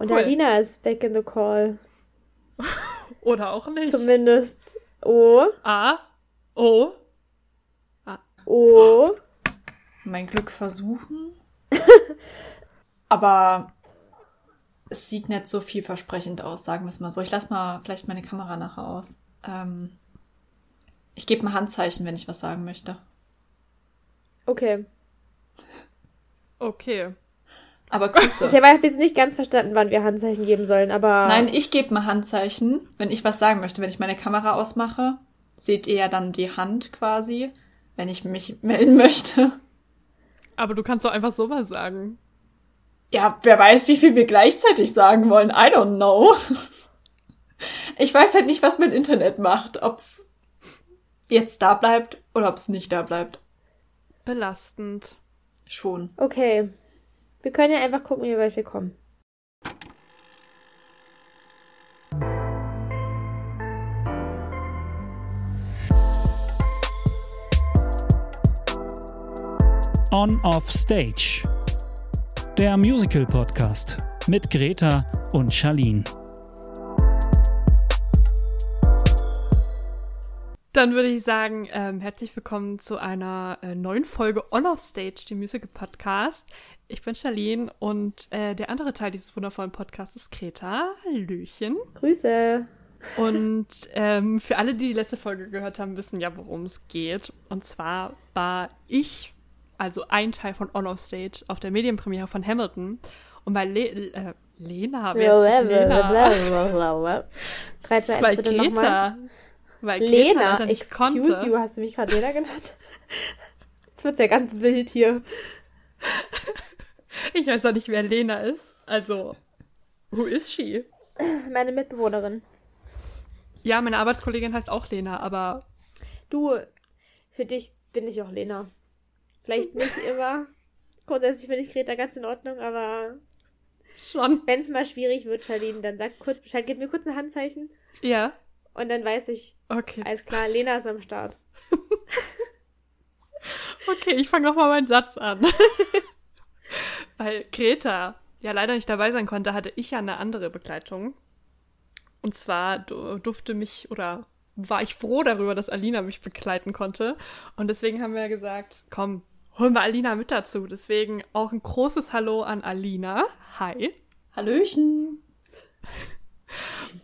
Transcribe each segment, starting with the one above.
Und cool. Alina ist back in the call. Oder auch nicht. Zumindest. O. A. O. A. O. Mein Glück versuchen. Aber es sieht nicht so vielversprechend aus, sagen wir es mal so. Ich lasse mal vielleicht meine Kamera nachher aus. Ähm, ich gebe ein Handzeichen, wenn ich was sagen möchte. Okay. Okay. Aber Grüße. Ich habe jetzt nicht ganz verstanden, wann wir Handzeichen geben sollen, aber. Nein, ich gebe mal Handzeichen, wenn ich was sagen möchte. Wenn ich meine Kamera ausmache, seht ihr ja dann die Hand quasi, wenn ich mich melden möchte. Aber du kannst doch einfach sowas sagen. Ja, wer weiß, wie viel wir gleichzeitig sagen wollen. I don't know. Ich weiß halt nicht, was mein Internet macht. Ob's jetzt da bleibt oder ob's nicht da bleibt. Belastend. Schon. Okay. Wir können ja einfach gucken, wie weit wir kommen. On Off Stage. Der Musical Podcast mit Greta und Charlene. Dann würde ich sagen, ähm, herzlich willkommen zu einer äh, neuen Folge On Off Stage, dem Musical Podcast. Ich bin Charlene und äh, der andere Teil dieses wundervollen Podcasts ist Greta. Hallöchen. Grüße. Und ähm, für alle, die die letzte Folge gehört haben, wissen ja, worum es geht. Und zwar war ich, also ein Teil von On Off Stage, auf der Medienpremiere von Hamilton. Und bei Le äh, Lena, wer ist Lena? 3, 2, 1, bei bitte Greta. Weil Lena, Greta excuse konnte. you, hast du mich gerade Lena genannt? Jetzt wird's ja ganz wild hier. Ich weiß auch nicht, wer Lena ist. Also, who is she? Meine Mitbewohnerin. Ja, meine Arbeitskollegin heißt auch Lena, aber. Du, für dich bin ich auch Lena. Vielleicht nicht immer. Grundsätzlich bin ich Greta ganz in Ordnung, aber. Schon. Wenn es mal schwierig wird, Charlene, dann sag kurz Bescheid, gib mir kurz ein Handzeichen. Ja. Und dann weiß ich, okay. alles klar, Lena ist am Start. okay, ich fange nochmal meinen Satz an. Weil Greta ja leider nicht dabei sein konnte, hatte ich ja eine andere Begleitung. Und zwar durfte mich oder war ich froh darüber, dass Alina mich begleiten konnte. Und deswegen haben wir gesagt, komm, holen wir Alina mit dazu. Deswegen auch ein großes Hallo an Alina. Hi. Hallöchen.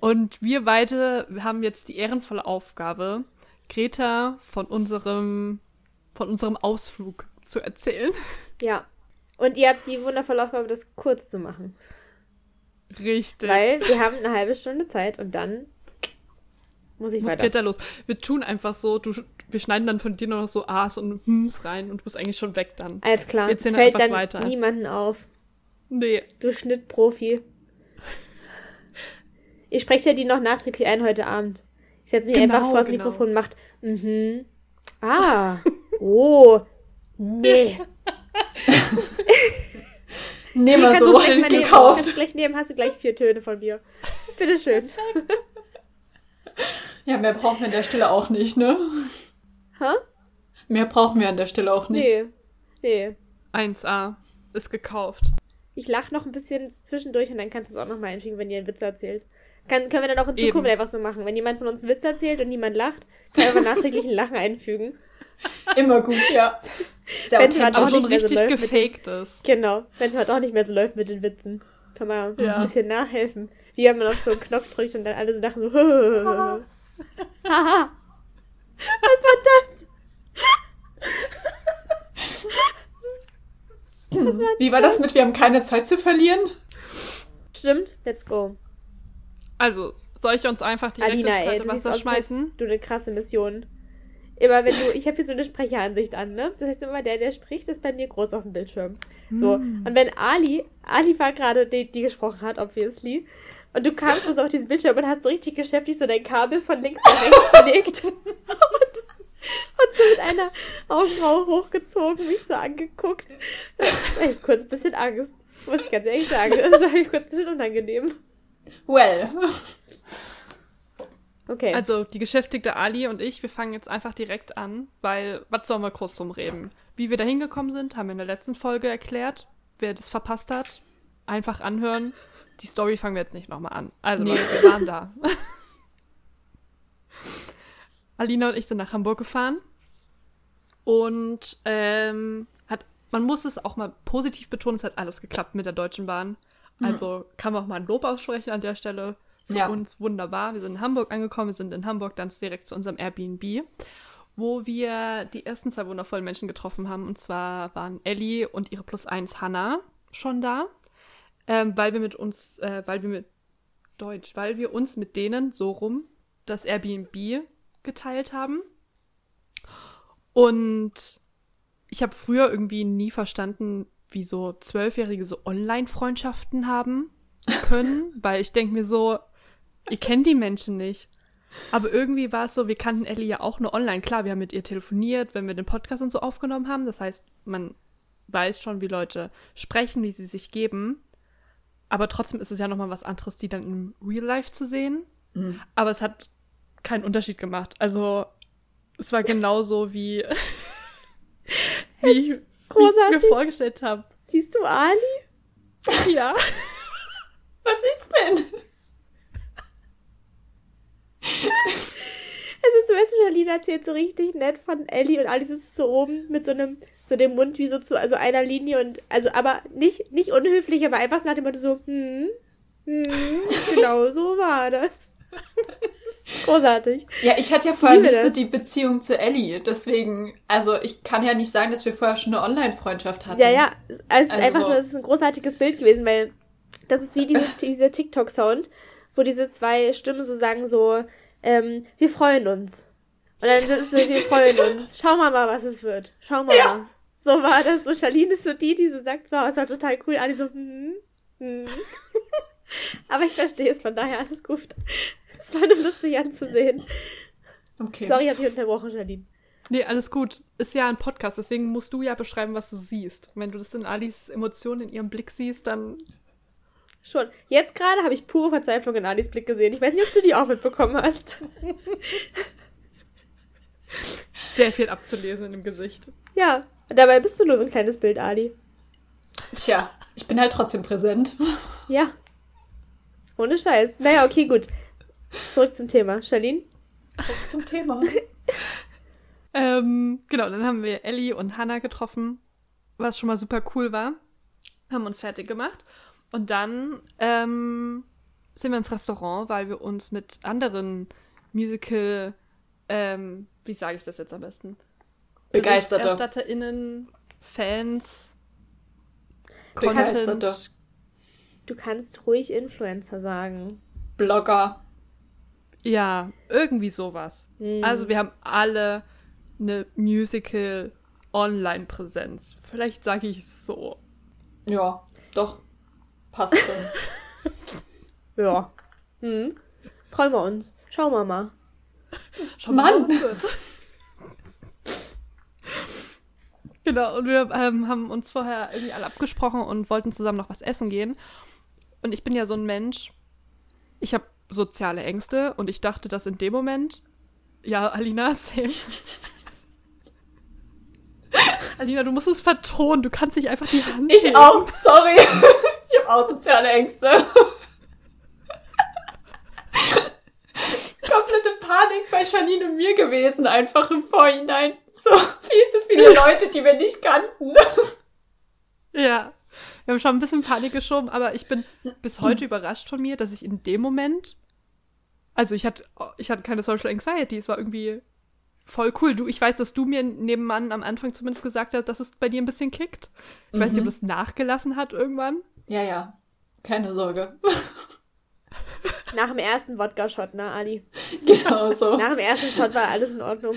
Und wir beide haben jetzt die ehrenvolle Aufgabe, Greta von unserem, von unserem Ausflug zu erzählen. Ja. Und ihr habt die wundervolle Aufgabe, das kurz zu machen. Richtig. Weil wir haben eine halbe Stunde Zeit und dann muss ich muss weiter. Greta los. Wir tun einfach so, du, wir schneiden dann von dir nur noch so A's und Hms rein und du bist eigentlich schon weg dann. Alles klar. Wir fällt einfach dann weiter. niemanden auf. Nee. Du Schnittprofi. Ich spreche ja die noch nachträglich ein heute Abend. Ich setze mich genau, einfach vor das genau. Mikrofon und macht, mhm. Ah. Oh. Nee. Nehmen wir so gekauft. Nehmen, kannst du gleich nehmen, hast du gleich vier Töne von mir. Bitteschön. Ja, mehr brauchen wir an der Stelle auch nicht, ne? Hä? Mehr brauchen wir an der Stelle auch nicht. Nee. Nee. 1a ist gekauft. Ich lache noch ein bisschen zwischendurch und dann kannst du es auch noch mal einfügen, wenn ihr einen Witz erzählt. Kann, können wir dann auch in Zukunft Eben. einfach so machen. Wenn jemand von uns einen Witz erzählt und niemand lacht, können wir nachträglich ein Lachen einfügen. Immer gut, ja. Sehr Wenn es halt auch so ein richtig so gefaktes. Genau. Wenn es halt auch nicht mehr so läuft mit den Witzen. Kann man ja. ein bisschen nachhelfen. Wie wenn man auf so einen Knopf drückt und dann alle so lachen so. Haha. Was war das? Was war Wie war das mit, wir haben keine Zeit zu verlieren? Stimmt, let's go. Also, soll ich uns einfach direkt Alina, ins kalte Wasser schmeißen? Du eine krasse Mission. Immer wenn du, ich habe hier so eine Sprecheransicht an, ne? Das heißt immer, der, der spricht, ist bei mir groß auf dem Bildschirm. So. Mm. Und wenn Ali, Ali war gerade die, die gesprochen hat, obviously. Und du kamst so auf diesen Bildschirm und hast so richtig geschäftig so dein Kabel von links nach rechts gelegt. und, und so mit einer Augenbraue hochgezogen, mich so angeguckt. Da hatte ich kurz ein bisschen Angst. Muss ich ganz ehrlich sagen. Das war mir kurz ein bisschen unangenehm. Well. Okay. Also die geschäftigte Ali und ich, wir fangen jetzt einfach direkt an, weil was sollen wir groß drum reden? Wie wir da hingekommen sind, haben wir in der letzten Folge erklärt. Wer das verpasst hat, einfach anhören. die Story fangen wir jetzt nicht nochmal an. Also, nee. wir waren da. Alina und ich sind nach Hamburg gefahren. Und ähm, hat, man muss es auch mal positiv betonen, es hat alles geklappt mit der Deutschen Bahn. Mhm. Also kann man auch mal ein Lob aussprechen an der Stelle. Für ja. uns wunderbar. Wir sind in Hamburg angekommen, wir sind in Hamburg dann direkt zu unserem Airbnb, wo wir die ersten zwei wundervollen Menschen getroffen haben. Und zwar waren Ellie und ihre Plus 1 Hannah schon da, ähm, weil wir mit uns, äh, weil wir mit Deutsch, weil wir uns mit denen so rum das Airbnb geteilt haben. Und ich habe früher irgendwie nie verstanden, wie so Zwölfjährige so Online-Freundschaften haben können, weil ich denke mir so, ihr kennt die Menschen nicht. Aber irgendwie war es so, wir kannten Ellie ja auch nur online. Klar, wir haben mit ihr telefoniert, wenn wir den Podcast und so aufgenommen haben. Das heißt, man weiß schon, wie Leute sprechen, wie sie sich geben. Aber trotzdem ist es ja nochmal was anderes, die dann im Real Life zu sehen. Mhm. Aber es hat keinen Unterschied gemacht. Also, es war genauso wie, wie ich, großartig. mir vorgestellt habe. Siehst du Ali? Ja. Was ist denn? Es ist so, weißt du, Charlene erzählt so richtig nett von Ellie und Ali sitzt so oben mit so einem, so dem Mund wie so zu also einer Linie und, also, aber nicht, nicht unhöflich, aber einfach so nach dem Motto so, hm, hm, genau so war das. Großartig. Ja, ich hatte ja vorher nicht so die Beziehung zu Ellie, deswegen, also ich kann ja nicht sagen, dass wir vorher schon eine Online-Freundschaft hatten. Ja, ja, also es ist also, einfach nur, es ist ein großartiges Bild gewesen, weil das ist wie dieses, dieser TikTok-Sound, wo diese zwei Stimmen so sagen so, ähm, wir freuen uns. Und dann es so, wir freuen uns. Schauen wir mal, was es wird. Schauen wir ja. mal. So war das. So, Charlene ist so die, die so sagt, wow, es war total cool. Alle so, hm, hm. Aber ich verstehe es, von daher alles gut. Es war nur lustig anzusehen. Okay. Sorry, hab ich unterbrochen, Charlene. Nee, alles gut. Ist ja ein Podcast, deswegen musst du ja beschreiben, was du siehst. Wenn du das in Alis Emotionen in ihrem Blick siehst, dann. Schon. Jetzt gerade habe ich pure Verzweiflung in Alis Blick gesehen. Ich weiß nicht, ob du die auch mitbekommen hast. Sehr viel abzulesen in dem Gesicht. Ja, dabei bist du nur so ein kleines Bild, Ali. Tja, ich bin halt trotzdem präsent. Ja. Ohne Scheiß. Naja, okay, gut. Zurück zum Thema. Charlene? Zurück zum Thema. ähm, genau, dann haben wir Ellie und Hannah getroffen, was schon mal super cool war. Haben uns fertig gemacht. Und dann ähm, sind wir ins Restaurant, weil wir uns mit anderen Musical, ähm, wie sage ich das jetzt am besten? Begeisterte. ErstatterInnen, Fans, Begeisterte. Content. Du kannst ruhig Influencer sagen. Blogger. Ja, irgendwie sowas. Mhm. Also wir haben alle eine Musical Online-Präsenz. Vielleicht sage ich es so. Ja, doch. Passt schon. ja. Hm. Freuen wir uns. Schauen wir mal. Schauen Mann. Mal, genau, und wir ähm, haben uns vorher irgendwie alle abgesprochen und wollten zusammen noch was essen gehen. Und ich bin ja so ein Mensch, ich habe soziale Ängste und ich dachte, dass in dem Moment, ja, Alina, same. Alina, du musst es vertonen, du kannst nicht einfach die Hand Ich auch, sorry. Ich habe auch soziale Ängste. Komplette Panik bei Janine und mir gewesen, einfach im Vorhinein. So viel zu viele Leute, die wir nicht kannten. Ja. Wir haben schon ein bisschen Panik geschoben, aber ich bin bis heute überrascht von mir, dass ich in dem Moment, also ich hatte, ich hatte keine Social Anxiety, es war irgendwie voll cool. Du, ich weiß, dass du mir nebenan am Anfang zumindest gesagt hast, dass es bei dir ein bisschen kickt. Ich mhm. weiß nicht, ob mhm. es nachgelassen hat irgendwann. Ja, ja. Keine Sorge. Nach dem ersten Wodka-Shot, ne, Ali? Genau so. Nach dem ersten Shot war alles in Ordnung.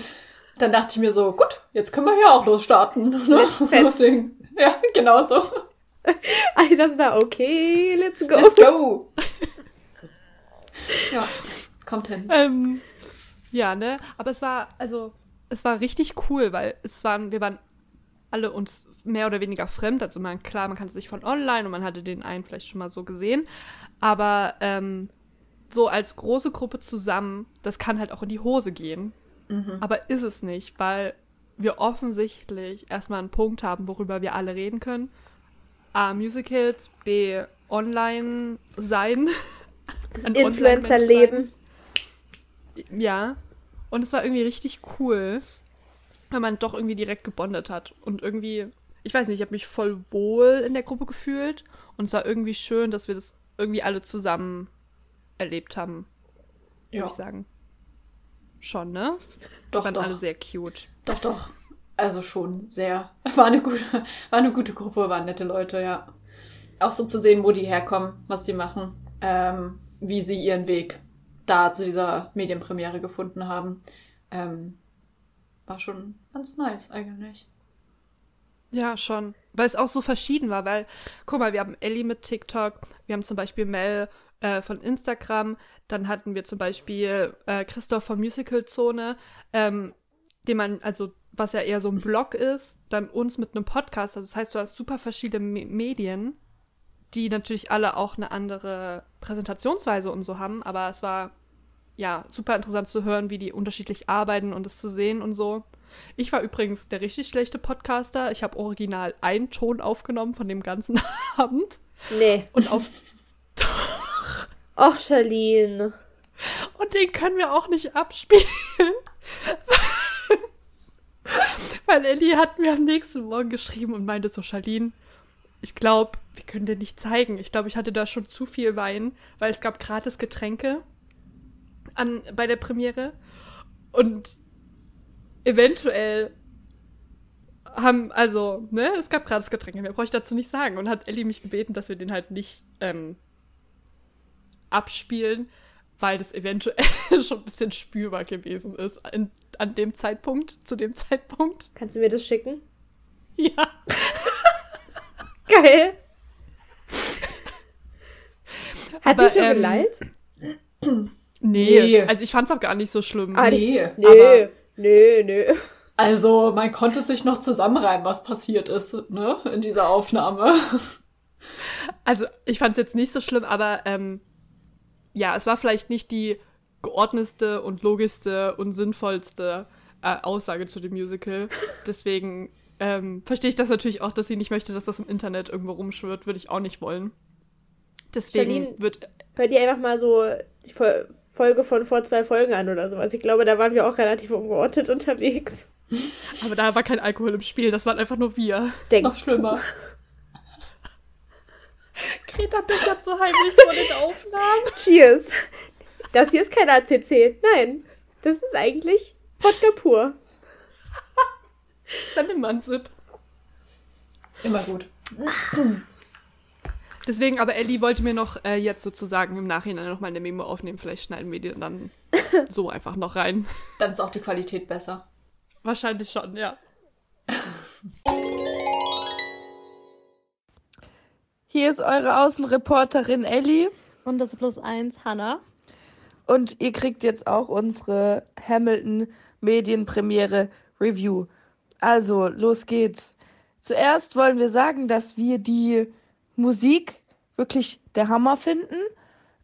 Dann dachte ich mir so, gut, jetzt können wir hier auch losstarten. Ne? Let's Ja, genau so. Ich saß da, okay, let's go. Let's go. ja, kommt hin. Ähm, ja, ne? Aber es war, also, es war richtig cool, weil es waren, wir waren alle uns mehr oder weniger fremd. Also man, klar, man kannte sich von online und man hatte den einen vielleicht schon mal so gesehen. Aber ähm, so als große Gruppe zusammen, das kann halt auch in die Hose gehen. Mhm. Aber ist es nicht, weil wir offensichtlich erstmal einen Punkt haben, worüber wir alle reden können. A, Musicals, B, online sein. Das Influencer-Leben. Ja. Und es war irgendwie richtig cool, weil man doch irgendwie direkt gebondet hat. Und irgendwie, ich weiß nicht, ich habe mich voll wohl in der Gruppe gefühlt. Und es war irgendwie schön, dass wir das irgendwie alle zusammen erlebt haben. Ja. Würde ich sagen. Schon, ne? Doch, die waren doch. alle sehr cute. Doch, doch. Also schon sehr. War eine gute, war eine gute Gruppe, waren nette Leute, ja. Auch so zu sehen, wo die herkommen, was die machen, ähm, wie sie ihren Weg da zu dieser Medienpremiere gefunden haben. Ähm, war schon ganz nice eigentlich. Ja, schon. Weil es auch so verschieden war, weil, guck mal, wir haben Ellie mit TikTok, wir haben zum Beispiel Mel äh, von Instagram, dann hatten wir zum Beispiel äh, Christoph von Musical Zone, ähm, den man, also was ja eher so ein Blog ist, dann uns mit einem Podcast. Also das heißt, du hast super verschiedene Me Medien, die natürlich alle auch eine andere Präsentationsweise und so haben, aber es war ja super interessant zu hören, wie die unterschiedlich arbeiten und es zu sehen und so. Ich war übrigens der richtig schlechte Podcaster. Ich habe original einen Ton aufgenommen von dem ganzen Abend. Nee. Und auf. Och, Charlene. Und den können wir auch nicht abspielen. Weil Ellie hat mir am nächsten Morgen geschrieben und meinte so, Charlene, ich glaube, wir können dir nicht zeigen. Ich glaube, ich hatte da schon zu viel Wein, weil es gab gratis Getränke an, bei der Premiere. Und eventuell haben, also, ne, es gab gratis Getränke, mehr brauche ich dazu nicht sagen. Und hat Ellie mich gebeten, dass wir den halt nicht ähm, abspielen, weil das eventuell schon ein bisschen spürbar gewesen ist in, an dem Zeitpunkt, zu dem Zeitpunkt. Kannst du mir das schicken? Ja. Geil. Hat Aber, sie schon ähm, geleitet? Nee, Nee. also ich fand's auch gar nicht so schlimm. Ah, Nee. Nee, Aber- nee, nee. Also, man konnte sich noch zusammenreimen, was passiert ist, ne, in dieser Aufnahme. Also ich fand's jetzt nicht so schlimm, aber ähm, ja, es war vielleicht nicht die geordnetste und logischste und sinnvollste äh, Aussage zu dem Musical. Deswegen ähm, verstehe ich das natürlich auch, dass sie nicht möchte, dass das im Internet irgendwo rumschwirrt, würde ich auch nicht wollen. Deswegen Charlene- wird Hör dir einfach mal so die Fol- Folge von vor zwei Folgen an oder sowas. Ich glaube, da waren wir auch relativ ungeordnet unterwegs. aber da war kein Alkohol im Spiel, das waren einfach nur wir. Denk. Noch schlimmer. Greta bechert so heimlich vor den Aufnahmen. Cheers. Das hier ist kein ACC. Nein. Das ist eigentlich Wodka pur. Dann nimm mal einen Sip. Immer gut. Deswegen, aber Ellie wollte mir noch äh, jetzt sozusagen im Nachhinein noch mal eine Memo aufnehmen. Vielleicht schneiden wir die dann so einfach noch rein. Dann ist auch die Qualität besser. Wahrscheinlich schon, ja. Hier ist eure Außenreporterin Ellie Und das plus eins, Hannah. Und ihr kriegt jetzt auch unsere Hamilton Medienpremiere Review. Also, los geht's. Zuerst wollen wir sagen, dass wir die Musik wirklich der Hammer finden.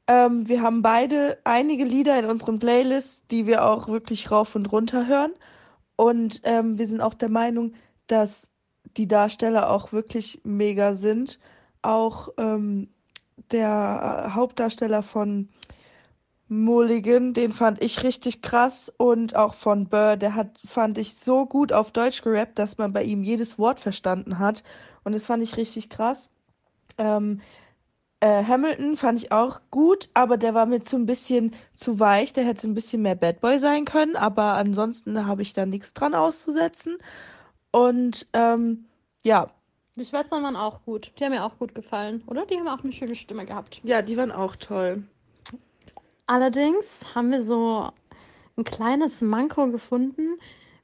Ähm, wir haben beide einige Lieder in unseren Playlists, die wir auch wirklich rauf und runter hören. Und ähm, wir sind auch der Meinung, dass die Darsteller auch wirklich mega sind. Auch ähm, der äh, Hauptdarsteller von Mulligan, den fand ich richtig krass und auch von Burr, der hat, fand ich so gut auf Deutsch gerappt, dass man bei ihm jedes Wort verstanden hat und das fand ich richtig krass. Ähm, äh, Hamilton fand ich auch gut, aber der war mir zu ein bisschen zu weich, der hätte ein bisschen mehr Bad Boy sein können, aber ansonsten habe ich da nichts dran auszusetzen und ähm, ja, Die Schwestern waren auch gut. Die haben mir auch gut gefallen, oder? Die haben auch eine schöne Stimme gehabt. ja, die waren auch toll. Allerdings haben wir so ein kleines Manko gefunden.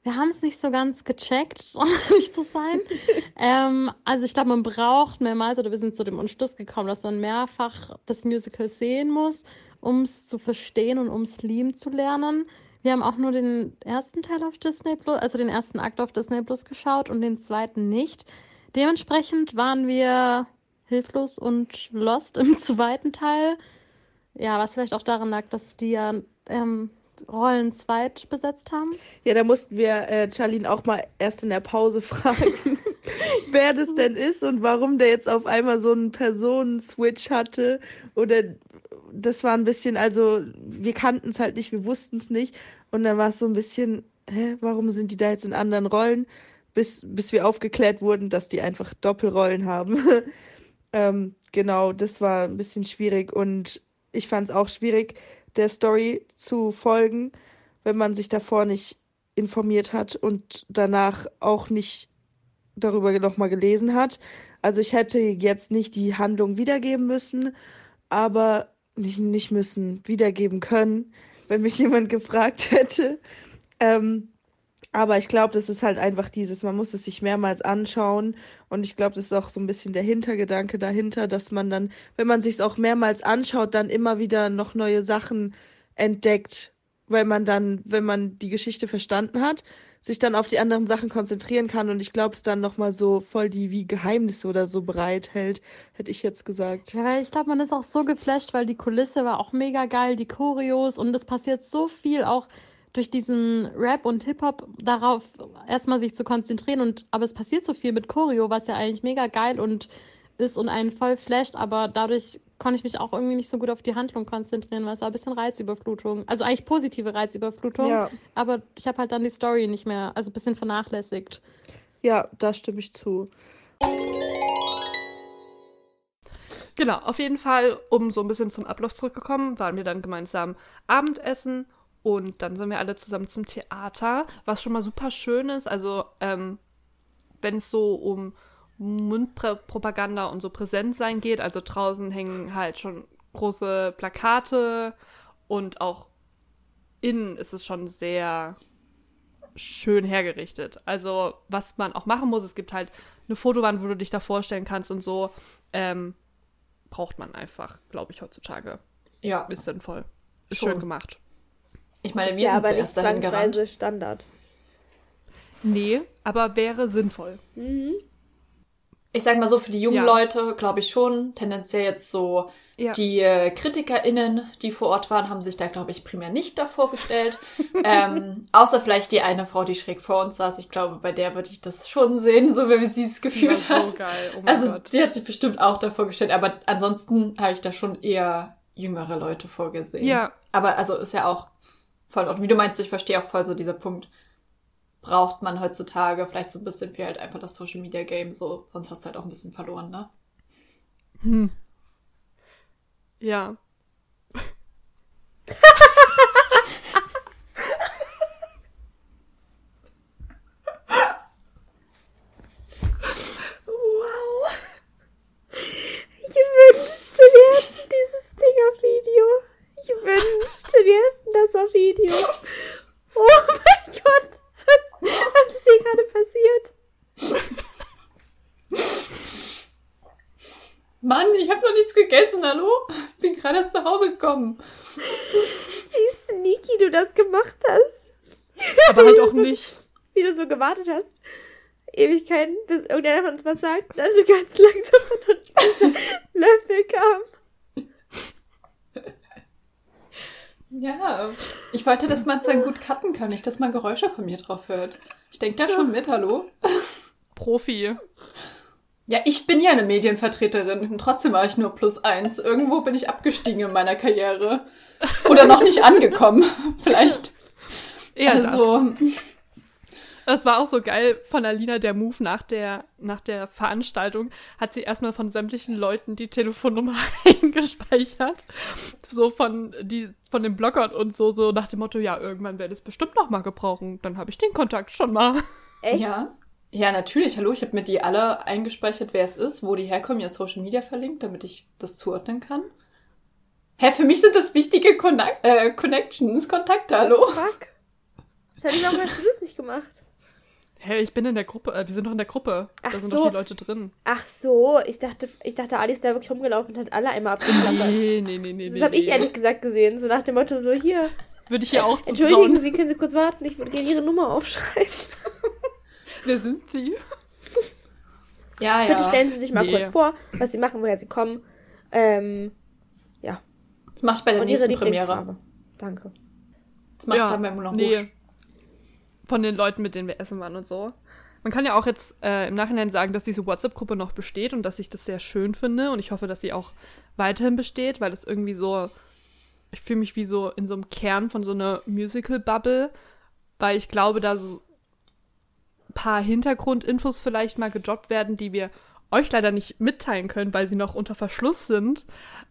Wir haben es nicht so ganz gecheckt, um ehrlich zu sein. ähm, also ich glaube, man braucht mehrmals, oder wir sind zu dem Entschluss gekommen, dass man mehrfach das Musical sehen muss, um es zu verstehen und um es lieben zu lernen. Wir haben auch nur den ersten Teil auf Disney Plus, also den ersten Akt auf Disney Plus geschaut und den zweiten nicht. Dementsprechend waren wir hilflos und lost im zweiten Teil. Ja, was vielleicht auch daran lag, dass die ja ähm, Rollen zweit besetzt haben. Ja, da mussten wir äh, Charlene auch mal erst in der Pause fragen. wer das denn ist und warum der jetzt auf einmal so einen Personen-Switch hatte. Oder das war ein bisschen, also wir kannten es halt nicht, wir wussten es nicht. Und dann war es so ein bisschen, hä, warum sind die da jetzt in anderen Rollen? Bis, bis wir aufgeklärt wurden, dass die einfach Doppelrollen haben. ähm, genau, das war ein bisschen schwierig und ich fand es auch schwierig, der Story zu folgen, wenn man sich davor nicht informiert hat und danach auch nicht darüber nochmal gelesen hat. Also ich hätte jetzt nicht die Handlung wiedergeben müssen, aber nicht, nicht müssen, wiedergeben können, wenn mich jemand gefragt hätte. Ähm, aber ich glaube, das ist halt einfach dieses, man muss es sich mehrmals anschauen. Und ich glaube, das ist auch so ein bisschen der Hintergedanke dahinter, dass man dann, wenn man sich es auch mehrmals anschaut, dann immer wieder noch neue Sachen entdeckt, weil man dann, wenn man die Geschichte verstanden hat, sich dann auf die anderen Sachen konzentrieren kann und ich glaube, es dann nochmal so voll die wie Geheimnisse oder so bereithält, hätte ich jetzt gesagt. Ja, ich glaube, man ist auch so geflasht, weil die Kulisse war auch mega geil, die Choreos und es passiert so viel auch durch diesen Rap und Hip-Hop darauf erstmal sich zu konzentrieren und aber es passiert so viel mit Choreo, was ja eigentlich mega geil und ist und einen voll flasht, aber dadurch konnte ich mich auch irgendwie nicht so gut auf die Handlung konzentrieren, weil es war ein bisschen Reizüberflutung. Also eigentlich positive Reizüberflutung, Ja. aber ich habe halt dann die Story nicht mehr, also ein bisschen vernachlässigt. Ja, da stimme ich zu. Genau, auf jeden Fall, um so ein bisschen zum Ablauf zurückgekommen, waren wir dann gemeinsam Abendessen und dann sind wir alle zusammen zum Theater, was schon mal super schön ist. Also, ähm, wenn es so um Mundpropaganda und so präsent sein geht, also draußen hängen halt schon große Plakate und auch innen ist es schon sehr schön hergerichtet. Also, was man auch machen muss, es gibt halt eine Fotowand, wo du dich da vorstellen kannst und so. Ähm, braucht man einfach, glaube ich, heutzutage. Ja, Ist sinnvoll. Ist schön gemacht. Ich meine, ist wir ja sind aber nicht zuerst dahin gerannt. Standard. Nee, aber wäre sinnvoll. Mhm. Ich sag mal so, für die jungen Ja. Leute glaube ich schon, tendenziell jetzt so Ja. die äh, KritikerInnen, die vor Ort waren, haben sich da, glaube ich, primär nicht davor gestellt. ähm, außer vielleicht die eine Frau, die schräg vor uns saß. Ich glaube, bei der würde ich das schon sehen, so wie sie es gefühlt war hat. so geil. Oh also Gott. die hat sich bestimmt auch davor gestellt, aber ansonsten habe ich da schon eher jüngere Leute vorgesehen. Ja. Aber also ist ja auch voll, und wie du meinst, ich verstehe auch voll so dieser Punkt. Braucht man heutzutage vielleicht so ein bisschen für halt einfach das Social Media Game, so, sonst hast du halt auch ein bisschen verloren, ne? Hm. Ja. Wow. Ich wünschte, wir hätten dieses Ding auf Video. Ich wünschte, wir hätten das auf Video. Oh mein Gott. Was, was ist hier gerade passiert? Mann, ich habe noch nichts gegessen, hallo? Bin gerade erst nach Hause gekommen. Wie sneaky du das gemacht hast. Aber halt auch nicht. Wie du so gewartet hast. Ewigkeiten, bis irgendeiner von uns was sagt, dass du ganz langsam von unten Löffel kam. Ja, ich wollte, dass man es dann gut cutten kann, nicht, dass man Geräusche von mir drauf hört. Ich denke da schon mit, hallo? Profi. Ja, ich bin ja eine Medienvertreterin und trotzdem war ich nur plus eins. Irgendwo bin ich abgestiegen in meiner Karriere. Oder noch nicht angekommen, vielleicht. Eher das. also, Das war auch so geil von Alina, der Move nach der, nach der Veranstaltung. Hat sie erstmal von sämtlichen Leuten die Telefonnummer eingespeichert. So von, die, von dem Blogger und so, so nach dem Motto, ja, irgendwann werde ich es bestimmt noch mal gebrauchen. Dann habe ich den Kontakt schon mal. Echt? ja. Ja, natürlich, hallo, ich habe mir die alle eingespeichert, wer es ist, wo die herkommen, ihr Social Media verlinkt, damit ich das zuordnen kann. Hä, für mich sind das wichtige Conne äh, Connections, Kontakte, hallo? Fuck. Schade, warum hast du das nicht gemacht? Hey, ich bin in der Gruppe, äh, wir sind doch in der Gruppe. Ach da sind so. doch die Leute drin. Ach so, ich dachte, ich dachte, Ali ist da wirklich rumgelaufen und hat alle einmal abgeklappert. Nee, nee, nee, nee. Das nee, habe ich nee. ehrlich gesagt gesehen, so nach dem Motto, so hier, Würde ich hier auch entschuldigen zutrauen. Sie, können Sie kurz warten, ich würde gerne Ihre Nummer aufschreiben. Wer sind sie? Ja, ja. Bitte stellen Sie sich mal Nee. kurz vor, was Sie machen, woher Sie kommen. Ähm, Das mache ich bei der und nächsten Premiere. Danke. Das mache ich dann beim Moulin nee. Von den Leuten, mit denen wir essen waren und so. Man kann ja auch jetzt äh, im Nachhinein sagen, dass diese WhatsApp-Gruppe noch besteht und dass ich das sehr schön finde und ich hoffe, dass sie auch weiterhin besteht, weil das irgendwie so, ich fühle mich wie so in so einem Kern von so einer Musical-Bubble, weil ich glaube, da so paar Hintergrundinfos vielleicht mal gedroppt werden, die wir euch leider nicht mitteilen können, weil sie noch unter Verschluss sind.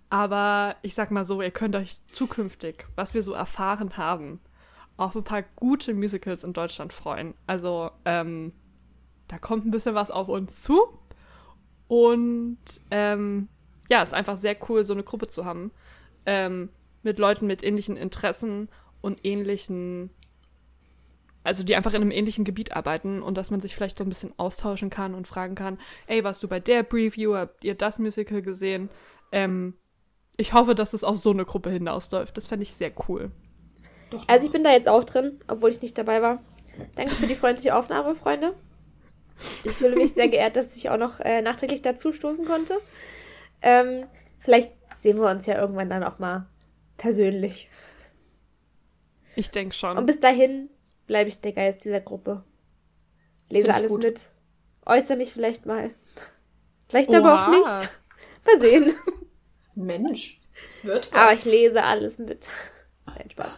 Aber ich sag mal so, ihr könnt euch zukünftig, was wir so erfahren haben, auf ein paar gute Musicals in Deutschland freuen. Also, ähm, da kommt ein bisschen was auf uns zu. Und ähm, ja, es ist einfach sehr cool, so eine Gruppe zu haben. Ähm, mit Leuten mit ähnlichen Interessen und ähnlichen, also die einfach in einem ähnlichen Gebiet arbeiten und dass man sich vielleicht so ein bisschen austauschen kann und fragen kann, ey, warst du bei der Preview, habt ihr das Musical gesehen? Ähm, ich hoffe, dass es auf so eine Gruppe hinausläuft. Das fände ich sehr cool. Doch, doch. Also ich bin da jetzt auch drin, obwohl ich nicht dabei war. Danke für die freundliche Aufnahme, Freunde. Ich fühle mich sehr geehrt, dass ich auch noch äh, nachträglich dazu stoßen konnte. Ähm, vielleicht sehen wir uns ja irgendwann dann auch mal persönlich. Ich denke schon. Und bis dahin bleibe ich der Geist dieser Gruppe. Lese alles gut. mit. Äußere mich vielleicht mal. Vielleicht Oha. aber auch nicht. Mal sehen. Mensch, es wird was. Aber ich lese alles mit. Nein, Spaß.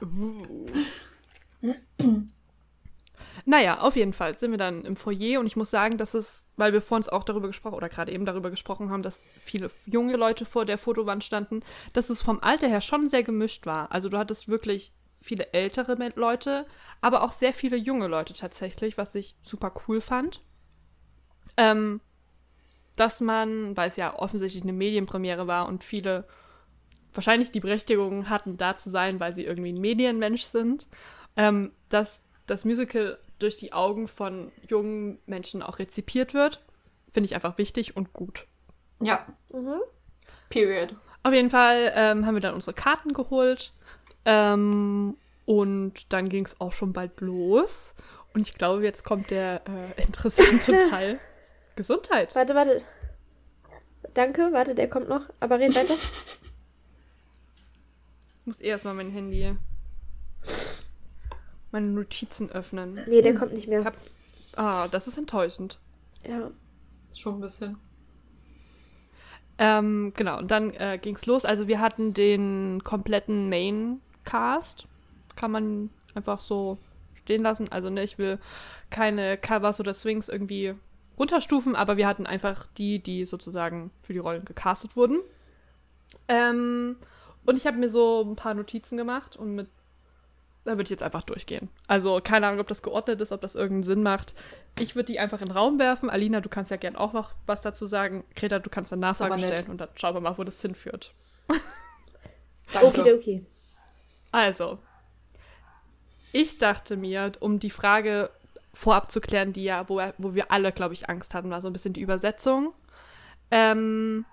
Naja, auf jeden Fall sind wir dann im Foyer und ich muss sagen, dass es, weil wir vor uns auch darüber gesprochen oder gerade eben darüber gesprochen haben, dass viele junge Leute vor der Fotowand standen, dass es vom Alter her schon sehr gemischt war. Also du hattest wirklich viele ältere Leute, aber auch sehr viele junge Leute tatsächlich, was ich super cool fand. Ähm, dass man, weil es ja offensichtlich eine Medienpremiere war und viele wahrscheinlich die Berechtigung hatten, da zu sein, weil sie irgendwie ein Medienmensch sind, ähm, dass das Musical durch die Augen von jungen Menschen auch rezipiert wird, finde ich einfach wichtig und gut. Ja. Mhm. Period. Auf jeden Fall ähm, haben wir dann unsere Karten geholt ähm, und dann ging es auch schon bald los. Und ich glaube, jetzt kommt der äh, interessante Teil. Gesundheit. Warte, warte. Danke, warte, der kommt noch. Aber red weiter. Ich muss eh erstmal mein Handy meine Notizen öffnen. Nee, der kommt nicht mehr. Hab, ah, das ist enttäuschend. Ja. Schon ein bisschen. Ähm, genau, und dann äh, ging's los. Also wir hatten den kompletten Main-Cast. Kann man einfach so stehen lassen. Also ne, ich will keine Covers oder Swings irgendwie runterstufen, aber wir hatten einfach die, die sozusagen für die Rollen gecastet wurden. Ähm, und ich habe mir so ein paar Notizen gemacht und mit da würde ich jetzt einfach durchgehen. Also keine Ahnung, ob das geordnet ist, ob das irgendeinen Sinn macht. Ich würde die einfach in den Raum werfen. Alina, du kannst ja gern auch noch was dazu sagen. Greta, du kannst dann Nachfragen stellen und dann schauen wir mal, wo das hinführt. Danke. Okay, Also, ich dachte mir, um die Frage vorab zu klären, die ja, wo, wo wir alle, glaube ich, Angst hatten, war so ein bisschen die Übersetzung. Ähm,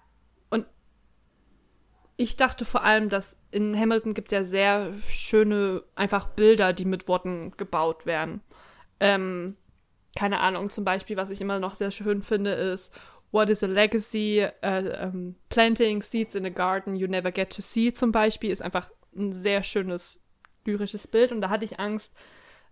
ich dachte vor allem, dass in Hamilton gibt es ja sehr schöne, einfach Bilder, die mit Worten gebaut werden. Ähm, keine Ahnung, zum Beispiel, was ich immer noch sehr schön finde, ist What is a legacy? Uh, um, planting seeds in a garden you never get to see zum Beispiel ist einfach ein sehr schönes lyrisches Bild und da hatte ich Angst,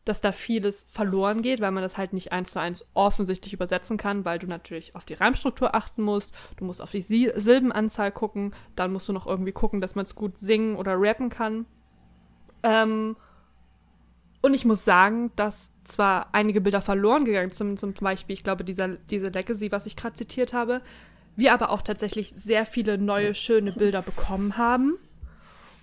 dass da vieles verloren geht, weil man das halt nicht eins zu eins offensichtlich übersetzen kann, weil du natürlich auf die Reimstruktur achten musst, du musst auf die Silbenanzahl gucken, dann musst du noch irgendwie gucken, dass man es gut singen oder rappen kann. Ähm, und ich muss sagen, dass zwar einige Bilder verloren gegangen sind, zum Beispiel, ich glaube, dieser, diese Legacy, was ich gerade zitiert habe, wir aber auch tatsächlich sehr viele neue, schöne Bilder bekommen haben.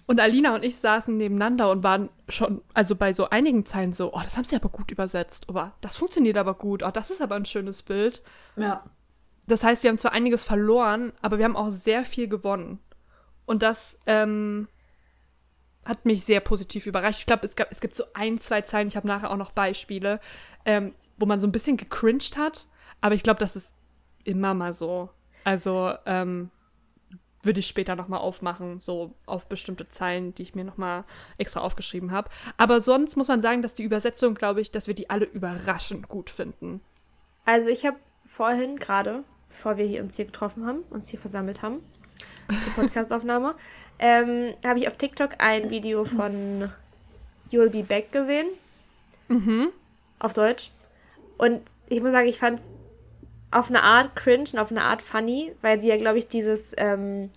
Und Alina und ich saßen nebeneinander und waren schon, also bei so einigen Zeilen so, oh, das haben sie aber gut übersetzt. Aber das funktioniert aber gut. Oh, das ist aber ein schönes Bild. Ja. Das heißt, wir haben zwar einiges verloren, aber wir haben auch sehr viel gewonnen. Und das ähm, hat mich sehr positiv überrascht. Ich glaube, es, es gibt so ein, zwei Zeilen, ich habe nachher auch noch Beispiele, ähm, wo man so ein bisschen gecringed hat. Aber ich glaube, das ist immer mal so. Also, ähm, würde ich später nochmal aufmachen, so auf bestimmte Zeilen, die ich mir nochmal extra aufgeschrieben habe. Aber sonst muss man sagen, dass die Übersetzung, glaube ich, dass wir die alle überraschend gut finden. Also ich habe vorhin gerade, bevor wir hier uns hier getroffen haben, uns hier versammelt haben, die Podcastaufnahme, ähm, habe ich auf TikTok ein Video von You'll Be Back gesehen. Mhm. Auf Deutsch. Und ich muss sagen, ich fand es auf eine Art cringe und auf eine Art funny, weil sie ja, glaube ich, dieses, ähm,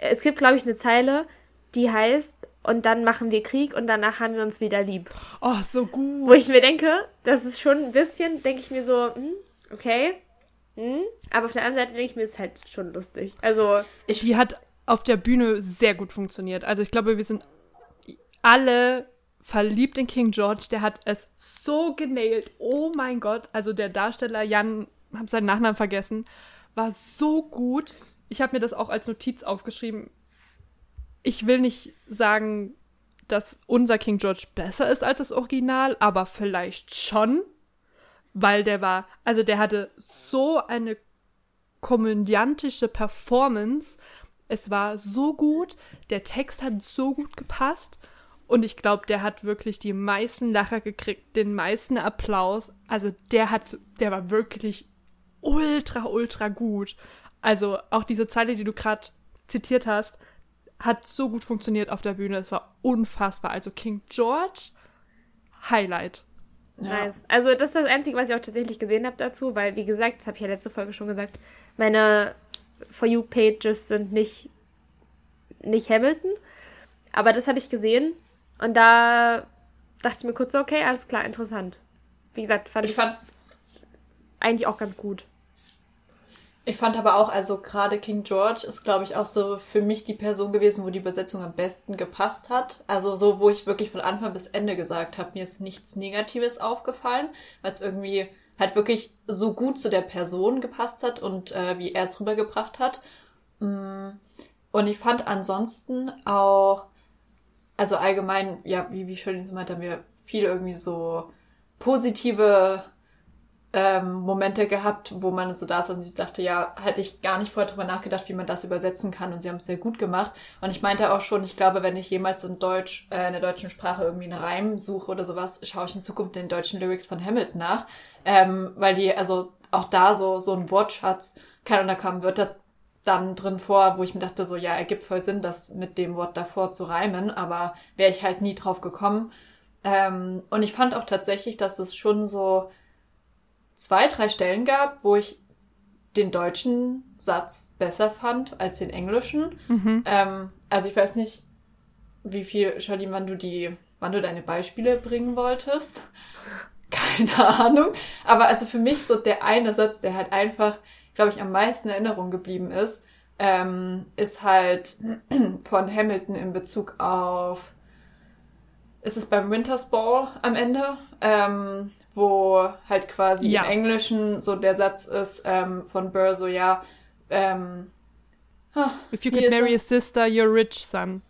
es gibt, glaube ich, eine Zeile, die heißt, und dann machen wir Krieg und danach haben wir uns wieder lieb. Oh, so gut. Wo ich mir denke, das ist schon ein bisschen, denke ich mir so, hm, okay, hm, aber auf der anderen Seite denke ich mir, ist halt schon lustig. Also. Ich, die hat auf der Bühne sehr gut funktioniert. Also ich glaube, wir sind alle verliebt in King George. Der hat es so genailt. Oh mein Gott. Also der Darsteller Jan, habe seinen Nachnamen vergessen, war so gut. Ich habe mir das auch als Notiz aufgeschrieben. Ich will nicht sagen, dass unser King George besser ist als das Original, aber vielleicht schon, weil der war, also der hatte so eine komödiantische Performance. Es war so gut, der Text hat so gut gepasst und ich glaube, der hat wirklich die meisten Lacher gekriegt, den meisten Applaus. Also der hat, der war wirklich ultra, ultra gut. Also auch diese Zeile, die du gerade zitiert hast, hat so gut funktioniert auf der Bühne. Es war unfassbar. Also King George, Highlight. Ja. Nice. Also das ist das Einzige, was ich auch tatsächlich gesehen habe dazu, weil, wie gesagt, das habe ich ja letzte Folge schon gesagt, meine For You-Pages sind nicht, nicht Hamilton. Aber das habe ich gesehen und da dachte ich mir kurz so, okay, alles klar, interessant. Wie gesagt, fand ich, ich fand eigentlich auch ganz gut. Ich fand aber auch, also gerade King George ist, glaube ich, auch so für mich die Person gewesen, wo die Übersetzung am besten gepasst hat. Also so, wo ich wirklich von Anfang bis Ende gesagt habe, mir ist nichts Negatives aufgefallen, weil es irgendwie halt wirklich so gut zu der Person gepasst hat und äh, wie er es rübergebracht hat. Mm. Und ich fand ansonsten auch also allgemein, ja, wie, wie Charlene so meinte, haben wir viel irgendwie so positive ähm, Momente gehabt, wo man so da saß und sie dachte, ja, hätte ich gar nicht vorher drüber nachgedacht, wie man das übersetzen kann und sie haben es sehr gut gemacht. Und ich meinte auch schon, ich glaube, wenn ich jemals in Deutsch, äh, in der deutschen Sprache irgendwie einen Reim suche oder sowas, schaue ich in Zukunft den deutschen Lyrics von Hamilton nach, ähm, weil die, also auch da so, so ein Wortschatz, keine Ahnung, da kamen Wörter dann drin vor, wo ich mir dachte, so ja, ergibt voll Sinn, das mit dem Wort davor zu reimen, aber wäre ich halt nie drauf gekommen. Ähm, und ich fand auch tatsächlich, dass es schon so zwei, drei Stellen gab, wo ich den deutschen Satz besser fand als den englischen. Mhm. Ähm, also ich weiß nicht, wie viel, Charlie, wann du die, wann du deine Beispiele bringen wolltest. Keine Ahnung. Aber also für mich so der eine Satz, der halt einfach glaube ich, am meisten in Erinnerung geblieben ist, ähm, ist halt von Hamilton in Bezug auf, ist es beim Winter's Ball am Ende, ähm, wo halt quasi ja. im Englischen so der Satz ist ähm, von Burr so, ja, ähm, If you could marry a sister, you're rich, son.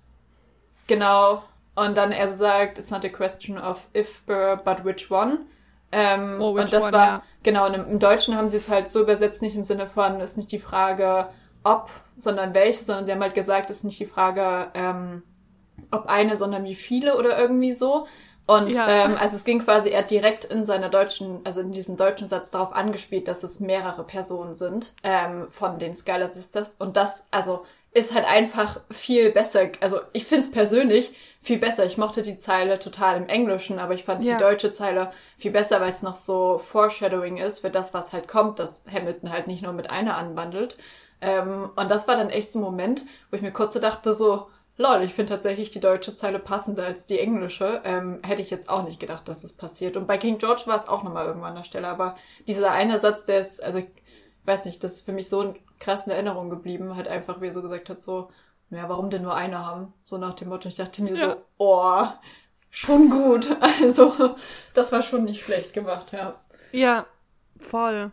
Genau. Und dann er so sagt, it's not a question of if Burr, but which one. Ähm, oh, und das one, war, ja. genau, und im, Deutschen haben sie es halt so übersetzt, nicht im Sinne von, ist nicht die Frage, ob, sondern welche, sondern sie haben halt gesagt, ist nicht die Frage, ähm, ob eine, sondern wie viele oder irgendwie so. Und ja. ähm, also es ging quasi, er direkt in seiner deutschen, also in diesem deutschen Satz darauf angespielt, dass es mehrere Personen sind ähm, von den Skylar Sisters. Und das, also ist halt einfach viel besser. Also ich find's persönlich viel besser. Ich mochte die Zeile total im Englischen, aber ich fand ja. die deutsche Zeile viel besser, weil es noch so Foreshadowing ist für das, was halt kommt, dass Hamilton halt nicht nur mit einer anwandelt. Ähm, und das war dann echt so ein Moment, wo ich mir kurz so dachte, so, lol, ich finde tatsächlich die deutsche Zeile passender als die englische. Ähm, hätte ich jetzt auch nicht gedacht, dass es passiert. Und bei King George war es auch nochmal irgendwann an der Stelle. Aber dieser eine Satz, der ist, also ich weiß nicht, das ist für mich so ein krass in Erinnerung geblieben. Halt einfach, wie er so gesagt hat, so, ja, warum denn nur eine haben? So nach dem Motto. Ich dachte mir ja. so, oh, schon gut. Also, das war schon nicht schlecht gemacht, ja. Ja, voll.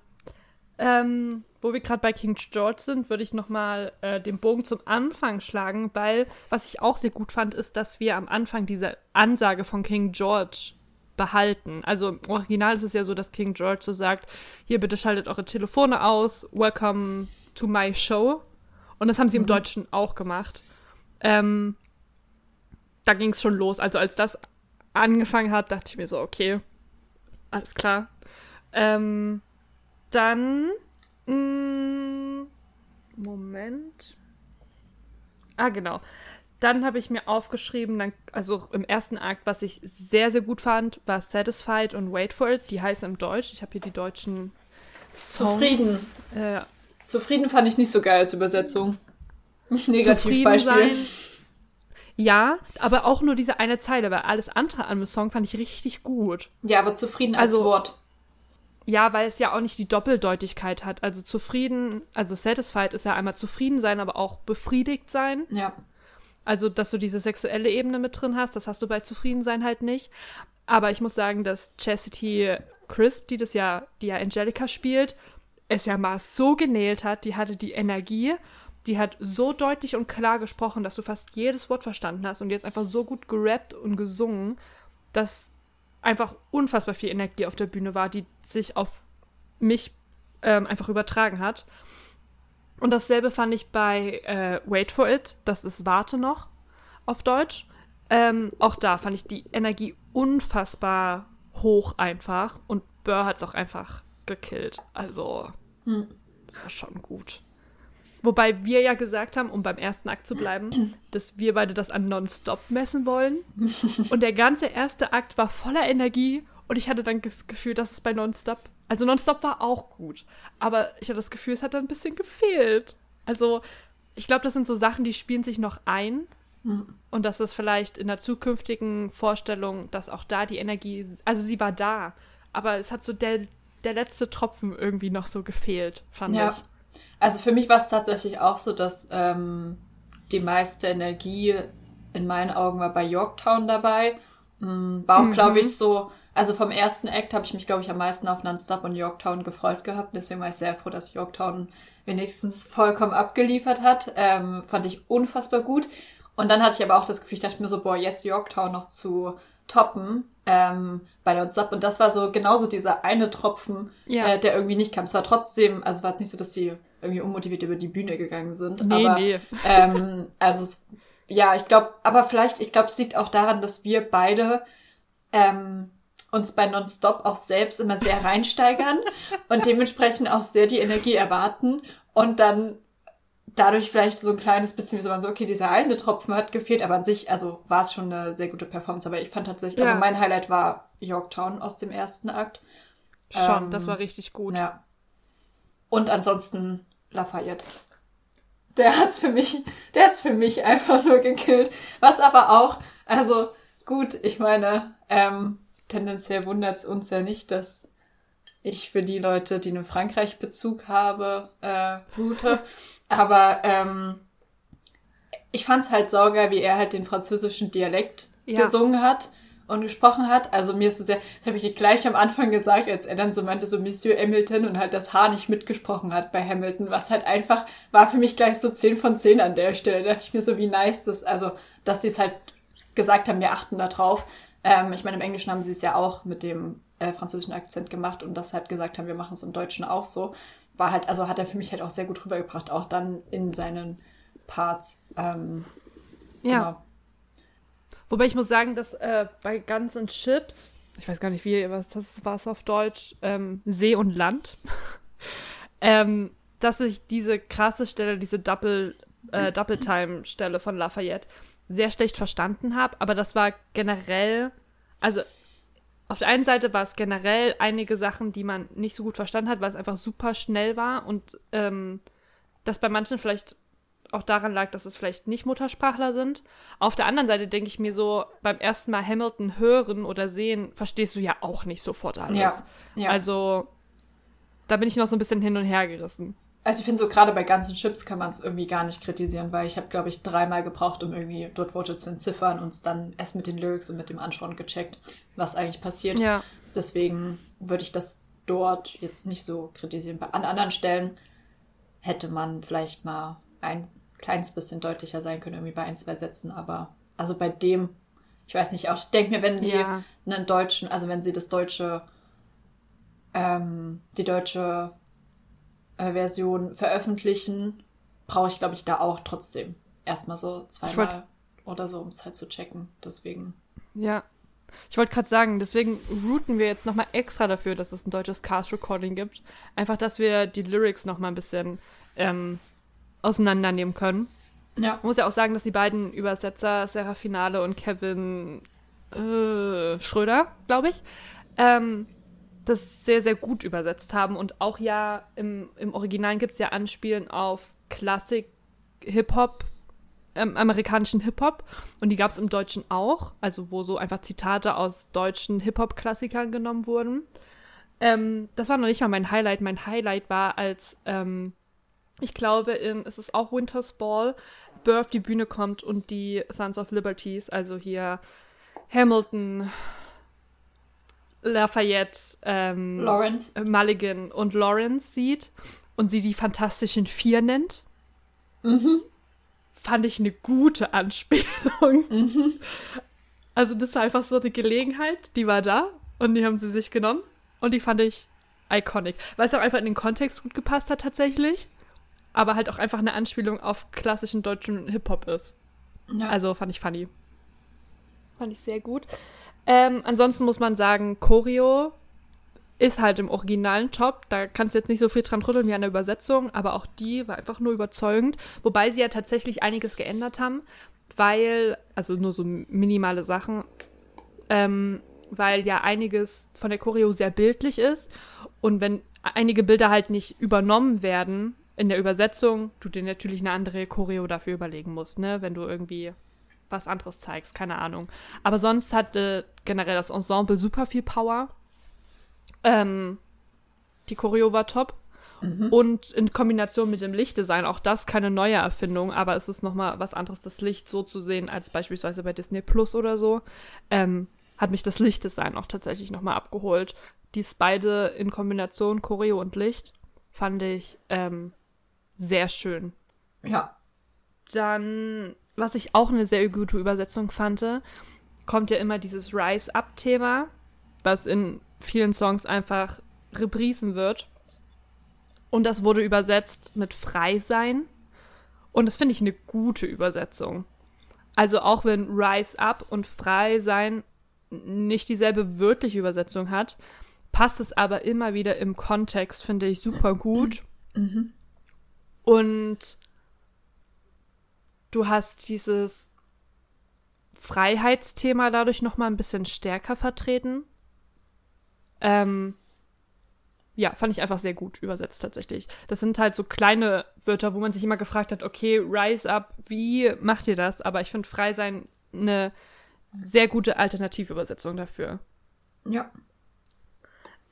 Ähm, wo wir gerade bei King George sind, würde ich nochmal äh, den Bogen zum Anfang schlagen, weil was ich auch sehr gut fand, ist, dass wir am Anfang diese Ansage von King George behalten. Also im Original ist es ja so, dass King George so sagt, hier bitte schaltet eure Telefone aus, welcome to my show. Und das haben sie mhm. im Deutschen auch gemacht. Ähm, da ging es schon los. Also als das angefangen hat, dachte ich mir so, okay, alles klar. Ähm, dann, mh, mm, Moment. Ah, genau. dann habe ich mir aufgeschrieben, dann, also im ersten Akt, was ich sehr, sehr gut fand, war Satisfied und Wait for It. Die heißen im Deutsch. Ich habe hier die deutschen. Zufrieden. Äh, Zufrieden fand ich nicht so geil als Übersetzung. zufrieden Negativbeispiel. sein. Ja, aber auch nur diese eine Zeile, weil alles andere an dem Song fand ich richtig gut. Ja, aber zufrieden als Also- Wort. Ja, weil es ja auch nicht die Doppeldeutigkeit hat. Also zufrieden, also satisfied ist ja einmal zufrieden sein, aber auch befriedigt sein. Ja. Also, dass du diese sexuelle Ebene mit drin hast, das hast du bei Zufriedensein halt nicht. Aber ich muss sagen, dass Chastity Crisp, die das ja, die ja Angelica spielt, es ja mal so genäht hat, die hatte die Energie, die hat so deutlich und klar gesprochen, dass du fast jedes Wort verstanden hast und jetzt einfach so gut gerappt und gesungen, dass einfach unfassbar viel Energie auf der Bühne war, die sich auf mich ähm, einfach übertragen hat. Und dasselbe fand ich bei äh, Wait for It, das ist Warte noch auf Deutsch. Ähm, auch da fand ich die Energie unfassbar hoch einfach und Burr hat es auch einfach gekillt. Also, das war schon gut. Wobei wir ja gesagt haben, um beim ersten Akt zu bleiben, dass wir beide das an Nonstop messen wollen. Und der ganze erste Akt war voller Energie und ich hatte dann das Gefühl, dass es bei Nonstop. Also Nonstop war auch gut, aber ich hatte das Gefühl, es hat dann ein bisschen gefehlt. Also ich glaube, das sind so Sachen, die spielen sich noch ein. Und dass es vielleicht in der zukünftigen Vorstellung, dass auch da die Energie, also sie war da, aber es hat so der, der letzte Tropfen irgendwie noch so gefehlt, fand Ja. ich. Also für mich war es tatsächlich auch so, dass ähm, die meiste Energie in meinen Augen war bei Yorktown dabei. Mm, War auch, glaube ich, so, also vom ersten Act habe ich mich, glaube ich, am meisten auf Nonstop und Yorktown gefreut gehabt. Deswegen war ich sehr froh, dass Yorktown wenigstens vollkommen abgeliefert hat. Ähm, fand ich unfassbar gut. Und dann hatte ich aber auch das Gefühl, ich dachte mir so, boah, jetzt Yorktown noch zu toppen ähm, bei Nonstop. Und das war so genauso dieser eine Tropfen, Ja. äh, der irgendwie nicht kam. Es war trotzdem, also war es nicht so, dass sie irgendwie unmotiviert über die Bühne gegangen sind. Nee, aber, nee. Ähm, also es, ja, ich glaube, aber vielleicht, ich glaube, es liegt auch daran, dass wir beide ähm, uns bei Nonstop auch selbst immer sehr reinsteigern und dementsprechend auch sehr die Energie erwarten und dann dadurch vielleicht so ein kleines bisschen wie so man so, okay, dieser eine Tropfen hat gefehlt, aber an sich, also war es schon eine sehr gute Performance, aber ich fand tatsächlich, Ja. also mein Highlight war Yorktown aus dem ersten Akt. Schon, Ähm, das war richtig gut. Ja. Und ansonsten Lafayette. Der hat's für mich, der hat's für mich einfach nur gekillt. Was aber auch, also gut, ich meine, ähm, tendenziell wundert's uns ja nicht, dass ich für die Leute, die einen Frankreich-Bezug habe, äh, route. Aber ähm, ich fand's halt saugeil, wie er halt den französischen Dialekt Ja. gesungen hat und gesprochen hat. Also mir ist es ja, das habe ich gleich am Anfang gesagt, als er dann so meinte, so Monsieur Hamilton und halt das Haar nicht mitgesprochen hat bei Hamilton, was halt einfach, war für mich gleich so 10 von 10 an der Stelle. Da dachte ich mir so, wie nice das, also, dass sie es halt gesagt haben, wir achten da drauf. Ähm, ich meine, im Englischen haben sie es ja auch mit dem äh, französischen Akzent gemacht und das halt gesagt haben, wir machen es im Deutschen auch so. War halt, also hat er für mich halt auch sehr gut rübergebracht, auch dann in seinen Parts. Ähm, Ja. Genau. Wobei ich muss sagen, dass äh, bei Guns and Chips, ich weiß gar nicht, wie, was das war es auf Deutsch, ähm, See und Land, ähm, dass ich diese krasse Stelle, diese Double, äh, Double-Time-Stelle von Lafayette sehr schlecht verstanden habe, aber das war generell, also auf der einen Seite war es generell einige Sachen, die man nicht so gut verstanden hat, weil es einfach super schnell war und ähm, das bei manchen vielleicht auch daran lag, dass es vielleicht nicht Muttersprachler sind. Auf der anderen Seite denke ich mir so, beim ersten Mal Hamilton hören oder sehen, verstehst du ja auch nicht sofort alles. Ja, ja. Also, da bin ich noch so ein bisschen hin und her gerissen. Also ich finde so gerade bei ganzen Chips kann man es irgendwie gar nicht kritisieren, weil ich habe, glaube ich, dreimal gebraucht, um irgendwie dort Worte zu entziffern und es dann erst mit den Lyrics und mit dem Anschauen gecheckt, was eigentlich passiert. Ja. Deswegen würde ich das dort jetzt nicht so kritisieren. Bei- An anderen Stellen hätte man vielleicht mal ein kleines bisschen deutlicher sein können, irgendwie bei ein, zwei Sätzen, aber also bei dem, ich weiß nicht, auch ich denke mir, wenn sie Ja. einen deutschen, also wenn sie das deutsche, ähm, die deutsche äh, Version veröffentlichen, brauche ich, glaube ich, da auch trotzdem erstmal so zweimal oder so, um es halt zu checken. Deswegen. Ja. Ich wollte gerade sagen, deswegen routen wir jetzt nochmal extra dafür, dass es ein deutsches Cast-Recording gibt. Einfach, dass wir die Lyrics nochmal ein bisschen ähm, auseinandernehmen können. Ja. Man muss ja auch sagen, dass die beiden Übersetzer, Sarah Finale und Kevin äh, Schröder, glaube ich, ähm, das sehr, sehr gut übersetzt haben. Und auch ja im, im Original gibt es ja Anspielen auf Klassik, Hip-Hop, ähm, amerikanischen Hip-Hop. Und die gab es im Deutschen auch. Also wo so einfach Zitate aus deutschen Hip-Hop-Klassikern genommen wurden. Ähm, das war noch nicht mal mein Highlight. Mein Highlight war, als ähm, ich glaube, in, es ist auch Winter's Ball, Burr auf die Bühne kommt und die Sons of Liberties, also hier Hamilton, Lafayette, ähm, Lawrence. Mulligan und Lawrence sieht und sie die Fantastischen Vier nennt. Mhm. Fand ich eine gute Anspielung. Mhm. Also das war einfach so eine Gelegenheit, die war da und die haben sie sich genommen und die fand ich iconic. Weil es auch einfach in den Kontext gut gepasst hat tatsächlich, aber halt auch einfach eine Anspielung auf klassischen deutschen Hip-Hop ist. Ja. Also fand ich funny. Fand ich sehr gut. Ähm, ansonsten muss man sagen, Choreo ist halt im originalen Top. Da kannst du jetzt nicht so viel dran rütteln wie an der Übersetzung, aber auch die war einfach nur überzeugend. Wobei sie ja tatsächlich einiges geändert haben, weil, also nur so minimale Sachen, ähm, weil ja einiges von der Choreo sehr bildlich ist. Und wenn einige Bilder halt nicht übernommen werden in der Übersetzung, du dir natürlich eine andere Choreo dafür überlegen musst, ne? Wenn du irgendwie was anderes zeigst, keine Ahnung. Aber sonst hatte generell das Ensemble super viel Power. Ähm, die Choreo war top. Und in Kombination mit dem Lichtdesign, auch das keine neue Erfindung, aber es ist nochmal was anderes, das Licht so zu sehen, als beispielsweise bei Disney Plus oder so, ähm, hat mich das Lichtdesign auch tatsächlich nochmal abgeholt. Dies beide in Kombination, Choreo und Licht, fand ich ähm, sehr schön. Ja. Dann, was ich auch eine sehr gute Übersetzung fand, kommt ja immer dieses Rise-Up-Thema, was in vielen Songs einfach reprisen wird. Und das wurde übersetzt mit Frei sein. Und das finde ich eine gute Übersetzung. Also auch wenn Rise Up und Frei sein nicht dieselbe wörtliche Übersetzung hat, passt es aber immer wieder im Kontext, finde ich, super gut. Und du hast dieses Freiheitsthema dadurch noch mal ein bisschen stärker vertreten. Ähm, ja, fand ich einfach sehr gut übersetzt tatsächlich. Das sind halt so kleine Wörter, wo man sich immer gefragt hat, okay, rise up, wie macht ihr das? Aber ich finde frei sein eine sehr gute Alternativübersetzung dafür. Ja.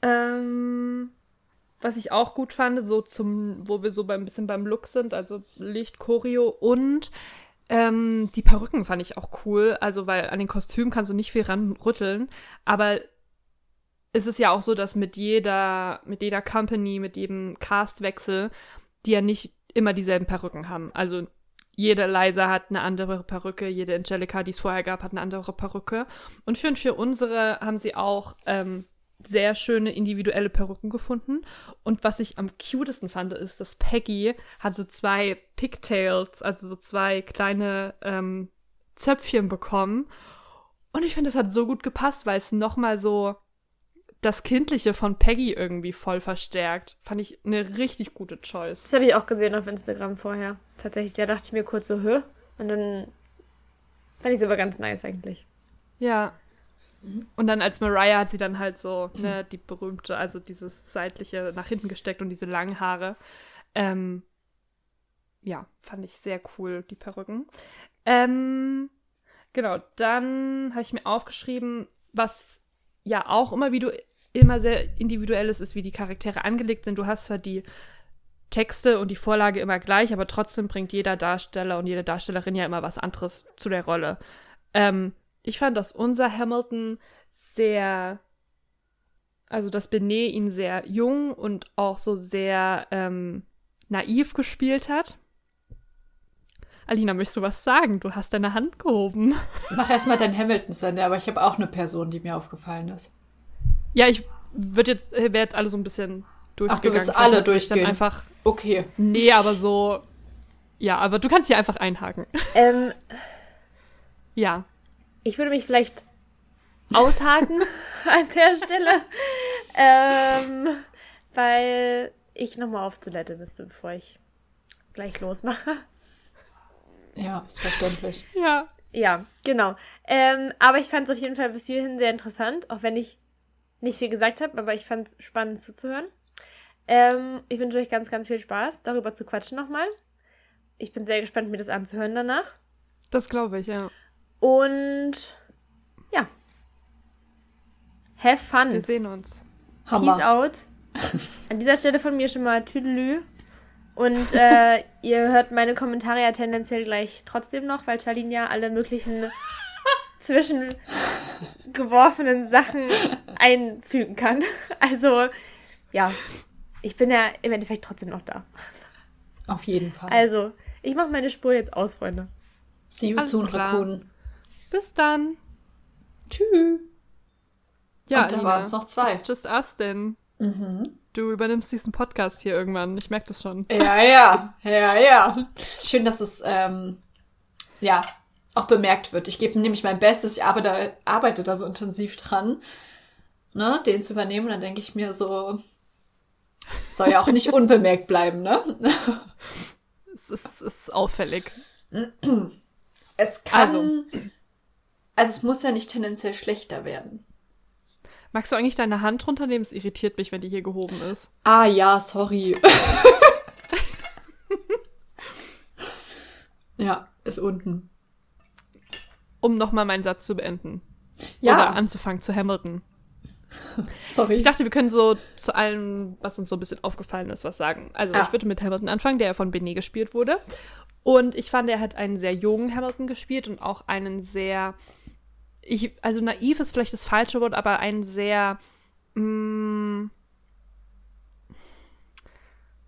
Ähm, was ich auch gut fand, so zum, wo wir so beim bisschen beim Look sind, also Licht, Choreo und ähm, die Perücken fand ich auch cool. Also, weil an den Kostümen kannst du nicht viel ranrütteln, aber es ist ja auch so, dass mit jeder, mit jeder Company, mit jedem Castwechsel, die ja nicht immer dieselben Perücken haben. Also jede Liza hat eine andere Perücke, jede Angelica, die es vorher gab, hat eine andere Perücke. Und für, für unsere haben sie auch ähm, sehr schöne individuelle Perücken gefunden. Und was ich am cutesten fand, ist, dass Peggy hat so zwei Pigtails, also so zwei kleine ähm, Zöpfchen bekommen. Und ich finde, das hat so gut gepasst, weil es nochmal so das Kindliche von Peggy irgendwie voll verstärkt. Fand ich eine richtig gute Choice. Das habe ich auch gesehen auf Instagram vorher. Tatsächlich, da dachte ich mir kurz so, hö? Und dann fand ich es aber ganz nice eigentlich. Ja. Und dann als Mariah hat sie dann halt so, ne, die berühmte, also dieses seitliche nach hinten gesteckt und diese langen Haare. Ähm, ja, fand ich sehr cool, die Perücken. Ähm, genau, dann habe ich mir aufgeschrieben, was ja auch immer wie du immer sehr individuell ist, ist, wie die Charaktere angelegt sind. Du hast zwar die Texte und die Vorlage immer gleich, aber trotzdem bringt jeder Darsteller und jede Darstellerin ja immer was anderes zu der Rolle. Ähm, ich fand, dass unser Hamilton sehr, also dass Benet ihn sehr jung und auch so sehr ähm, naiv gespielt hat. Alina, möchtest du was sagen? Du hast deine Hand gehoben. Mach erstmal dein Hamilton zu Ende, aber ich habe auch eine Person, die mir aufgefallen ist. Ja, ich würde jetzt, wäre jetzt alle so ein bisschen durchgegangen. Ach, du willst alle Dann durchgehen? einfach, Okay. nee, aber so, ja, aber du kannst hier einfach einhaken. Ähm, Ja. Ich würde mich vielleicht aushaken an der Stelle. Ähm, weil ich nochmal auf Toilette müsste, bevor ich gleich losmache. Ja, ist verständlich. Ja. Ja, genau. Ähm, aber ich fand es auf jeden Fall bis hierhin sehr interessant, auch wenn ich nicht viel gesagt habe, aber ich fand es spannend zuzuhören. Ähm, ich wünsche euch ganz, ganz viel Spaß, darüber zu quatschen nochmal. Ich bin sehr gespannt, mir das anzuhören danach. Das glaube ich, ja. Und ja. Have fun. Wir sehen uns. Hammer. Peace out. An dieser Stelle von mir schon mal Tüdelü. Und äh, ihr hört meine Kommentare ja tendenziell gleich trotzdem noch, weil Charlene ja alle möglichen zwischengeworfenen Sachen einfügen kann. Also, ja, ich bin ja im Endeffekt trotzdem noch da. Auf jeden Fall. Also, ich mache meine Spur jetzt aus, Freunde. See you Alles soon, klar. Raccoon. Bis dann. Tschüss. Ja, Und da Alina, waren's noch zwei. It's just us denn. Mhm. Du übernimmst diesen Podcast hier irgendwann. Ich merke das schon. Ja, ja, ja, ja. Schön, dass es, ähm, ja, auch bemerkt wird. Ich gebe nämlich mein Bestes. Ich arbeite, arbeite da so intensiv dran, ne, den zu übernehmen. Und dann denke ich mir so, soll ja auch nicht unbemerkt bleiben, ne? Es ist, es ist auffällig. Es kann, Also. Also es muss ja nicht tendenziell schlechter werden. Magst du eigentlich deine Hand runternehmen? Es irritiert mich, wenn die hier gehoben ist. Ah ja, sorry. ja, ist unten. Um nochmal meinen Satz zu beenden. Ja, Oder anzufangen zu Hamilton. sorry. Ich dachte, wir können so zu allem, was uns so ein bisschen aufgefallen ist, was sagen. Also Ah. ich würde mit Hamilton anfangen, der ja von Benet gespielt wurde. Und ich fand, er hat einen sehr jungen Hamilton gespielt und auch einen sehr, ich, also naiv ist vielleicht das falsche Wort, aber einen sehr, mh,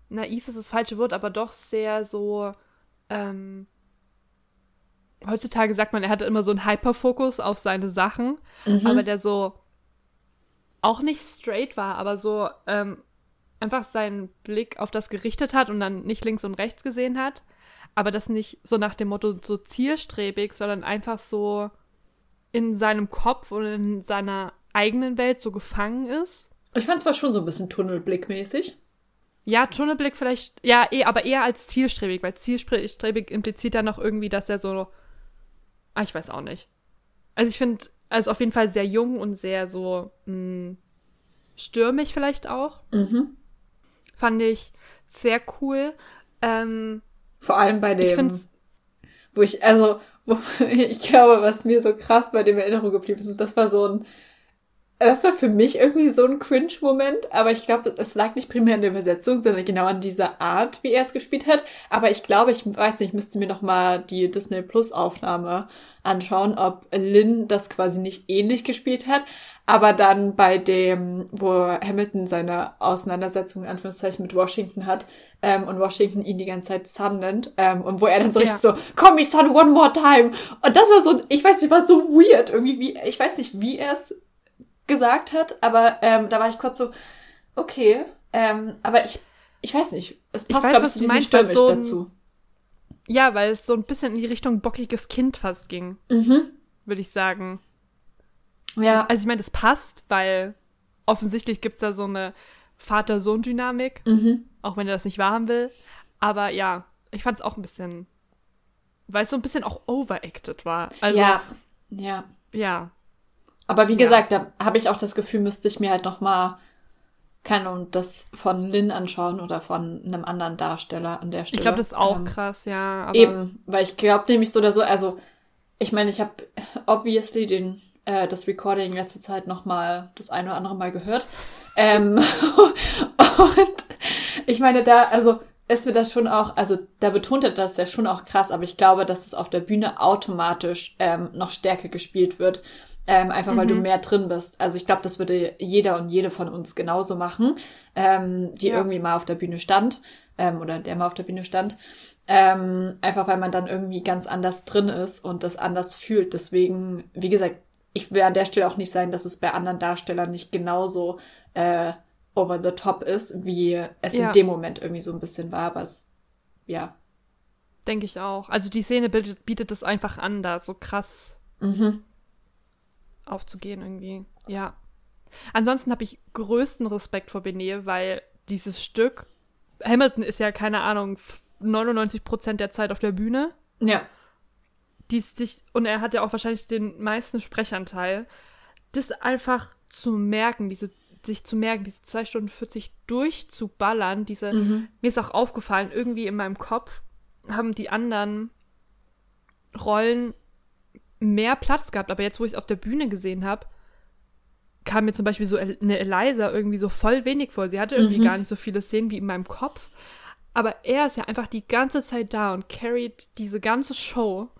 naiv ist das falsche Wort, aber doch sehr so, ähm, heutzutage sagt man, er hatte immer so einen Hyperfokus auf seine Sachen, Mhm. aber der so auch nicht straight war, aber so ähm, einfach seinen Blick auf das gerichtet hat und dann nicht links und rechts gesehen hat. Aber das nicht so nach dem Motto so zielstrebig, sondern einfach so in seinem Kopf und in seiner eigenen Welt so gefangen ist. Ich fand zwar schon so ein bisschen Tunnelblickmäßig. Ja, Tunnelblick vielleicht, ja, eh, aber eher als zielstrebig, weil zielstrebig impliziert dann noch irgendwie, dass er so, ah, ich weiß auch nicht. Also ich finde, also auf jeden Fall sehr jung und sehr so mh, stürmig vielleicht auch. Mhm. Fand ich sehr cool. Ähm, Vor allem bei dem, ich finde wo ich, also, ich glaube, was mir so krass bei dem Erinnerung geblieben ist, das war so ein, das war für mich irgendwie so ein Cringe-Moment, aber ich glaube, es lag nicht primär an der Übersetzung, sondern genau an dieser Art, wie er es gespielt hat. Aber ich glaube, ich weiß nicht, ich müsste mir noch mal die Disney Plus Aufnahme anschauen, ob Lynn das quasi nicht ähnlich gespielt hat. Aber dann bei dem, wo Hamilton seine Auseinandersetzung in Anführungszeichen mit Washington hat ähm, und Washington ihn die ganze Zeit Son nennt ähm, und wo er dann so Ja. richtig so, call me Son one more time. Und das war so, ich weiß nicht, war so weird irgendwie, wie, ich weiß nicht, wie er es gesagt hat, aber ähm, da war ich kurz so, okay, ähm, aber ich, ich weiß nicht, es Ich passt, glaube ich, zu diesem Stürmisch so dazu. ja, weil es so ein bisschen in die Richtung bockiges Kind fast ging, Mhm. würde ich sagen. Ja, Also ich meine, das passt, weil offensichtlich gibt es da so eine Vater-Sohn-Dynamik, mhm. auch wenn er das nicht wahrhaben will. Aber ja, ich fand es auch ein bisschen, weil es so ein bisschen auch overacted war. Also ja, ja. ja. Aber wie Ja. gesagt, da habe ich auch das Gefühl, müsste ich mir halt noch mal keine Ahnung, das von Lynn anschauen oder von einem anderen Darsteller an der Stelle. Ich glaube, das ist auch Ähm, krass, ja. Eben, weil ich glaube nämlich so oder so, also ich meine, ich habe obviously den äh, das Recording letzte Zeit noch mal das eine oder andere Mal gehört. Ähm, und ich meine, da, also es wird das schon auch, also da betont er das ja schon auch krass, aber ich glaube, dass es auf der Bühne automatisch ähm, noch stärker gespielt wird. Ähm, einfach weil du Mhm. mehr drin bist. Also ich glaube, das würde jeder und jede von uns genauso machen, ähm, die Ja. irgendwie mal auf der Bühne stand ähm, oder der mal auf der Bühne stand. Ähm, einfach weil man dann irgendwie ganz anders drin ist und das anders fühlt. Deswegen, wie gesagt, ich will an der Stelle auch nicht sein, dass es bei anderen Darstellern nicht genauso äh, over the top ist, wie es Ja. in dem Moment irgendwie so ein bisschen war. Aber es, ja. denke ich auch. Also die Szene bietet, bietet es einfach an, da so krass Mhm. aufzugehen irgendwie. Ja. Ansonsten habe ich größten Respekt vor Benet, weil dieses Stück, Hamilton ist ja, keine Ahnung, 99 Prozent der Zeit auf der Bühne. Ja. Die sich, und er hat ja auch wahrscheinlich den meisten Sprechanteil, das einfach zu merken, diese, sich zu merken, diese 2 Stunden 40 durchzuballern, diese, Mhm. mir ist auch aufgefallen, irgendwie in meinem Kopf haben die anderen Rollen mehr Platz gehabt, aber jetzt, wo ich es auf der Bühne gesehen habe, kam mir zum Beispiel so eine Eliza irgendwie so voll wenig vor. Sie hatte irgendwie Mhm. gar nicht so viele Szenen wie in meinem Kopf. Aber er ist ja einfach die ganze Zeit da und carried diese ganze Show.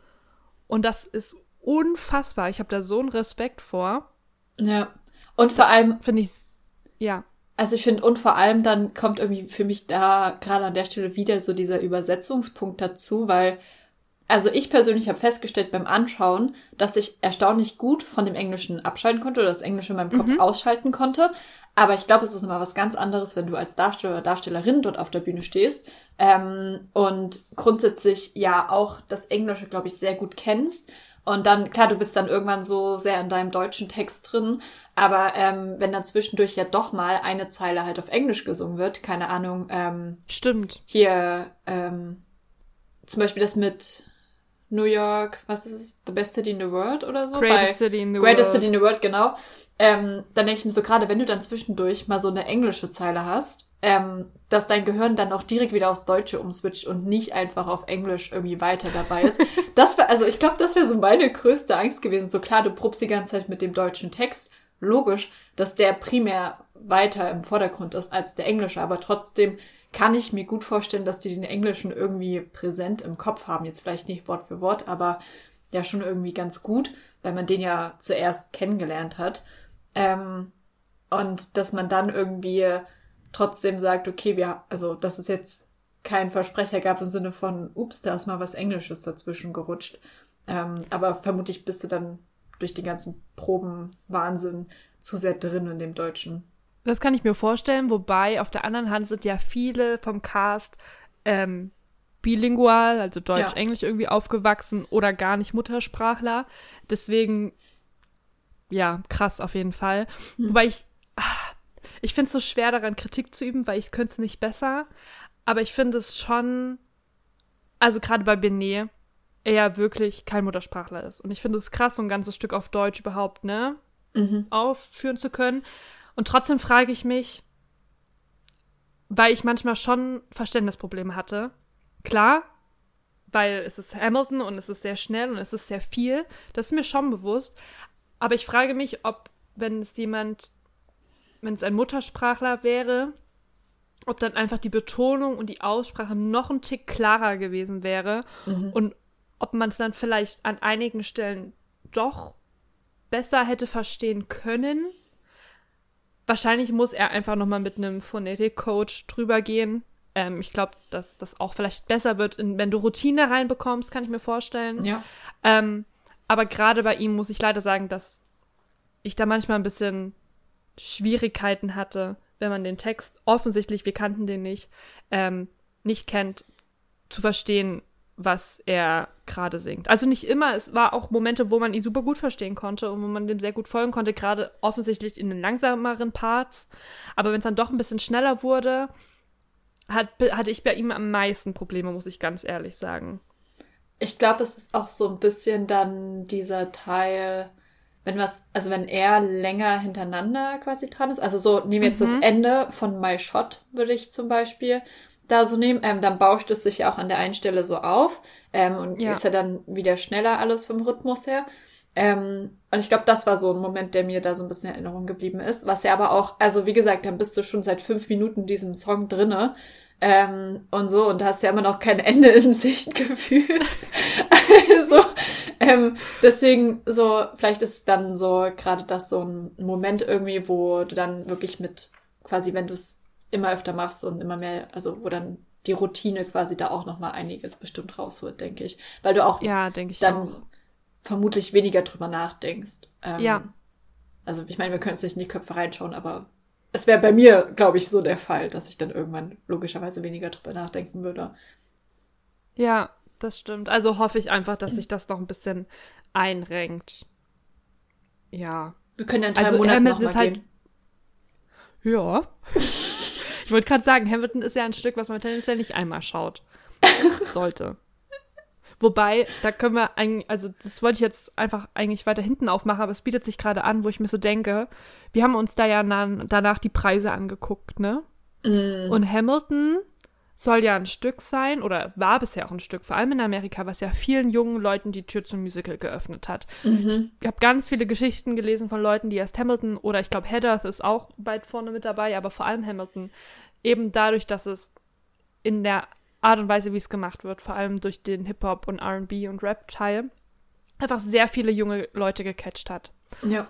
Und das ist unfassbar. Ich habe da so einen Respekt vor. Ja. Und vor allem, Finde ich, ja. Also ich finde, und vor allem dann kommt irgendwie für mich da gerade an der Stelle wieder so dieser Übersetzungspunkt dazu, weil, also ich persönlich habe festgestellt beim Anschauen, dass ich erstaunlich gut von dem Englischen abschalten konnte oder das Englische in meinem Kopf ausschalten konnte. Aber ich glaube, es ist nochmal was ganz anderes, wenn du als Darsteller oder Darstellerin dort auf der Bühne stehst ähm, und grundsätzlich ja auch das Englische, glaube ich, sehr gut kennst. Und dann, klar, du bist dann irgendwann so sehr in deinem deutschen Text drin, aber ähm, wenn dann zwischendurch ja doch mal eine Zeile halt auf Englisch gesungen wird, keine Ahnung, ähm, Stimmt. hier ähm, zum Beispiel das mit New York, was ist es, The Best City in the World oder so? Greatest City in the Greatest World. City in the World, genau. Ähm, dann denke ich mir so, gerade wenn du dann zwischendurch mal so eine englische Zeile hast, ähm, dass dein Gehirn dann auch direkt wieder aufs Deutsche umswitcht und nicht einfach auf Englisch irgendwie weiter dabei ist. Das war, also ich glaube, das wäre so meine größte Angst gewesen. So klar, du probst die ganze Zeit mit dem deutschen Text. Logisch, dass der primär weiter im Vordergrund ist als der englische, aber trotzdem kann ich mir gut vorstellen, dass die den Englischen irgendwie präsent im Kopf haben. Jetzt vielleicht nicht Wort für Wort, aber ja schon irgendwie ganz gut, weil man den ja zuerst kennengelernt hat. Ähm, und dass man dann irgendwie trotzdem sagt, okay, wir, also, dass es jetzt keinen Versprecher gab im Sinne von, ups, da ist mal was Englisches dazwischen gerutscht. Ähm, aber vermutlich bist du dann durch den ganzen Probenwahnsinn zu sehr drin in dem Deutschen. Das kann ich mir vorstellen, wobei auf der anderen Hand sind ja viele vom Cast ähm, bilingual, also Deutsch-Englisch irgendwie aufgewachsen oder gar nicht Muttersprachler. Deswegen, ja, krass auf jeden Fall. Wobei ich, ah, ich finde es so schwer daran Kritik zu üben, weil ich könnte es nicht besser. Aber ich finde es schon, also gerade bei Benet, er wirklich kein Muttersprachler ist. Und ich finde es krass, so ein ganzes Stück auf Deutsch überhaupt, ne? Mhm. aufführen zu können. Und trotzdem frage ich mich, weil ich manchmal schon Verständnisprobleme hatte. Klar, weil es ist Hamilton und es ist sehr schnell und es ist sehr viel. Das ist mir schon bewusst. Aber ich frage mich, ob, wenn es jemand, wenn es ein Muttersprachler wäre, ob dann einfach die Betonung und die Aussprache noch ein Tick klarer gewesen wäre und ob man es dann vielleicht an einigen Stellen doch besser hätte verstehen können. Wahrscheinlich muss er einfach noch mal mit einem Phonetik-Coach drüber gehen. Ähm, ich glaube, dass das auch vielleicht besser wird, wenn du Routine reinbekommst, kann ich mir vorstellen. Ja. Ähm, aber gerade bei ihm muss ich leider sagen, dass ich da manchmal ein bisschen Schwierigkeiten hatte, wenn man den Text offensichtlich, wir kannten den nicht, ähm, nicht kennt, zu verstehen, was er gerade singt. Also nicht immer, es war auch Momente, wo man ihn super gut verstehen konnte und wo man dem sehr gut folgen konnte, gerade offensichtlich in den langsameren Parts. Aber wenn es dann doch ein bisschen schneller wurde, hat, hatte ich bei ihm am meisten Probleme, muss ich ganz ehrlich sagen. Ich glaube, es ist auch so ein bisschen dann dieser Teil, wenn was, also wenn er länger hintereinander quasi dran ist, also so, nehmen wir jetzt das Ende von My Shot, würde ich zum Beispiel da so nehmen, ähm, dann bauscht es sich ja auch an der einen Stelle so auf ähm, und Ja. ist ja dann wieder schneller alles vom Rhythmus her. Ähm, und ich glaube, das war so ein Moment, der mir da so ein bisschen in Erinnerung geblieben ist. Was ja aber auch, also wie gesagt, dann bist du schon seit fünf Minuten diesem Song drinne ähm, und so und hast ja immer noch kein Ende in Sicht gefühlt. also ähm, deswegen so, vielleicht ist dann so gerade das so ein Moment irgendwie, wo du dann wirklich mit quasi, wenn du es immer öfter machst und immer mehr, also wo dann die Routine quasi da auch noch mal einiges bestimmt rausholt, denke ich, weil du auch Ja, dann auch. vermutlich weniger drüber nachdenkst. Ähm, Ja. Also ich meine, wir können es nicht in die Köpfe reinschauen, aber es wäre bei mir, glaube ich, so der Fall, dass ich dann irgendwann logischerweise weniger drüber nachdenken würde. Ja, das stimmt. Also hoffe ich einfach, dass sich das noch ein bisschen einrenkt. Ja. Wir können ja in drei Also Monaten Hamilton ist halt- gehen. Ja. Ich wollte gerade sagen, Hamilton ist ja ein Stück, was man tendenziell nicht einmal schaut. Sollte. Wobei, da können wir eigentlich, also das wollte ich jetzt einfach eigentlich weiter hinten aufmachen, aber es bietet sich gerade an, wo ich mir so denke, wir haben uns da ja danach die Preise angeguckt, ne? Mm. Und Hamilton soll ja ein Stück sein oder war bisher auch ein Stück, vor allem in Amerika, was ja vielen jungen Leuten die Tür zum Musical geöffnet hat. Mhm. Ich habe ganz viele Geschichten gelesen von Leuten, die erst Hamilton oder ich glaube Hedderth ist auch weit vorne mit dabei, aber vor allem Hamilton, eben dadurch, dass es in der Art und Weise, wie es gemacht wird, vor allem durch den Hip-Hop und RB und Rap-Teil, einfach sehr viele junge Leute gecatcht hat. Ja.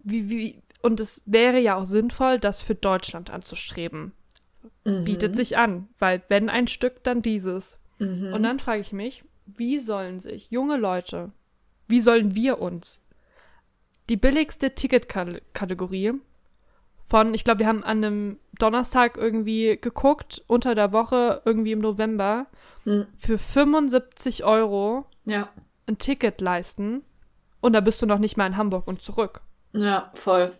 Wie, wie, und es wäre ja auch sinnvoll, das für Deutschland anzustreben. Mhm. Bietet sich an, weil wenn ein Stück, dann dieses. Mhm. Und dann frage ich mich, wie sollen sich junge Leute, wie sollen wir uns die billigste Ticketkategorie von, ich glaube, wir haben an einem Donnerstag irgendwie geguckt, unter der Woche, irgendwie im November, hm. für 75 Euro ja. ein Ticket leisten. Und da bist du noch nicht mal in Hamburg und zurück. Ja, voll.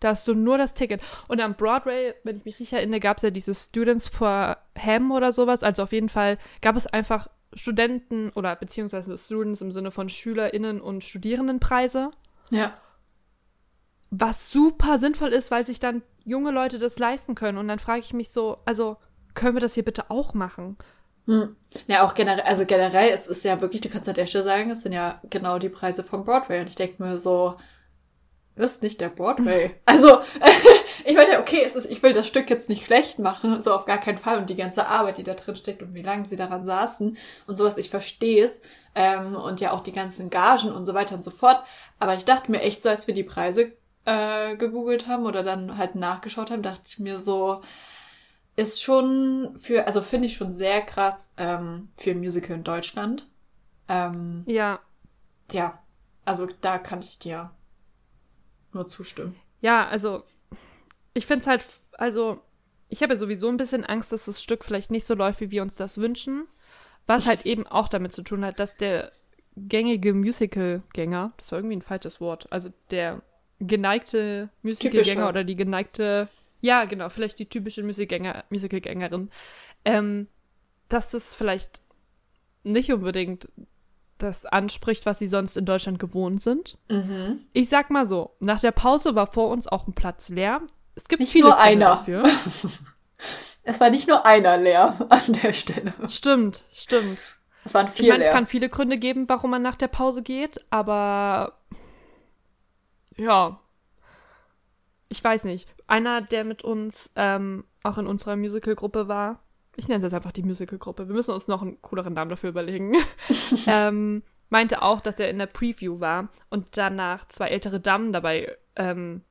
Da hast du nur das Ticket. Und am Broadway, wenn ich mich richtig erinnere, gab es ja diese Students for Ham oder sowas. Also auf jeden Fall gab es einfach Studenten oder beziehungsweise Students im Sinne von SchülerInnen und Studierendenpreise. Ja was super sinnvoll ist, weil sich dann junge Leute das leisten können. Und dann frage ich mich so, also können wir das hier bitte auch machen? Hm. Ja, auch generell, also generell, es ist ja wirklich, du kannst ja der Stelle sagen, es sind ja genau die Preise vom Broadway. Und ich denke mir so, das ist nicht der Broadway. Also, ich meine, okay, es ist, ich will das Stück jetzt nicht schlecht machen, so auf gar keinen Fall. Und die ganze Arbeit, die da drin steckt und wie lange sie daran saßen und sowas, ich verstehe es. Ähm, und ja auch die ganzen Gagen und so weiter und so fort. Aber ich dachte mir echt so, als wir die Preise äh, gegoogelt haben oder dann halt nachgeschaut haben, dachte ich mir so, ist schon für, also finde ich schon sehr krass ähm, für ein Musical in Deutschland. Ähm, ja. Ja, also da kann ich dir nur zustimmen. Ja, also ich finde es halt, also ich habe ja sowieso ein bisschen Angst, dass das Stück vielleicht nicht so läuft, wie wir uns das wünschen. Was halt eben auch damit zu tun hat, dass der gängige Musical-Gänger, das war irgendwie ein falsches Wort, also der geneigte Musicalgänger oder die geneigte, ja, genau, vielleicht die typische Musicalgänger, Musicalgängerin, ähm, dass das vielleicht nicht unbedingt das anspricht, was sie sonst in Deutschland gewohnt sind. Mhm. Ich sag mal so, nach der Pause war vor uns auch ein Platz leer. Es gibt nicht viele nur einer dafür. es war nicht nur einer leer an der Stelle. Stimmt, stimmt. Es waren vier ich meine, es kann viele Gründe geben, warum man nach der Pause geht, aber ja, ich weiß nicht. Einer, der mit uns ähm, auch in unserer Musical-Gruppe war, ich nenne es jetzt einfach die Musical-Gruppe, wir müssen uns noch einen cooleren Namen dafür überlegen, ähm, meinte auch, dass er in der Preview war und danach zwei ältere Damen dabei ähm,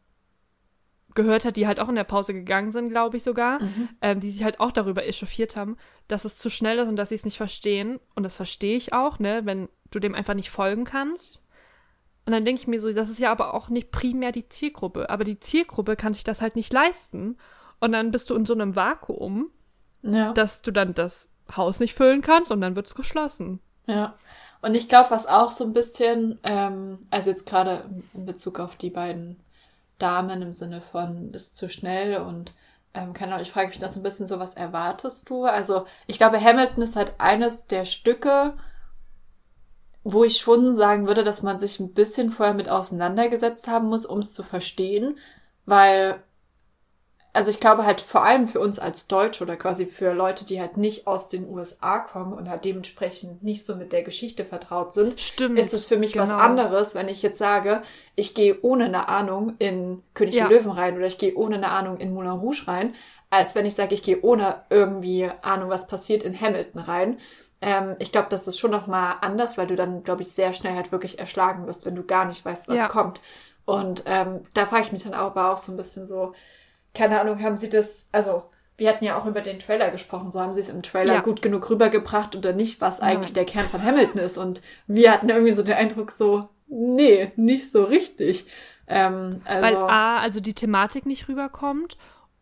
gehört hat, die halt auch in der Pause gegangen sind, glaube ich sogar, mhm. ähm, die sich halt auch darüber echauffiert haben, dass es zu schnell ist und dass sie es nicht verstehen. Und das verstehe ich auch, ne, wenn du dem einfach nicht folgen kannst. Und dann denke ich mir so, das ist ja aber auch nicht primär die Zielgruppe. Aber die Zielgruppe kann sich das halt nicht leisten. Und dann bist du in so einem Vakuum, ja. dass du dann das Haus nicht füllen kannst und dann wird es geschlossen. Ja. Und ich glaube, was auch so ein bisschen, ähm, also jetzt gerade in Bezug auf die beiden Damen im Sinne von ist zu schnell und ähm, keine Ahnung, ich frage mich das ein bisschen so, was erwartest du? Also ich glaube, Hamilton ist halt eines der Stücke, wo ich schon sagen würde, dass man sich ein bisschen vorher mit auseinandergesetzt haben muss, um es zu verstehen, weil also ich glaube halt vor allem für uns als Deutsche oder quasi für Leute, die halt nicht aus den USA kommen und halt dementsprechend nicht so mit der Geschichte vertraut sind, Stimmt, ist es für mich genau. was anderes, wenn ich jetzt sage, ich gehe ohne eine Ahnung in König ja. der Löwen rein oder ich gehe ohne eine Ahnung in Moulin Rouge rein, als wenn ich sage, ich gehe ohne irgendwie Ahnung, was passiert in Hamilton rein. Ähm, ich glaube, das ist schon noch mal anders, weil du dann, glaube ich, sehr schnell halt wirklich erschlagen wirst, wenn du gar nicht weißt, was ja. kommt. Und ähm, da frage ich mich dann aber auch so ein bisschen so, keine Ahnung, haben sie das, also wir hatten ja auch über den Trailer gesprochen, so haben sie es im Trailer ja. gut genug rübergebracht oder nicht, was eigentlich ja. der Kern von Hamilton ist. Und wir hatten irgendwie so den Eindruck so, nee, nicht so richtig. Ähm, also, Weil A, also die Thematik nicht rüberkommt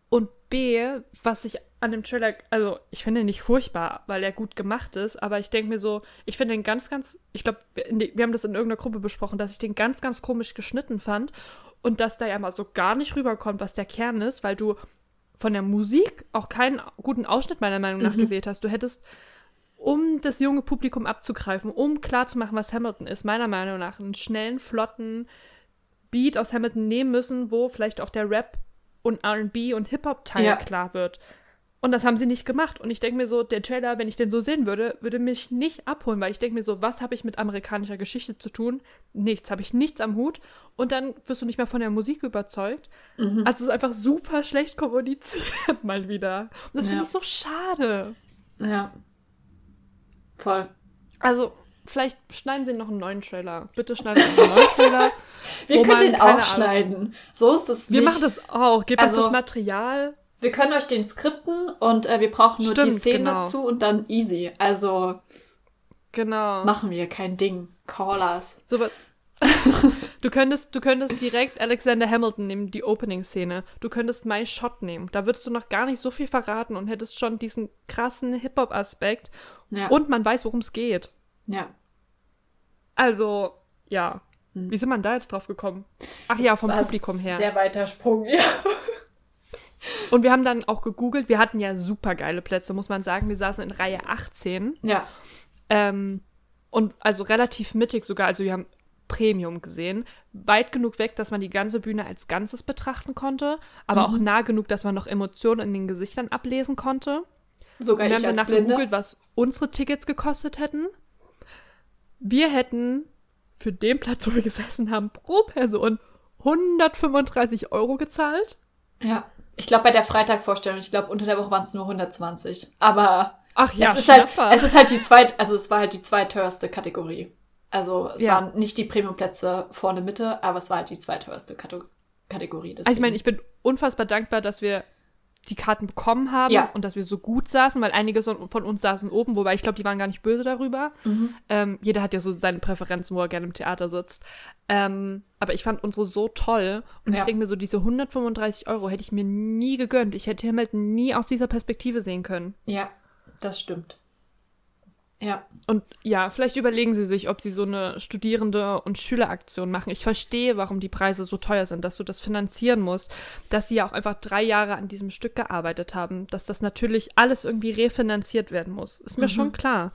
und B, was ich an dem Trailer, also ich finde ihn nicht furchtbar, weil er gut gemacht ist, aber ich denke mir so, ich finde den ganz, ganz, ich glaube, wir haben das in irgendeiner Gruppe besprochen, dass ich den ganz, ganz komisch geschnitten fand und dass da ja mal so gar nicht rüberkommt, was der Kern ist, weil du von der Musik auch keinen guten Ausschnitt meiner Meinung nach mhm. gewählt hast. Du hättest um das junge Publikum abzugreifen, um klarzumachen, was Hamilton ist, meiner Meinung nach einen schnellen, flotten Beat aus Hamilton nehmen müssen, wo vielleicht auch der Rap und RB und Hip-Hop-Teil Ja. klar wird. Und das haben sie nicht gemacht. Und ich denke mir so, der Trailer, wenn ich den so sehen würde, würde mich nicht abholen, weil ich denke mir so, was habe ich mit amerikanischer Geschichte zu tun? Nichts, habe ich nichts am Hut. Und dann wirst du nicht mehr von der Musik überzeugt. Mhm. Also es ist einfach super schlecht kommuniziert mal wieder. Und das Ja. finde ich so schade. Ja. Voll. Also, vielleicht schneiden sie noch einen neuen Trailer. Bitte schneiden sie noch einen neuen Trailer. Wir können den auch schneiden. So ist es Wir nicht. machen das auch. Gebt Also- uns das Material. Wir können euch den skripten und äh, wir brauchen nur die Stimmt, Szene genau. dazu und dann easy. Also Genau. machen wir kein Ding. Call us. So was. du könntest, du könntest direkt Alexander Hamilton nehmen, die Opening-Szene. Du könntest My Shot nehmen. Da würdest du noch gar nicht so viel verraten und hättest schon diesen krassen Hip-Hop-Aspekt. Ja. Und man weiß, worum es geht. ja. Also, ja. Hm. Wie sind man da jetzt drauf gekommen? Ach ja, Das vom war Publikum her. Sehr weiter Sprung, ja. Und wir haben dann auch gegoogelt. Wir hatten ja super geile Plätze, muss man sagen. Wir saßen in Reihe 18. Ja. Ähm, und also relativ mittig sogar. Also wir haben Premium gesehen. Weit genug weg, dass man die ganze Bühne als Ganzes betrachten konnte. Aber auch nah genug, dass man noch Emotionen in den Gesichtern ablesen konnte. Sogar Und dann ich haben wir nachgegoogelt, was unsere Tickets gekostet hätten. Wir hätten für den Platz, wo wir gesessen haben, pro Person 135 Euro gezahlt. Ja. Ich glaube, bei der Freitagvorstellung, ich glaube, unter der Woche waren es nur 120. Aber Ach ja, es ist halt, es ist halt die zweit, also es war halt die zweiteuerste Kategorie. Also es Ja. waren nicht die Premiumplätze vorne Mitte, aber es war halt die zweiteuerste Kato Kategorie. Also ich meine, ich bin unfassbar dankbar, dass wir die Karten bekommen haben Ja. und dass wir so gut saßen, weil einige von uns saßen oben, wobei ich glaube, die waren gar nicht böse darüber. Mhm. Ähm, jeder hat ja so seine Präferenzen, wo er gerne im Theater sitzt. Ähm, aber ich fand unsere so toll und ich Ja. denke mir so, diese 135 Euro hätte ich mir nie gegönnt. Ich hätte Hamilton nie aus dieser Perspektive sehen können. Ja, das stimmt. Ja. Und ja, vielleicht überlegen Sie sich, ob Sie so eine Studierende- und Schüleraktion machen. Ich verstehe, warum die Preise so teuer sind, dass du das finanzieren musst, dass Sie ja auch einfach drei Jahre an diesem Stück gearbeitet haben, dass das natürlich alles irgendwie refinanziert werden muss. Ist mir schon klar.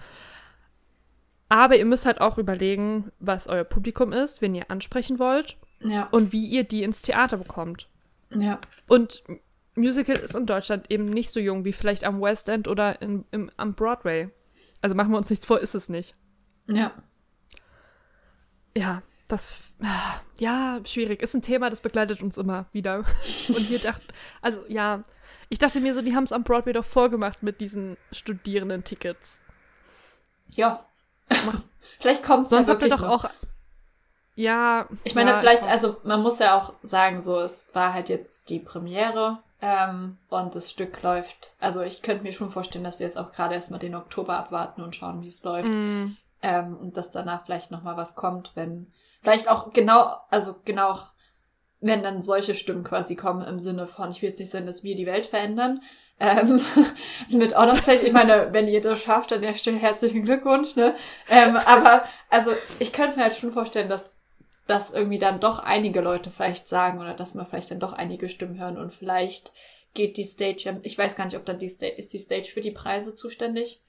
Aber ihr müsst halt auch überlegen, was euer Publikum ist, wen ihr ansprechen wollt Ja. und wie ihr die ins Theater bekommt. Ja. Und Musical ist in Deutschland eben nicht so jung wie vielleicht am West End oder in, im, am Broadway. Also machen wir uns nichts vor, ist es nicht. Ja. Ja, das, ah, ja, schwierig. Ist ein Thema, das begleitet uns immer wieder. Und wir dachten, also ja, ich dachte mir so, die haben es am Broadway doch vorgemacht mit diesen Studierenden-Tickets. Ja. Vielleicht kommt es ja wirklich doch noch. auch, ja. Ich meine, ja, vielleicht, ich- also man muss ja auch sagen, so, es war halt jetzt die Premiere ähm, und das Stück läuft. Also ich könnte mir schon vorstellen, dass sie jetzt auch gerade erstmal den Oktober abwarten und schauen, wie es läuft. Mm, Ähm, und dass danach vielleicht nochmal was kommt, wenn vielleicht auch genau, also genau, wenn dann solche Stimmen quasi kommen im Sinne von, ich will jetzt nicht sagen, dass wir die Welt verändern. Ähm, mit Honor Stage, ich meine, wenn ihr das schafft, dann erst herzlichen Glückwunsch, ne? Ähm, aber also ich könnte mir halt schon vorstellen, dass dass irgendwie dann doch einige Leute vielleicht sagen oder dass man vielleicht dann doch einige Stimmen hören und vielleicht geht die Stage, ich weiß gar nicht, ob dann die Stage, ist die Stage für die Preise zuständig?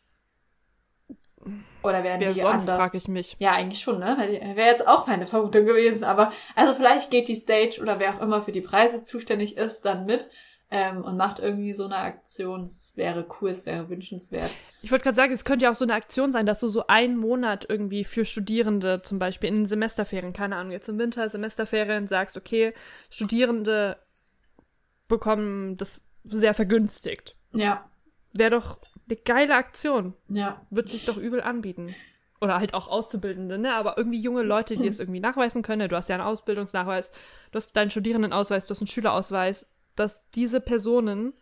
Oder werden wer die sonst, anders? frage ich mich. Ja, eigentlich schon, ne? Wäre jetzt auch meine Vermutung gewesen. Aber also vielleicht geht die Stage oder wer auch immer für die Preise zuständig ist, dann mit ähm, und macht irgendwie so eine Aktion. Es wäre cool, es wäre wünschenswert. Ich wollte gerade sagen, es könnte ja auch so eine Aktion sein, dass du so einen Monat irgendwie für Studierende zum Beispiel in den Semesterferien, keine Ahnung, jetzt im Winter Semesterferien sagst, okay, Studierende bekommen das sehr vergünstigt. Ja, Wäre doch eine geile Aktion. ja, Wird sich doch übel anbieten. Oder halt auch Auszubildende, ne? Aber irgendwie junge Leute, die es irgendwie nachweisen können. ne? Du hast ja einen Ausbildungsnachweis, du hast deinen Studierendenausweis, du hast einen Schülerausweis, dass diese Personen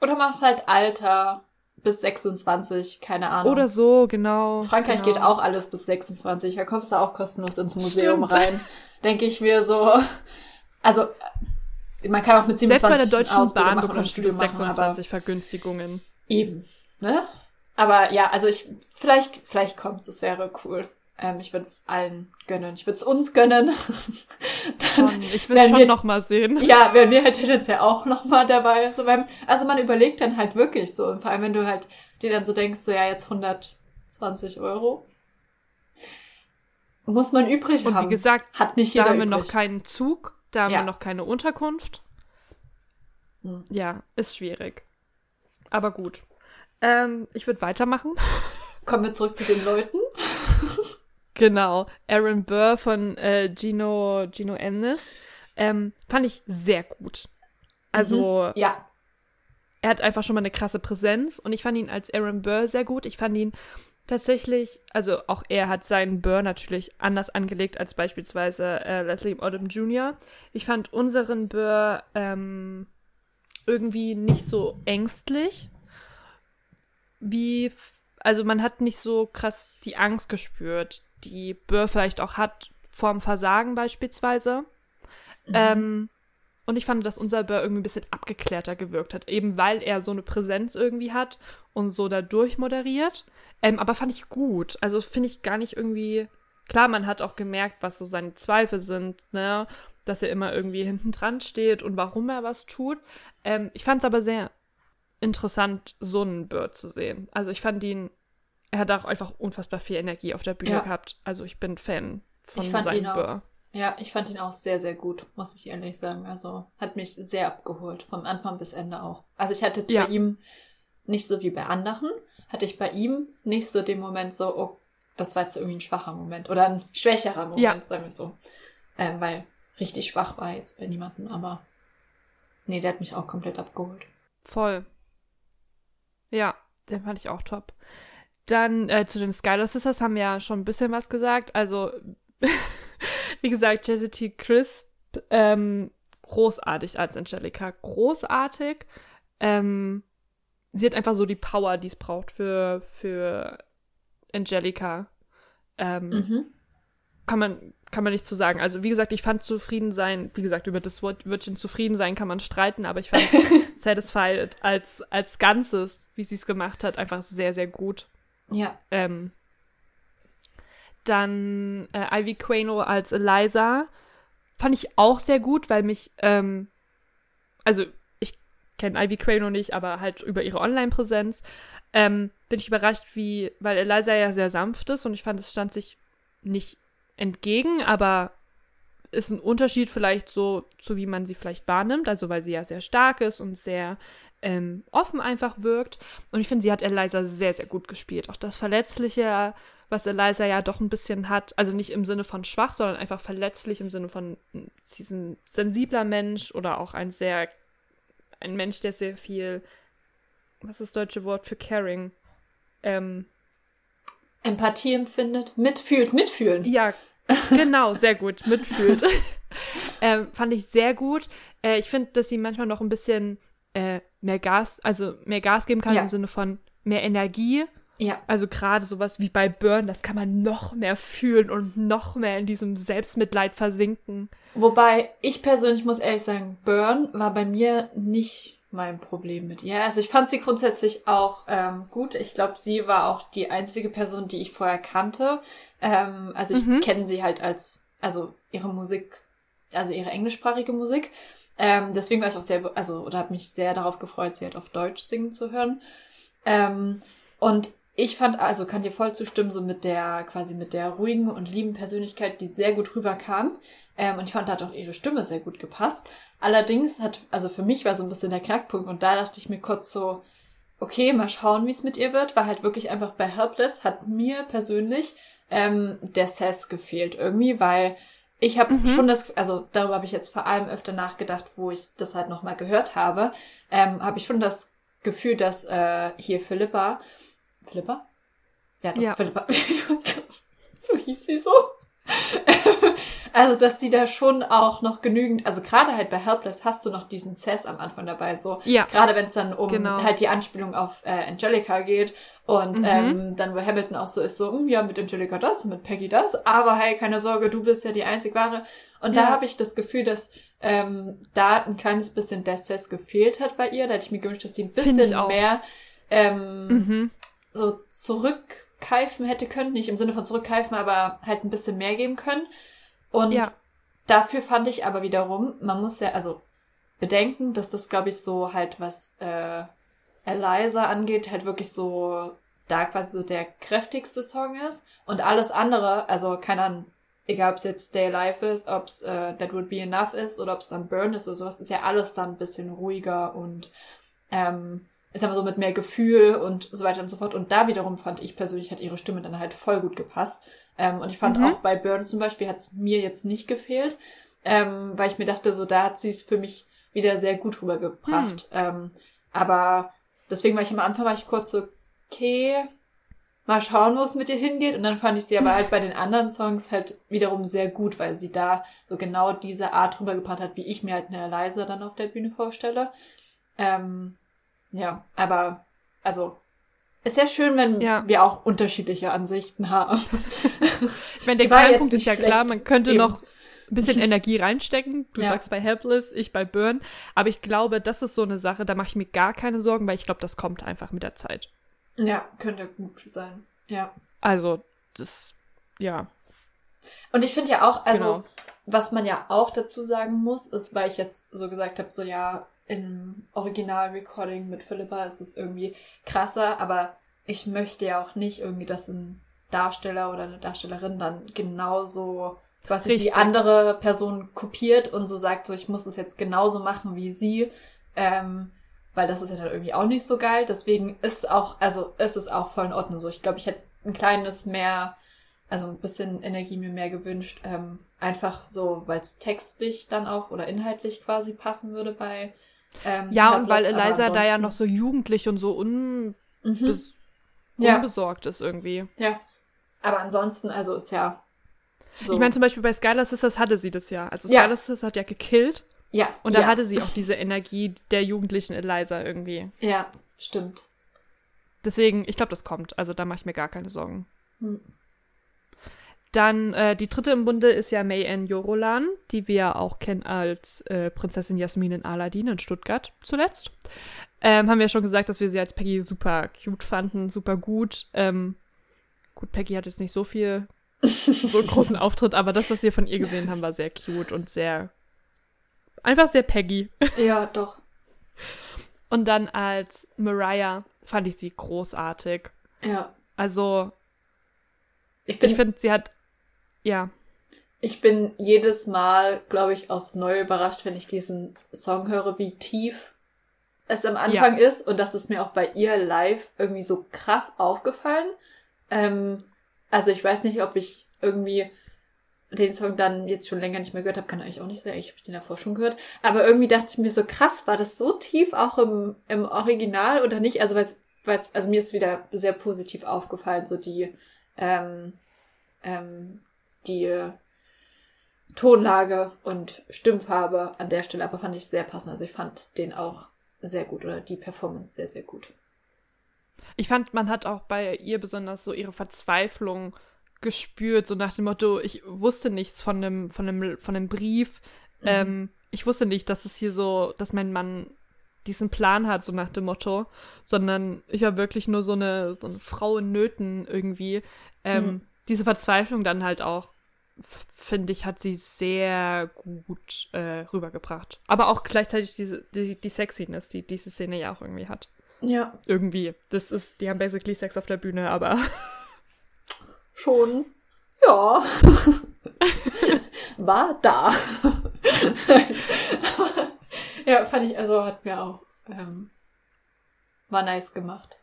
Oder macht halt Alter bis 26, keine Ahnung. oder so, genau. Frankreich genau. geht auch alles bis 26. Da kommst du auch kostenlos ins Museum Stimmt. rein. Denke ich mir so. Also, man kann auch mit 27 Selbst bei der Deutschen Ausbildung Bahn bekommst du bis Studium machen, aber 26 Vergünstigungen. Eben, ne? Aber ja, also ich, vielleicht, vielleicht kommt's, es wäre cool. Ähm, ich würde es allen gönnen. Ich würde es uns gönnen. Dann, ich will werden schon wir- noch mal sehen. ja, wären wir halt tendenziell auch nochmal dabei. So beim, also man überlegt dann halt wirklich so. Und vor allem, wenn du halt dir dann so denkst, so ja, jetzt 100 20 Euro. Muss man übrig Und haben. wie gesagt, Hat nicht da jeder haben wir übrig. noch keinen Zug, da haben Ja. wir noch keine Unterkunft. Hm. Ja, ist schwierig. Aber gut. Ähm, ich würde weitermachen. Kommen wir zurück zu den Leuten. Genau. Aaron Burr von äh, Gino, Gino Ennis. Ähm, fand ich sehr gut. Also, Ja. er hat einfach schon mal eine krasse Präsenz und ich fand ihn als Aaron Burr sehr gut. Ich fand ihn tatsächlich, also auch er hat seinen Burr natürlich anders angelegt als beispielsweise äh, Leslie Odom Jr. Ich fand unseren Burr ähm, irgendwie nicht so ängstlich, wie, also man hat nicht so krass die Angst gespürt, die Burr vielleicht auch hat vorm Versagen beispielsweise. Ähm, und ich fand, dass unser Burr irgendwie ein bisschen abgeklärter gewirkt hat, eben weil er so eine Präsenz irgendwie hat und so da durchmoderiert. Ähm, aber fand ich gut. Also finde ich gar nicht irgendwie. Klar, man hat auch gemerkt, was so seine Zweifel sind, ne? Dass er immer irgendwie hinten dran steht und warum er was tut. Ähm, ich fand es aber sehr interessant, so einen Burr zu sehen. Also ich fand ihn, er hat auch einfach unfassbar viel Energie auf der Bühne Ja. gehabt. Also ich bin Fan von Ich fand seinem ihn auch. Burr. Ja, ich fand ihn auch sehr, sehr gut, muss ich ehrlich sagen. Also hat mich sehr abgeholt, vom Anfang bis Ende auch. Also ich hatte jetzt Ja. bei ihm nicht so wie bei anderen, hatte ich bei ihm nicht so den Moment so, oh, das war jetzt irgendwie ein schwacher Moment oder ein schwächerer Moment, Ja. sagen wir so. Ähm, weil richtig schwach war jetzt bei niemandem, aber nee, der hat mich auch komplett abgeholt. Voll. Ja, den fand ich auch top. Dann äh, zu den Skylar Sisters haben wir ja schon ein bisschen was gesagt. Also, wie gesagt, Jessie T. Crisp, ähm, großartig als Angelica. Großartig. Ähm, sie hat einfach so die Power, die es braucht für, für Angelica. Ähm, Mhm. kann man, kann man nicht zu sagen. Also, wie gesagt, ich fand zufrieden sein, wie gesagt, über das Wort Wörtchen zufrieden sein kann man streiten, aber ich fand Satisfied als, als Ganzes, wie sie es gemacht hat, einfach sehr, sehr gut. Ja, Ähm, dann äh, Ivy Quano als Eliza fand ich auch sehr gut, weil mich, ähm, also ich kenne Ivy Quano nicht, aber halt über ihre Online-Präsenz ähm, bin ich überrascht, wie, weil Eliza ja sehr sanft ist und ich fand, es stand sich nicht entgegen, aber ist ein Unterschied vielleicht so zu wie man sie vielleicht wahrnimmt, also weil sie ja sehr stark ist und sehr ähm, offen einfach wirkt. Und ich finde, sie hat Eliza sehr, sehr gut gespielt. Auch das Verletzliche, was Eliza ja doch ein bisschen hat, also nicht im Sinne von schwach, sondern einfach verletzlich im Sinne von, mh, sie ist ein sensibler Mensch oder auch ein sehr, ein Mensch, der sehr viel, was ist das deutsche Wort für caring? Ähm, Empathie empfindet, mitfühlt, mitfühlen. ja, genau, sehr gut, mitfühlt. ähm, fand ich sehr gut. Äh, ich finde, dass sie manchmal noch ein bisschen äh, mehr Gas, also mehr Gas geben kann Ja. im Sinne von mehr Energie. Ja, Also gerade sowas wie bei Burn, das kann man noch mehr fühlen und noch mehr in diesem Selbstmitleid versinken. Wobei ich persönlich muss ehrlich sagen, Burn war bei mir nicht mein Problem mit ihr. Also ich fand sie grundsätzlich auch ähm, gut. Ich glaube, sie war auch die einzige Person, die ich vorher kannte. Ähm, also ich Mhm. kenne sie halt als, also ihre Musik, also ihre englischsprachige Musik. Ähm, deswegen war ich auch sehr, also oder habe mich sehr darauf gefreut, sie halt auf Deutsch singen zu hören. Ähm, und ich fand, also kann dir voll zustimmen, so mit der, quasi mit der ruhigen und lieben Persönlichkeit, die sehr gut rüberkam. Ähm, und ich fand, da hat auch ihre Stimme sehr gut gepasst. Allerdings hat, also für mich war so ein bisschen der Knackpunkt und da dachte ich mir kurz so, okay, mal schauen, wie es mit ihr wird, weil halt wirklich einfach bei Helpless hat mir persönlich ähm, der Sass gefehlt irgendwie, weil ich habe Mhm. schon das, also darüber habe ich jetzt vor allem öfter nachgedacht, wo ich das halt nochmal gehört habe, ähm, habe ich schon das Gefühl, dass äh, hier Philippa, Philippa? Ja, doch, Ja. Philippa. so hieß sie so. Also, dass sie da schon auch noch genügend, also gerade halt bei Helpless hast du noch diesen Sass am Anfang dabei, so. Ja. Gerade wenn es dann um Genau. halt die Anspielung auf äh, Angelica geht und Mhm. ähm, dann wo Hamilton auch so ist, so, "Hm, ja, mit Angelica das und mit Peggy das, aber hey, keine Sorge, du bist ja die einzig wahre. Und da Ja. habe ich das Gefühl, dass ähm, da ein kleines bisschen der Sass gefehlt hat bei ihr. Da hätte ich mir gewünscht, dass sie ein bisschen mehr ähm, Mhm. so zurückkeifen hätte können. Nicht im Sinne von zurückkeifen, aber halt ein bisschen mehr geben können. Und Ja. dafür fand ich aber wiederum, man muss ja, also bedenken, dass das, glaube ich, so halt, was äh, Eliza angeht, halt wirklich so da quasi so der kräftigste Song ist und alles andere, also keine Ahnung, egal ob es jetzt Stay Alive ist, ob es äh, That Would Be Enough ist oder ob es dann Burn ist oder sowas, ist ja alles dann ein bisschen ruhiger und ähm, ist aber so mit mehr Gefühl und so weiter und so fort. Und da wiederum fand ich persönlich, hat ihre Stimme dann halt voll gut gepasst. Ähm, und ich fand Mhm. auch bei Burn zum Beispiel hat es mir jetzt nicht gefehlt, ähm, weil ich mir dachte, so da hat sie es für mich wieder sehr gut rübergebracht. Ähm, aber deswegen war ich am Anfang war ich kurz so, okay, mal schauen, wo es mit ihr hingeht. Und dann fand ich sie aber halt bei den anderen Songs halt wiederum sehr gut, weil sie da so genau diese Art rübergebracht hat, wie ich mir halt eine Eliza dann auf der Bühne vorstelle. Ähm, ja, aber also ist ja schön, wenn Ja. wir auch unterschiedliche Ansichten haben. Ich meine, der Kernpunkt ist ja klar, man könnte Eben. noch ein bisschen Energie reinstecken. Du Ja. sagst bei Helpless, ich bei Burn. Aber ich glaube, das ist so eine Sache, da mache ich mir gar keine Sorgen, weil ich glaube, das kommt einfach mit der Zeit. Ja, könnte gut sein. Ja. Also, das, ja. Und ich finde ja auch, also Genau. was man ja auch dazu sagen muss, ist, weil ich jetzt so gesagt habe, so ja, im Original-Recording mit Philippa ist es irgendwie krasser, aber ich möchte ja auch nicht irgendwie, dass ein Darsteller oder eine Darstellerin dann genauso quasi die Richtig. andere Person kopiert und so sagt, so ich muss es jetzt genauso machen wie sie, ähm, weil das ist ja dann irgendwie auch nicht so geil. Deswegen ist auch, also ist es auch voll in Ordnung so. Ich glaube, ich hätte ein kleines mehr, also ein bisschen Energie mir mehr gewünscht, ähm, einfach so, weil es textlich dann auch oder inhaltlich quasi passen würde bei ähm, Ja, und weil Eliza da ja noch so jugendlich und so unbe Mhm. Ja. unbesorgt ist irgendwie. Ja. Aber ansonsten, also ist ja so. Ich meine, zum Beispiel bei Skylar Sisters hatte sie das ja. Also Ja. Skylar Sisters hat ja gekillt ja, und da ja, hatte sie auch diese Energie der jugendlichen Eliza irgendwie. Ja, stimmt. Deswegen, ich glaube, das kommt. Also da mache ich mir gar keine Sorgen. Hm. Dann äh, die dritte im Bunde ist ja May Ann Jorolan, die wir auch kennen als äh, Prinzessin Jasmin in Aladdin in Stuttgart zuletzt. Ähm, haben wir ja schon gesagt, dass wir sie als Peggy super cute fanden, super gut. Ähm, gut, Peggy hat jetzt nicht so viel, so einen großen Auftritt, aber das, was wir von ihr gesehen haben, war sehr cute und sehr, einfach sehr Peggy. Ja, doch. Und dann als Mariah fand ich sie großartig. Ja. Also, Ich ich finde, sie hat, ja, ich bin jedes Mal, glaube ich, aufs Neue überrascht, wenn ich diesen Song höre, wie tief es am Anfang ist. Und das ist mir auch bei ihr live irgendwie so krass aufgefallen. Ähm, also ich weiß nicht, ob ich irgendwie den Song dann jetzt schon länger nicht mehr gehört habe, kann eigentlich auch nicht sein, ich habe den davor schon gehört. Aber irgendwie dachte ich mir so krass, war das so tief auch im, im Original oder nicht? Also weil's, weil's, also mir ist wieder sehr positiv aufgefallen, so die, ähm, ähm, die Tonlage und Stimmfarbe an der Stelle, aber fand ich sehr passend. Also ich fand den auch sehr gut oder die Performance sehr, sehr gut. Ich fand, man hat auch bei ihr besonders so ihre Verzweiflung gespürt, so nach dem Motto, ich wusste nichts von dem, von dem, von dem Brief. Mhm. Ähm, ich wusste nicht, dass es hier so, dass mein Mann diesen Plan hat, so nach dem Motto, sondern ich war wirklich nur so eine, so eine Frau in Nöten irgendwie. Ähm, Mhm. Diese Verzweiflung dann halt auch, finde ich, hat sie sehr gut äh, rübergebracht. Aber auch gleichzeitig diese, die, die Sexiness, die diese Szene ja auch irgendwie hat. Ja, Irgendwie. Das ist, die haben basically Sex auf der Bühne, aber schon. Ja. War da. Aber, ja, fand ich, also hat mir auch, ähm, war nice gemacht.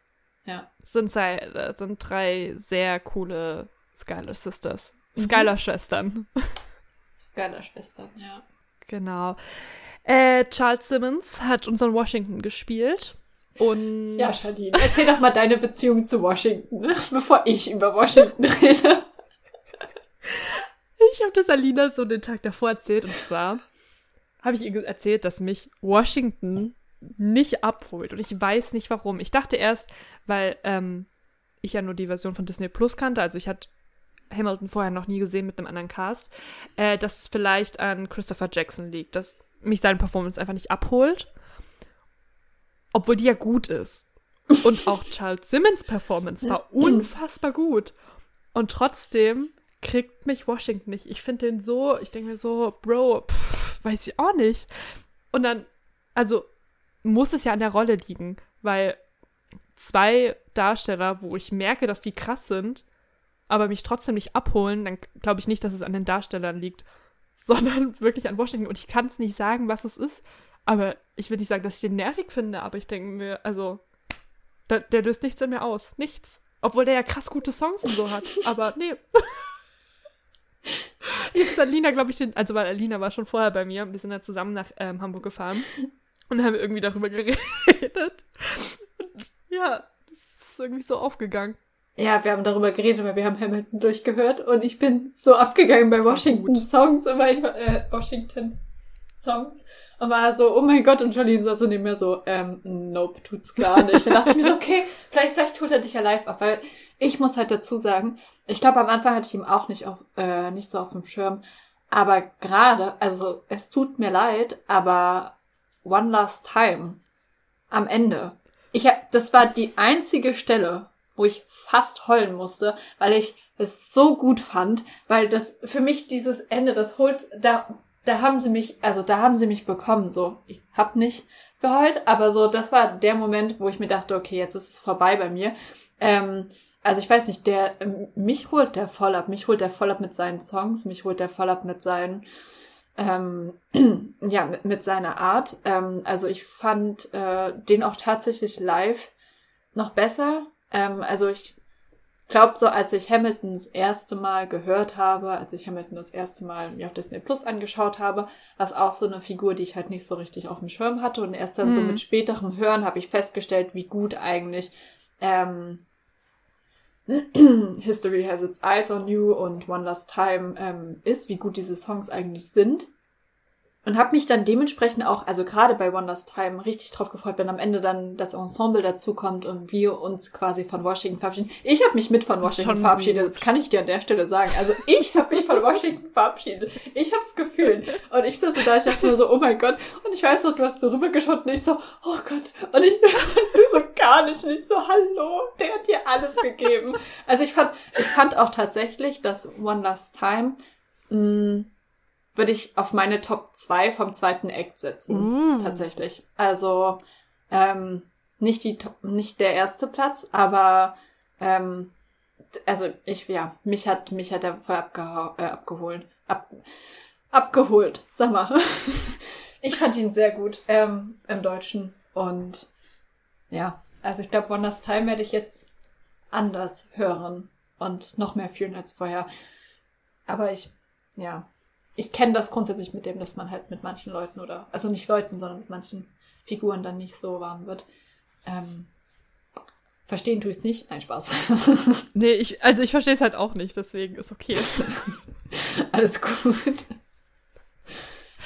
Ja. sind, sei, äh, sind drei sehr coole Skylar Sisters. Mhm. Skylar-Schwestern. Skylar-Schwestern, ja. Genau. Äh, Charles Simmons hat unseren Washington gespielt. Und Ja, Shadin, erzähl doch mal deine Beziehung zu Washington, bevor ich über Washington rede. ich habe das Alina so den Tag davor erzählt. Und zwar habe ich ihr erzählt, dass mich Washington nicht abholt. Und ich weiß nicht warum. Ich dachte erst, weil ähm, ich ja nur die Version von Disney Plus kannte, also ich hatte Hamilton vorher noch nie gesehen mit einem anderen Cast, äh, dass es vielleicht an Christopher Jackson liegt, dass mich seine Performance einfach nicht abholt. Obwohl die ja gut ist. Und auch Charles Simmons Performance war unfassbar gut. Und trotzdem kriegt mich Washington nicht. Ich finde den so, ich denke mir so, Bro, pff, weiß ich auch nicht. Und dann, also muss es ja an der Rolle liegen, weil zwei Darsteller, wo ich merke, dass die krass sind, aber mich trotzdem nicht abholen, dann glaube ich nicht, dass es an den Darstellern liegt, sondern wirklich an Washington. Und ich kann es nicht sagen, was es ist. Aber ich will nicht sagen, dass ich den nervig finde, aber ich denke mir, also, der, der löst nichts in mir aus. Nichts. Obwohl der ja krass gute Songs und so hat. Aber nee. Ich habe Alina, glaube ich, den, also weil Alina war schon vorher bei mir, wir sind ja zusammen nach ähm, Hamburg gefahren und haben irgendwie darüber geredet. Und ja, das ist irgendwie so aufgegangen. Ja, wir haben darüber geredet, weil wir haben Hamilton durchgehört und ich bin so abgegangen bei Washington Songs, aber ich, äh, Washingtons Songs und war so, oh mein Gott, und Jolene saß neben mir so, ähm, nope, tut's gar nicht. Dann dachte ich mir so, okay, vielleicht, vielleicht tut er dich ja live ab, weil ich muss halt dazu sagen, ich glaube, am Anfang hatte ich ihn auch nicht, auf, äh, nicht so auf dem Schirm, aber gerade, also es tut mir leid, aber One Last Time am Ende, ich hab, das war die einzige Stelle, wo ich fast heulen musste, weil ich es so gut fand, weil das für mich dieses Ende, das holt, da da haben sie mich, also da haben sie mich bekommen, so. Ich hab nicht geheult, aber so, das war der Moment, wo ich mir dachte, okay, jetzt ist es vorbei bei mir. Ähm, also ich weiß nicht, der, ähm, mich holt der voll ab, mich holt der voll ab mit seinen Songs, mich holt der voll ab mit seinen, ähm, ja, mit, mit seiner Art. Ähm, also ich fand äh, den auch tatsächlich live noch besser. Ähm, also ich glaube, so als ich Hamilton das erste Mal gehört habe, als ich Hamilton das erste Mal mir auf Disney Plus angeschaut habe, war es auch so eine Figur, die ich halt nicht so richtig auf dem Schirm hatte. Und erst dann mhm. so mit späterem Hören habe ich festgestellt, wie gut eigentlich ähm, History Has Its Eyes on You und One Last Time ähm, ist, wie gut diese Songs eigentlich sind. Und habe mich dann dementsprechend auch, also gerade bei Wonders Time, richtig drauf gefreut, wenn am Ende dann das Ensemble dazukommt und wir uns quasi von Washington verabschieden. Ich habe mich mit von Washington verabschiedet, gut. das kann ich dir an der Stelle sagen. Also ich habe mich von Washington verabschiedet. Ich habe es gefühlt. Und ich saß da, ich dachte nur so, oh mein Gott. Und ich weiß noch, du hast so rübergeschaut und ich so, oh Gott. Und ich, du so gar nicht. Und ich so, hallo, der hat dir alles gegeben. Also ich fand, ich fand auch tatsächlich, dass One Last Time, mh, würde ich auf meine Top 2 vom zweiten Act setzen. Mm. Tatsächlich. Also ähm, nicht die nicht der erste Platz, aber ähm, also ich ja mich hat mich hat er voll abgeha äh, abgeholt ab, abgeholt sag mal ich fand ihn sehr gut ähm, im Deutschen und ja also ich glaube Wonders Time werde ich jetzt anders hören und noch mehr fühlen als vorher aber ich ja ich kenne das grundsätzlich mit dem, dass man halt mit manchen Leuten oder, also nicht Leuten, sondern mit manchen Figuren dann nicht so warm wird. Ähm, verstehen tue ich es nicht. Nein, Spaß. nee, ich, also ich verstehe es halt auch nicht, deswegen ist okay. Alles gut.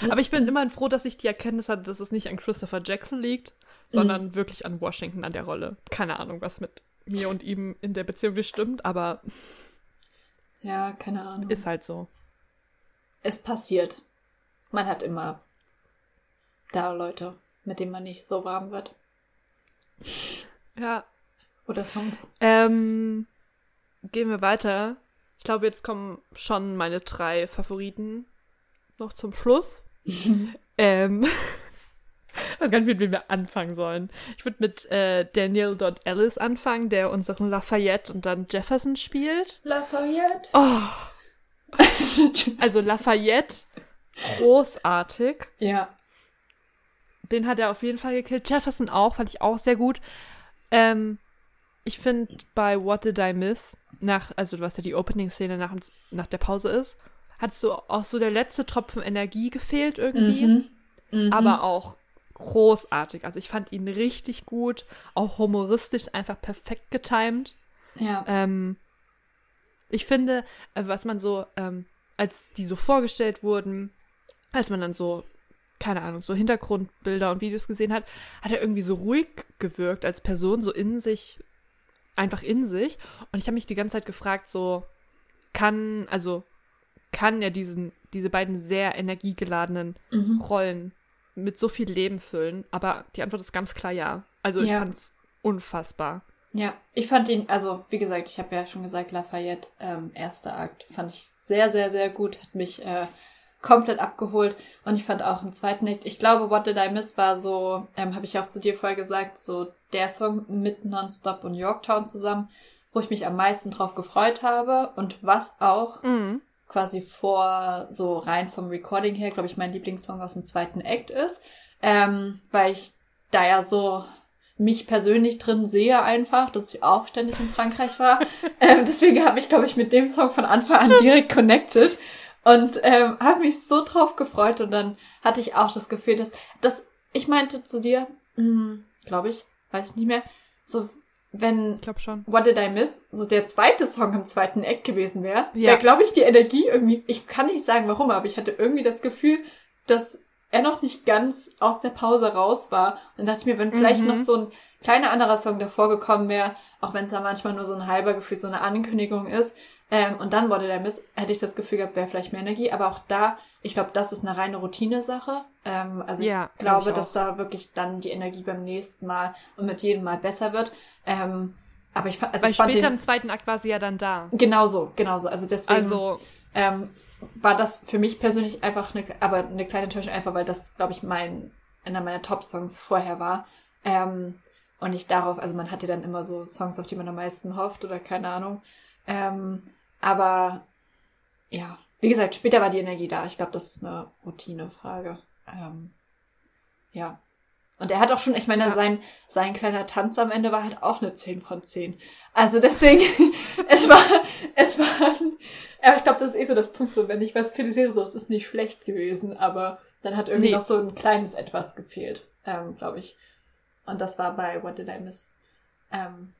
Aber ich bin immerhin froh, dass ich die Erkenntnis hatte, dass es nicht an Christopher Jackson liegt, sondern mhm. wirklich an Washington, an der Rolle. Keine Ahnung, was mit mir und ihm in der Beziehung stimmt, aber. Ja, keine Ahnung. Ist halt so es passiert. Man hat immer da Leute, mit denen man nicht so warm wird. Ja. Oder Songs. Ähm, gehen wir weiter. Ich glaube, jetzt kommen schon meine drei Favoriten noch zum Schluss. ähm, ich weiß gar nicht, mit wem wir anfangen sollen. Ich würde mit äh, Daniel Ellis anfangen, der unseren Lafayette und dann Jefferson spielt. Lafayette? Oh, also Lafayette, großartig. Ja. Den hat er auf jeden Fall gekillt. Jefferson auch, fand ich auch sehr gut. Ähm, ich finde bei What Did I Miss, nach, also hast ja die Opening-Szene nach, nach der Pause ist, hat so auch so der letzte Tropfen Energie gefehlt irgendwie. Mhm. Mhm. Aber auch großartig. Also ich fand ihn richtig gut, auch humoristisch einfach perfekt getimed. Ja. Ähm, ich finde, äh, was man so, ähm, als die so vorgestellt wurden, als man dann so, keine Ahnung, so Hintergrundbilder und Videos gesehen hat, hat er irgendwie so ruhig gewirkt als Person, so in sich, einfach in sich. Und ich habe mich die ganze Zeit gefragt, so, kann, also, kann er diesen, diese beiden sehr energiegeladenen mhm. Rollen mit so viel Leben füllen? Aber die Antwort ist ganz klar ja. Also ich ja. fand es unfassbar. Ja, ich fand ihn, also wie gesagt, ich habe ja schon gesagt, Lafayette, ähm, erster Akt, fand ich sehr, sehr, sehr gut, hat mich äh, komplett abgeholt. Und ich fand auch im zweiten Akt, ich glaube, What Did I Miss war so, ähm, habe ich auch zu dir vorher gesagt, so der Song mit Nonstop und Yorktown zusammen, wo ich mich am meisten drauf gefreut habe und was auch Mhm. quasi vor, so rein vom Recording her, glaube ich, mein Lieblingssong aus dem zweiten Act ist, ähm, weil ich da ja so mich persönlich drin sehe einfach, dass ich auch ständig in Frankreich war. ähm, deswegen habe ich, glaube ich, mit dem Song von Anfang an direkt connected und ähm, habe mich so drauf gefreut und dann hatte ich auch das Gefühl, dass, dass ich meinte zu dir, glaube ich, weiß ich nicht mehr, so wenn Ich glaube schon. What Did I Miss so der zweite Song im zweiten Eck gewesen wäre, Ja. wäre, glaube ich, die Energie irgendwie, ich kann nicht sagen warum, aber ich hatte irgendwie das Gefühl, dass er noch nicht ganz aus der Pause raus war. Und dachte ich mir, wenn vielleicht Mhm. noch so ein kleiner anderer Song davor gekommen wäre, auch wenn es da manchmal nur so ein halber Gefühl, so eine Ankündigung ist, ähm, und dann Did I Miss, hätte ich das Gefühl gehabt, wäre vielleicht mehr Energie. Aber auch da, ich glaube, das ist eine reine Routine-Sache. Ähm, also Ja, ich glaub glaube, ich dass da wirklich dann die Energie beim nächsten Mal und mit jedem Mal besser wird. Ähm, aber ich, also Weil ich später den, im zweiten Akt war sie ja dann da. Genau so, genau so. Also deswegen Also, ähm, war das für mich persönlich einfach eine, aber eine kleine Enttäuschung, einfach weil das, glaube ich, mein, einer meiner Top-Songs vorher war. Ähm, und ich darauf, also man hatte dann immer so Songs, auf die man am meisten hofft oder keine Ahnung. Ähm, aber ja, wie gesagt, später war die Energie da. Ich glaube, das ist eine Routinefrage. Ähm, ja. Und er hat auch schon, ich meine, Ja. sein, sein kleiner Tanz am Ende war halt auch eine 10 von 10. Also deswegen, es war, es war, aber ich glaube, das ist eh so das Punkt, so wenn ich was kritisiere, so es ist nicht schlecht gewesen, aber dann hat irgendwie Nee. noch so ein kleines Etwas gefehlt, ähm, glaube ich. Und das war bei What Did I Miss ähm,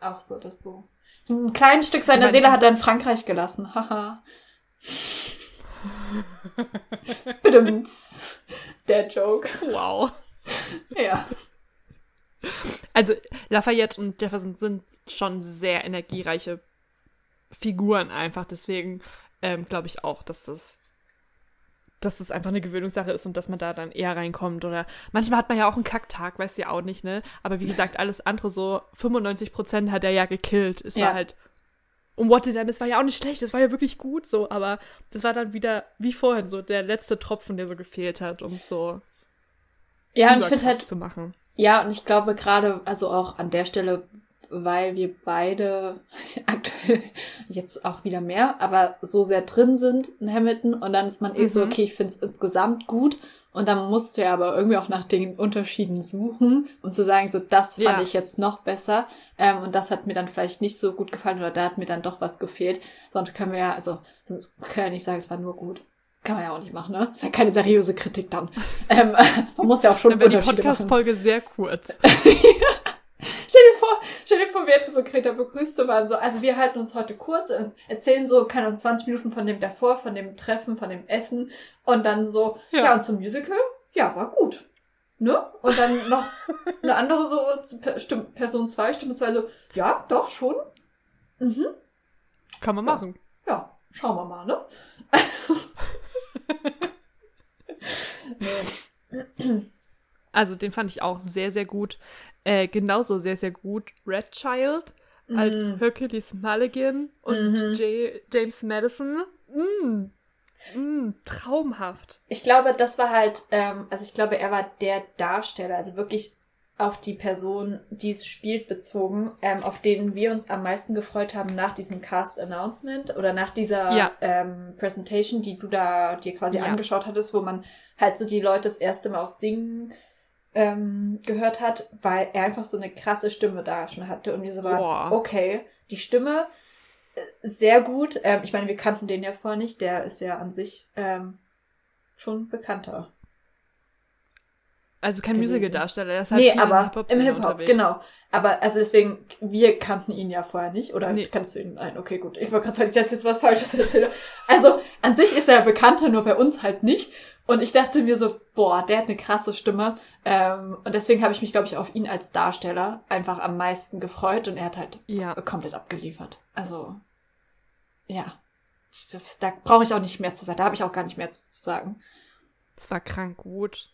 auch so, dass so ein kleines Stück seiner Seele hat er in Frankreich gelassen. Haha. Bedimmt. Der Joke. wow. Ja. Also, Lafayette und Jefferson sind schon sehr energiereiche Figuren einfach. Deswegen ähm, glaube ich auch, dass das, dass das einfach eine Gewöhnungssache ist und dass man da dann eher reinkommt. Oder manchmal hat man ja auch einen Kacktag, weißt du ja auch nicht, ne? Aber wie gesagt, alles andere so 95% hat er ja gekillt. Es Ja. war halt. Und What Did I Miss war ja auch nicht schlecht, es war ja wirklich gut so, aber das war dann wieder, wie vorhin, so der letzte Tropfen, der so gefehlt hat, um so Ja, und ich finde halt, zu machen. Ja, und ich glaube gerade, also auch an der Stelle, weil wir beide aktuell jetzt auch wieder mehr, aber so sehr drin sind in Hamilton und dann ist man eh so, Mhm. okay, ich finde es insgesamt gut und dann musst du ja aber irgendwie auch nach den Unterschieden suchen, um zu sagen, so das fand Ja. ich jetzt noch besser ähm, und das hat mir dann vielleicht nicht so gut gefallen oder da hat mir dann doch was gefehlt. Sonst können wir ja, also sonst können wir ja nicht sagen, es war nur gut. Kann man ja auch nicht machen, ne? Ist ja keine seriöse Kritik dann. ähm, man muss ja auch schon Dann die Unterschiede machen. Podcast-Folge sehr kurz. Stell dir vor, stell dir vor, wir hätten so Greta begrüßte waren so, also wir halten uns heute kurz, äh, erzählen so, keine Ahnung, 20 Minuten von dem davor, von dem Treffen, von dem Essen und dann so, ja, Ja. und zum Musical, ja, war gut. Ne? Und dann noch eine andere so, Stimme, Person 2, Stimme 2 so, ja, doch, schon. Mhm, Kann man Ja. machen. ja, schauen wir mal, ne? Nee. Also den fand ich auch sehr, sehr gut. Äh, genauso sehr, sehr gut Red Child als Mhm. Hercules Mulligan und Mhm. J James Madison. Mm. Mm, traumhaft. Ich glaube, das war halt, ähm, also ich glaube, er war der Darsteller, also wirklich auf die Person, die es spielt, bezogen, ähm, auf den wir uns am meisten gefreut haben nach diesem Cast-Announcement oder nach dieser Ja. ähm, Presentation, die du da dir quasi Ja. angeschaut hattest, wo man halt so die Leute das erste Mal auch singen ähm, gehört hat, weil er einfach so eine krasse Stimme da schon hatte und wir so waren, okay, die Stimme äh, sehr gut. Ähm, ich meine, wir kannten den ja vorher nicht, der ist ja an sich ähm, schon bekannter. Also kein. Musical-Darsteller, der ist halt nee, viel in der aber im Hip-Hop, genau. Aber also deswegen, wir kannten ihn ja vorher nicht. Oder Nee. kannst du ihn? Nein, okay, gut. Ich wollte gerade sagen, dass ich jetzt was Falsches erzähle. Also an sich ist er bekannter, nur bei uns halt nicht. Und ich dachte mir so, boah, der hat eine krasse Stimme. Ähm, und deswegen habe ich mich, glaube ich, auf ihn als Darsteller einfach am meisten gefreut. Und er hat halt Ja. komplett abgeliefert. Also, ja. Da brauche ich auch nicht mehr zu sagen. Da habe ich auch gar nicht mehr zu sagen. Das war krank gut.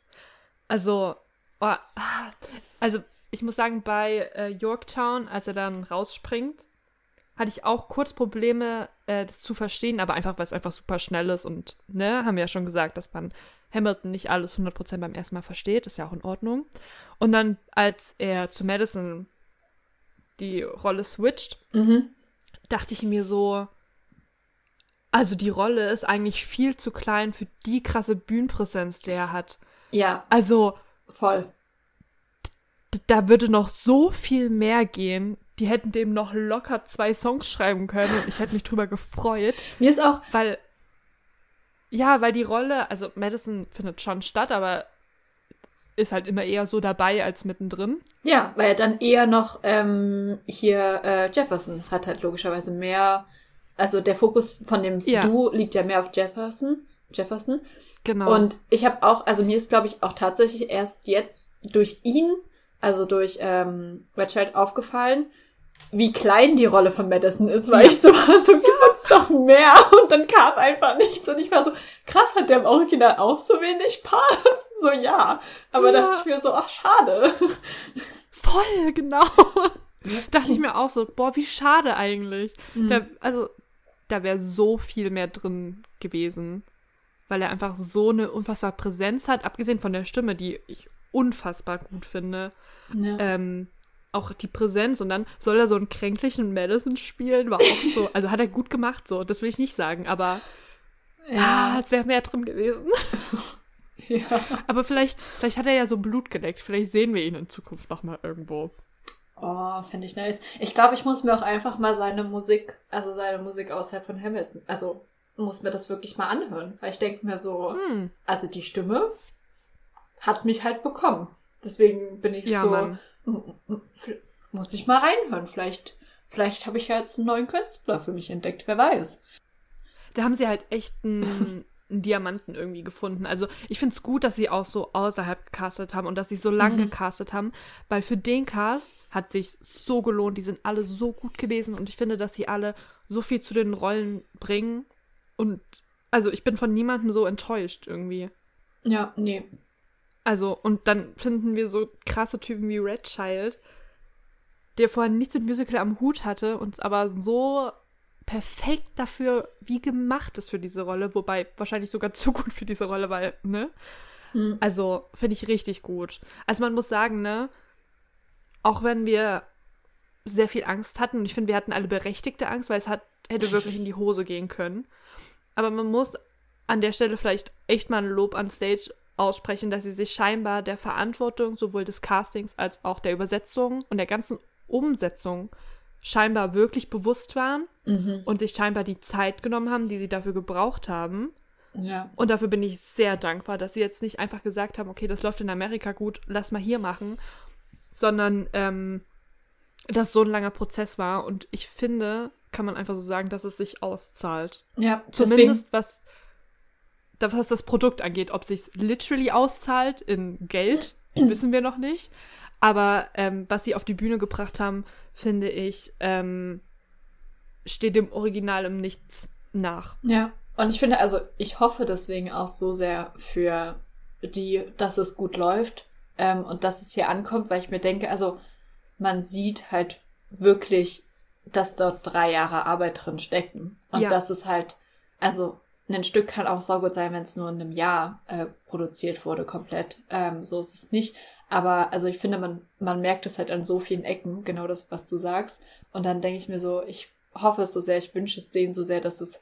Also, oh, also ich muss sagen, bei äh, Yorktown, als er dann rausspringt, hatte ich auch kurz Probleme, äh, das zu verstehen, aber einfach, weil es einfach super schnell ist und, ne, haben wir ja schon gesagt, dass man Hamilton nicht alles 100% beim ersten Mal versteht, ist ja auch in Ordnung. Und dann, als er zu Madison die Rolle switcht, Mhm. dachte ich mir so, also die Rolle ist eigentlich viel zu klein für die krasse Bühnenpräsenz, die er hat. Ja, Also, voll. da würde noch so viel mehr gehen. Die hätten dem noch locker zwei Songs schreiben können und ich hätte mich drüber gefreut, Mir ist auch, weil ja, weil die Rolle, also Madison findet schon statt, aber ist halt immer eher so dabei als mittendrin. ja, weil dann eher noch ähm, hier äh, Jefferson hat halt logischerweise mehr, also der Fokus von dem Ja. Duo liegt ja mehr auf Jefferson. Jefferson. Genau. Und ich habe auch, also mir ist, glaube ich, auch tatsächlich erst jetzt durch ihn, also durch ähm, Red Child aufgefallen, wie klein die Rolle von Madison ist, weil ich so war, so gib uns doch mehr. Und dann kam einfach nichts. Und ich war so, krass, hat der im Original auch so wenig Parts? So, ja. Aber Ja. dachte ich mir so, ach, schade. Voll, genau. Dachte ich mir auch so, boah, wie schade eigentlich. Mhm. Da, also, da wäre so viel mehr drin gewesen, weil er einfach so eine unfassbare Präsenz hat, abgesehen von der Stimme, die ich unfassbar gut finde. Ja. Ähm, auch die Präsenz und dann soll er so einen kränklichen Madison spielen, war auch so, also hat er gut gemacht, so, das will ich nicht sagen, aber ah, es wäre mehr drin gewesen. ja. Aber vielleicht, vielleicht hat er ja so Blut geleckt, vielleicht sehen wir ihn in Zukunft nochmal irgendwo. Oh, fände ich nice. Ich glaube, ich muss mir auch einfach mal seine Musik, also seine Musik außerhalb von Hamilton, also muss mir das wirklich mal anhören. Weil ich denke mir so, Hm. also die Stimme hat mich halt bekommen. Deswegen bin ich Ja, so, Mann. m- m- f- muss ich mal reinhören. Vielleicht, vielleicht habe ich ja jetzt einen neuen Künstler für mich entdeckt, wer weiß. Da haben sie halt echt einen, einen Diamanten irgendwie gefunden. Also ich finde es gut, dass sie auch so außerhalb gecastet haben und dass sie so lange Mhm. gecastet haben, weil für den Cast hat sich so gelohnt. Die sind alle so gut gewesen und ich finde, dass sie alle so viel zu den Rollen bringen. Und also ich bin von niemandem so enttäuscht irgendwie. Ja, nee. Also, und dann finden wir so krasse Typen wie Red Child, der vorher nichts mit Musical am Hut hatte und aber so perfekt dafür wie gemacht ist für diese Rolle, wobei wahrscheinlich sogar zu gut für diese Rolle, weil, ne? Hm. Also, finde ich richtig gut. Also, man muss sagen, ne? Auch wenn wir sehr viel Angst hatten, und ich finde, wir hatten alle berechtigte Angst, weil es hat, hätte wirklich in die Hose gehen können. Aber man muss an der Stelle vielleicht echt mal ein Lob an Stage aussprechen, dass sie sich scheinbar der Verantwortung sowohl des Castings als auch der Übersetzung und der ganzen Umsetzung scheinbar wirklich bewusst waren Mhm. und sich scheinbar die Zeit genommen haben, die sie dafür gebraucht haben. Ja. Und dafür bin ich sehr dankbar, dass sie jetzt nicht einfach gesagt haben, okay, das läuft in Amerika gut, lass mal hier machen, sondern ähm, dass so ein langer Prozess war. Und ich finde, kann man einfach so sagen, dass es sich auszahlt. Ja, deswegen. Zumindest was, da- was das Produkt angeht. Ob sich literally auszahlt in Geld, wissen wir noch nicht. Aber ähm, was sie auf die Bühne gebracht haben, finde ich, ähm, steht dem Original im Nichts nach. Ja, und ich finde, also ich hoffe deswegen auch so sehr für die, dass es gut läuft ähm, und dass es hier ankommt, weil ich mir denke, also man sieht halt wirklich, dass dort drei Jahre Arbeit drin stecken. Und Ja. das ist halt, also ein Stück kann auch saugut sein, wenn es nur in einem Jahr äh, produziert wurde, komplett. Ähm, so ist es nicht. Aber also ich finde, man, man merkt es halt an so vielen Ecken, genau das, was du sagst. Und dann denke ich mir so, ich hoffe es so sehr, ich wünsche es denen so sehr, dass es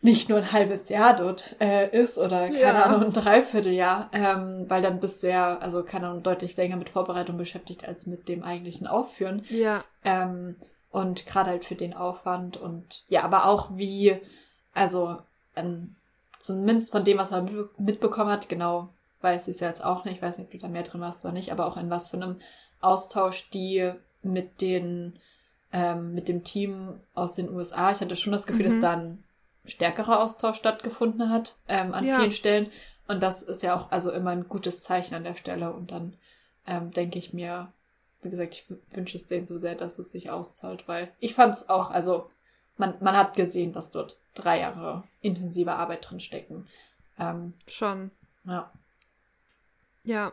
nicht nur ein halbes Jahr dort äh, ist oder keine Ja. Ahnung, ein Dreivierteljahr, ähm, weil dann bist du ja, also keine Ahnung, deutlich länger mit Vorbereitung beschäftigt als mit dem eigentlichen Aufführen. Ja. Ähm, und gerade halt für den Aufwand und ja, aber auch wie, also ähm, zumindest von dem, was man mitbe- mitbekommen hat, genau weiß ich es ja jetzt auch nicht, ich weiß nicht, ob du da mehr drin warst oder nicht, aber auch in was für einem Austausch die mit den ähm, mit dem Team aus den USA. Ich hatte schon das Gefühl, dass Mhm. da ein stärkerer Austausch stattgefunden hat ähm, an Ja. vielen Stellen. Und das ist ja auch also immer ein gutes Zeichen an der Stelle. Und dann ähm, denke ich mir, wie gesagt, ich wünsche es denen so sehr, dass es sich auszahlt, weil ich fand es auch, also man, man hat gesehen, dass dort drei Jahre intensive Arbeit drin stecken. Ähm, Schon. ja. Ja.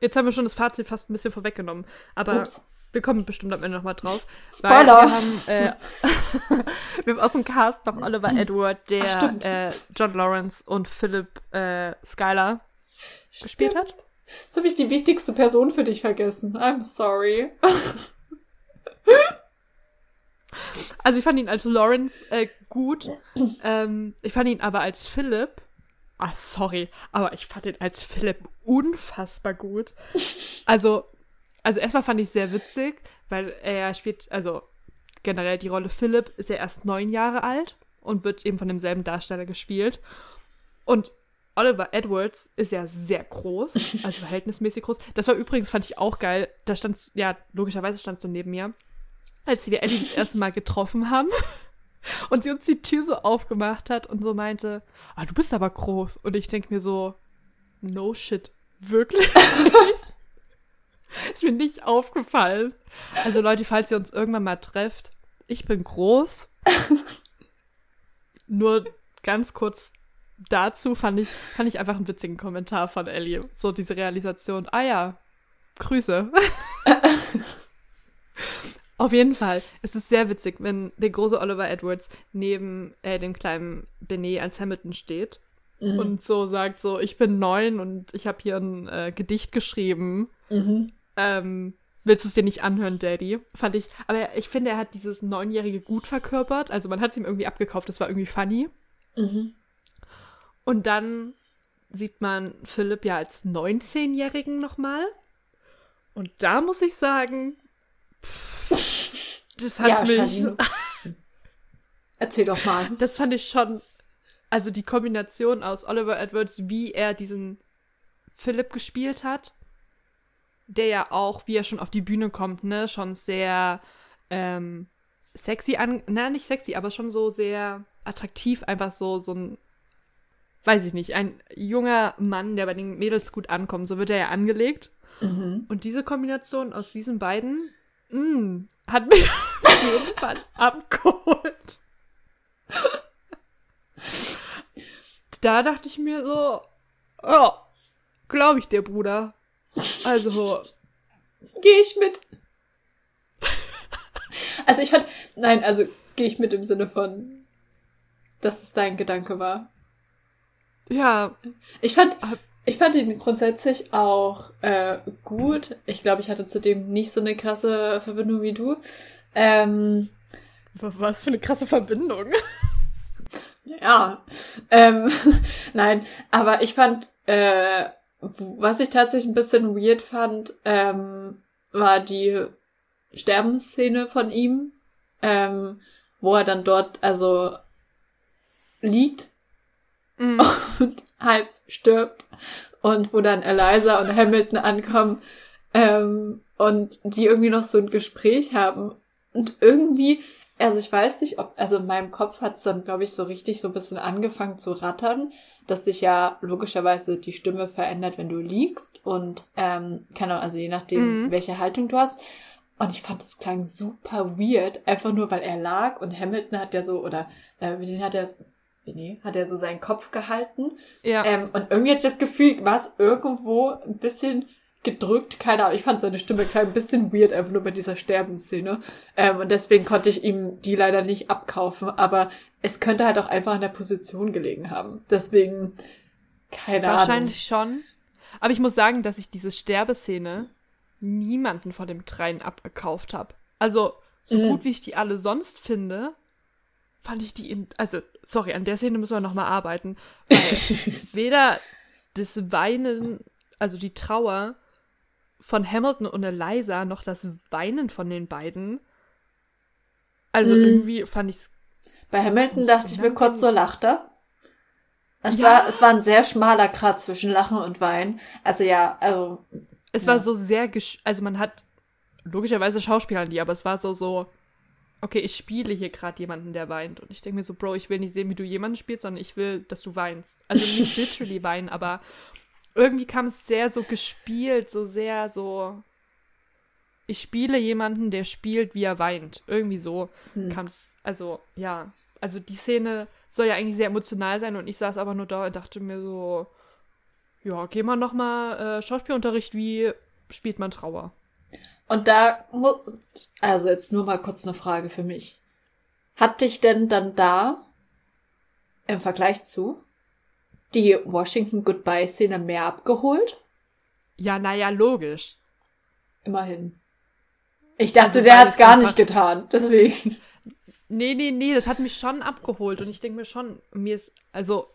Jetzt haben wir schon das Fazit fast ein bisschen vorweggenommen. Aber Ups. Wir kommen bestimmt am Ende nochmal drauf. Spoiler! Wir haben, äh, wir haben aus dem Cast noch Oliver Edward, der Ach, äh, John Lawrence und Philip äh, Skylar gespielt hat. Jetzt habe ich die wichtigste Person für dich vergessen. I'm sorry. Also ich fand ihn als Lawrence äh, gut. ähm, ich fand ihn aber als Philip. Ah, sorry, aber ich fand ihn als Philip unfassbar gut. Also, also erstmal fand ich sehr witzig, weil er spielt, also generell die Rolle Philip ist ja erst neun Jahre alt und wird eben von demselben Darsteller gespielt. Und Oliver Edwards ist ja sehr groß, also verhältnismäßig groß. Das war übrigens, fand ich auch geil. Da stand, ja, logischerweise stand so neben mir, als wir Ellie das erste Mal getroffen haben und sie uns die Tür so aufgemacht hat und so meinte, ah, du bist aber groß. Und ich denke mir so, no shit, wirklich? ist mir nicht aufgefallen. Also Leute, falls ihr uns irgendwann mal trefft, ich bin groß. Nur ganz kurz dazu fand ich, fand ich einfach einen witzigen Kommentar von Ellie. So diese Realisation, ah ja, Grüße. Auf jeden Fall. Es ist sehr witzig, wenn der große Oliver Edwards neben äh, dem kleinen Benet als Hamilton steht Mhm. und so sagt so, ich bin neun und ich habe hier ein äh, Gedicht geschrieben. Mhm. Ähm, willst du es dir nicht anhören, Daddy? Fand ich. Aber ich finde, er hat dieses Neunjährige gut verkörpert. Also man hat es ihm irgendwie abgekauft. Das war irgendwie funny. Mhm. Und dann sieht man Philipp ja als 19-Jährigen nochmal. Und da muss ich sagen, pff, das hat Ja, mich. Erzähl doch mal. Das fand ich schon. Also die Kombination aus Oliver Edwards, wie er diesen Philipp gespielt hat, der ja auch, wie er schon auf die Bühne kommt, ne, schon sehr ähm, sexy an. Na, nicht sexy, aber schon so sehr attraktiv, einfach so, so ein. Weiß ich nicht, ein junger Mann, der bei den Mädels gut ankommt, so wird er ja angelegt. Mhm. Und diese Kombination aus diesen beiden mh, hat mich auf jeden Fall abgeholt. Da dachte ich mir so, oh, glaube ich dir, Bruder. Also, Gehe ich mit. Also ich fand, nein, also gehe ich mit im Sinne von, dass es dein Gedanke war. ja, Ich fand, ich fand ihn grundsätzlich auch äh, gut. Ich glaube, ich hatte zudem nicht so eine krasse Verbindung wie du. Ähm, was für eine krasse Verbindung. ja, ähm, nein, aber ich fand, äh, was ich tatsächlich ein bisschen weird fand, ähm, war die Sterbensszene von ihm, ähm, wo er dann dort also liegt Mhm. und halb stirbt und wo dann Eliza und Hamilton ankommen ähm, und die irgendwie noch so ein Gespräch haben und irgendwie, also ich weiß nicht, ob, also in meinem Kopf hat es dann, glaube ich, so richtig so ein bisschen angefangen zu rattern, dass sich ja logischerweise die Stimme verändert, wenn du liegst und ähm, keine Ahnung, also je nachdem, Mhm. welche Haltung du hast. Und ich fand, es klang super weird, einfach nur, weil er lag und Hamilton hat ja so, oder äh, den hat er, nee, hat er so seinen Kopf gehalten. Ja. Ähm, und irgendwie hatte ich das Gefühl, war es irgendwo ein bisschen gedrückt, keine Ahnung. Ich fand seine Stimme klang ein bisschen weird, einfach nur bei dieser Sterbensszene. Ähm, und deswegen konnte ich ihm die leider nicht abkaufen. Aber es könnte halt auch einfach an der Position gelegen haben. Deswegen, keine Wahrscheinlich schon. Aber ich muss sagen, dass ich diese Sterbeszene niemanden von dem Dreien abgekauft habe. Also, so Mhm. gut wie ich die alle sonst finde, fand ich die in. Also, sorry, an der Szene müssen wir nochmal arbeiten. Weder das Weinen, also die Trauer von Hamilton und Eliza, noch das Weinen von den beiden. Also, Mhm. irgendwie fand ich's. Bei Hamilton dachte ich mir kurz so, lacht er? Es Ja. war, es war ein sehr schmaler Grad zwischen Lachen und Weinen. Also ja, also, Es Ja. war so sehr, gesch also man hat logischerweise Schauspielern die, aber es war so so, okay, ich spiele hier gerade jemanden, der weint. Und ich denke mir so, Bro, ich will nicht sehen, wie du jemanden spielst, sondern ich will, dass du weinst. Also nicht literally weinen, aber irgendwie kam es sehr so gespielt, so sehr so. Ich spiele jemanden, der spielt, wie er weint. Irgendwie so hm. kam es, also ja. Also die Szene soll ja eigentlich sehr emotional sein und ich saß aber nur da und dachte mir so, ja, geh mal nochmal äh, Schauspielunterricht, wie spielt man Trauer? Und da, also jetzt nur mal kurz eine Frage für mich. Hat dich denn dann da im Vergleich zu die Washington Goodbye-Szene mehr abgeholt? Ja, naja, logisch. Immerhin. Ich dachte, Also, der hat's es gar nicht getan. Deswegen. Nee, nee, nee, das hat mich schon abgeholt. Und ich denke mir schon, mir ist, also,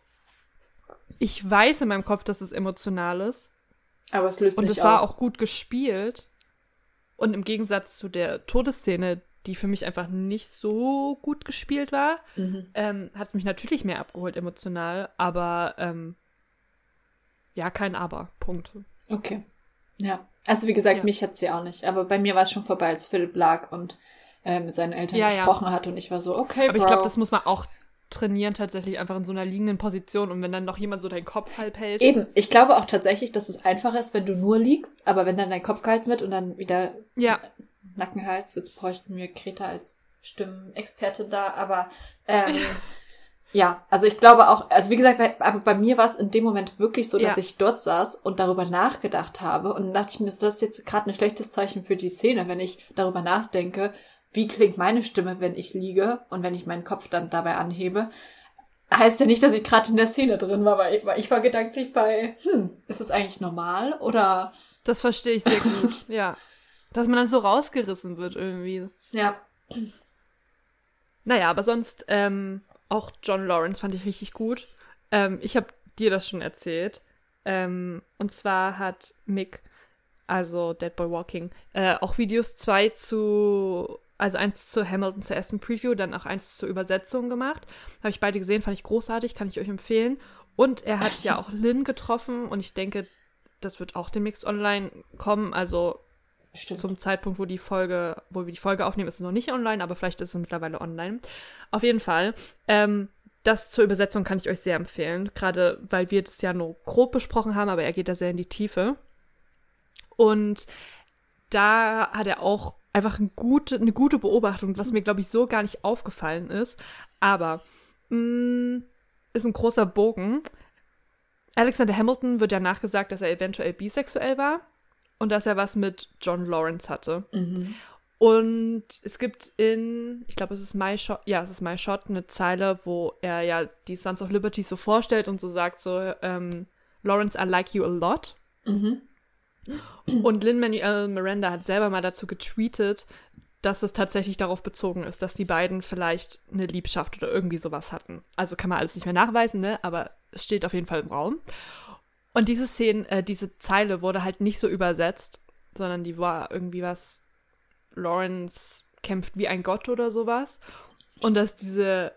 ich weiß in meinem Kopf, dass es emotional ist. Aber es löst Und nicht es war aus. auch gut gespielt. Und im Gegensatz zu der Todesszene, die für mich einfach nicht so gut gespielt war, Mhm. ähm, hat es mich natürlich mehr abgeholt emotional. Aber, ähm, ja, kein Aber. Punkt. Okay. Ja. Also wie gesagt, Ja. mich hat's ja auch nicht. Aber bei mir war es schon vorbei, als Philipp lag und äh, mit seinen Eltern Ja, ja. gesprochen hat und ich war so, okay, Aber ich Bro. glaube, das muss man auch trainieren, tatsächlich einfach in so einer liegenden Position. Und wenn dann noch jemand so deinen Kopf halb hält. Eben, ich glaube auch tatsächlich, dass es einfacher ist, wenn du nur liegst, aber wenn dann dein Kopf gehalten wird und dann wieder Ja. Nackenhals, jetzt bräuchten wir Kreta als Stimmenexpertin da, aber ähm, ja, also ich glaube auch, also wie gesagt, weil- aber bei mir war es in dem Moment wirklich so, dass Ja. ich dort saß und darüber nachgedacht habe und dann dachte ich mir, so, das ist jetzt gerade ein schlechtes Zeichen für die Szene, wenn ich darüber nachdenke, wie klingt meine Stimme, wenn ich liege und wenn ich meinen Kopf dann dabei anhebe. Heißt ja nicht, dass ich gerade in der Szene drin war, weil ich, weil ich war gedanklich bei, hm, ist es eigentlich normal oder Das verstehe ich sehr gut, ja. Dass man dann so rausgerissen wird irgendwie. ja, Naja, aber sonst ähm, auch John Lawrence fand ich richtig gut. Ähm, ich habe dir das schon erzählt. Ähm, und zwar hat Mick, also Dead Boy Walking, äh, auch Videos zwei zu, also eins zu Hamilton zur ersten Preview, dann auch eins zur Übersetzung gemacht. Habe ich beide gesehen, fand ich großartig, kann ich euch empfehlen. Und er hat ja auch Lynn getroffen und ich denke, das wird auch demnächst online kommen. Also stimmt. zum Zeitpunkt, wo die Folge, wo wir die Folge aufnehmen, ist es noch nicht online, aber vielleicht ist es mittlerweile online. Auf jeden Fall. Ähm, das zur Übersetzung kann ich euch sehr empfehlen, gerade weil wir das ja nur grob besprochen haben, aber er geht da sehr in die Tiefe. Und da hat er auch einfach eine gute, eine gute Beobachtung, was mir, glaube ich, so gar nicht aufgefallen ist. Aber mh, ist ein großer Bogen. Alexander Hamilton wird ja nachgesagt, dass er eventuell bisexuell war und dass er was mit John Lawrence hatte. Mhm. Und es gibt in, ich glaube, es ist My Shot, ja, es ist My Shot, eine Zeile, wo er ja die Sons of Liberty so vorstellt und so sagt so, ähm, Lawrence, I like you a lot. Mhm. Und Lin-Manuel Miranda hat selber mal dazu getweetet, dass es tatsächlich darauf bezogen ist, dass die beiden vielleicht eine Liebschaft oder irgendwie sowas hatten. Also kann man alles nicht mehr nachweisen, ne? Aber es steht auf jeden Fall im Raum. Und diese Szene, äh, diese Zeile wurde halt nicht so übersetzt, sondern die war irgendwie was, Lawrence kämpft wie ein Gott oder sowas. Und dass diese,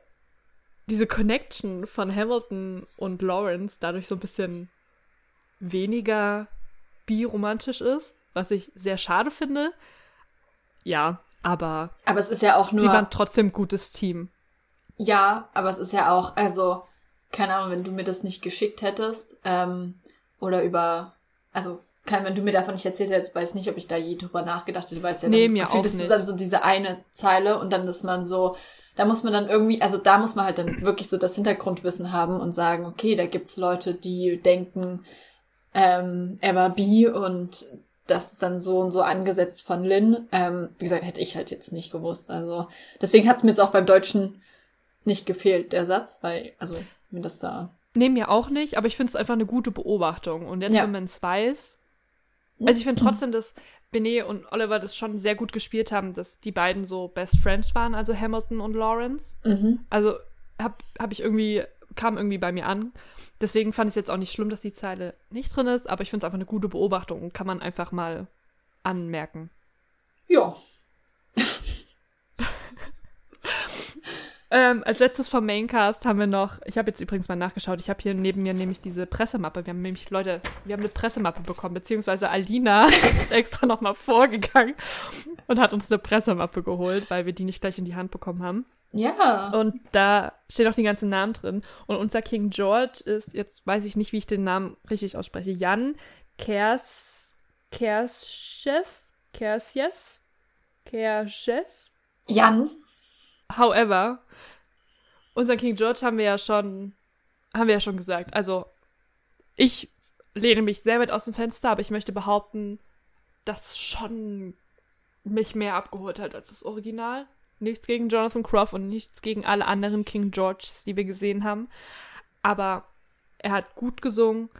diese Connection von Hamilton und Lawrence dadurch so ein bisschen weniger biromantisch ist, was ich sehr schade finde. Ja, aber Aber es ist ja auch sie nur. waren trotzdem ein gutes Team. Ja, aber es ist ja auch, also, keine Ahnung, wenn du mir das nicht geschickt hättest, ähm, oder über, also, kann, wenn du mir davon nicht erzählt hättest, weiß nicht, ob ich da je drüber nachgedacht hätte, weil es ja Nee, dann mir gefühlt auch ist, es nicht. ist dann so diese eine Zeile und dann ist man so, da muss man dann irgendwie, also da muss man halt dann wirklich so das Hintergrundwissen haben und sagen, okay, da gibt's Leute, die denken, ähm, er war bi und das ist dann so und so angesetzt von Lynn. Ähm, wie gesagt, hätte ich halt jetzt nicht gewusst. Also deswegen hat's mir jetzt auch beim Deutschen nicht gefehlt, der Satz, weil, also, mir das da. Nee, mir auch nicht, aber ich finde es einfach eine gute Beobachtung. Und jetzt, Ja. wenn man es weiß. Also ich finde trotzdem, dass Benet und Oliver das schon sehr gut gespielt haben, dass die beiden so Best Friends waren, also Hamilton und Lawrence. Mhm. Also hab, hab ich irgendwie, kam irgendwie bei mir an. Deswegen fand ich es jetzt auch nicht schlimm, dass die Zeile nicht drin ist, aber ich finde es einfach eine gute Beobachtung und kann man einfach mal anmerken. Ja. Ähm, als letztes vom Maincast haben wir noch, ich habe jetzt übrigens mal nachgeschaut, ich habe hier neben mir nämlich diese Pressemappe. Wir haben nämlich, Leute, wir haben eine Pressemappe bekommen, beziehungsweise Alina ist extra nochmal vorgegangen und hat uns eine Pressemappe geholt, weil wir die nicht gleich in die Hand bekommen haben. Ja. Und da stehen auch die ganzen Namen drin. Und unser King George ist, jetzt weiß ich nicht, wie ich den Namen richtig ausspreche, Jan Kers, Kersches, Kersjes, Kersches. Jan. However, unser King George haben wir ja schon, haben wir ja schon gesagt. Also, ich lehne mich sehr weit aus dem Fenster, aber ich möchte behaupten, dass schon mich mehr abgeholt hat als das Original. Nichts gegen Jonathan Croft und nichts gegen alle anderen King Georges, die wir gesehen haben. Aber er hat gut gesungen.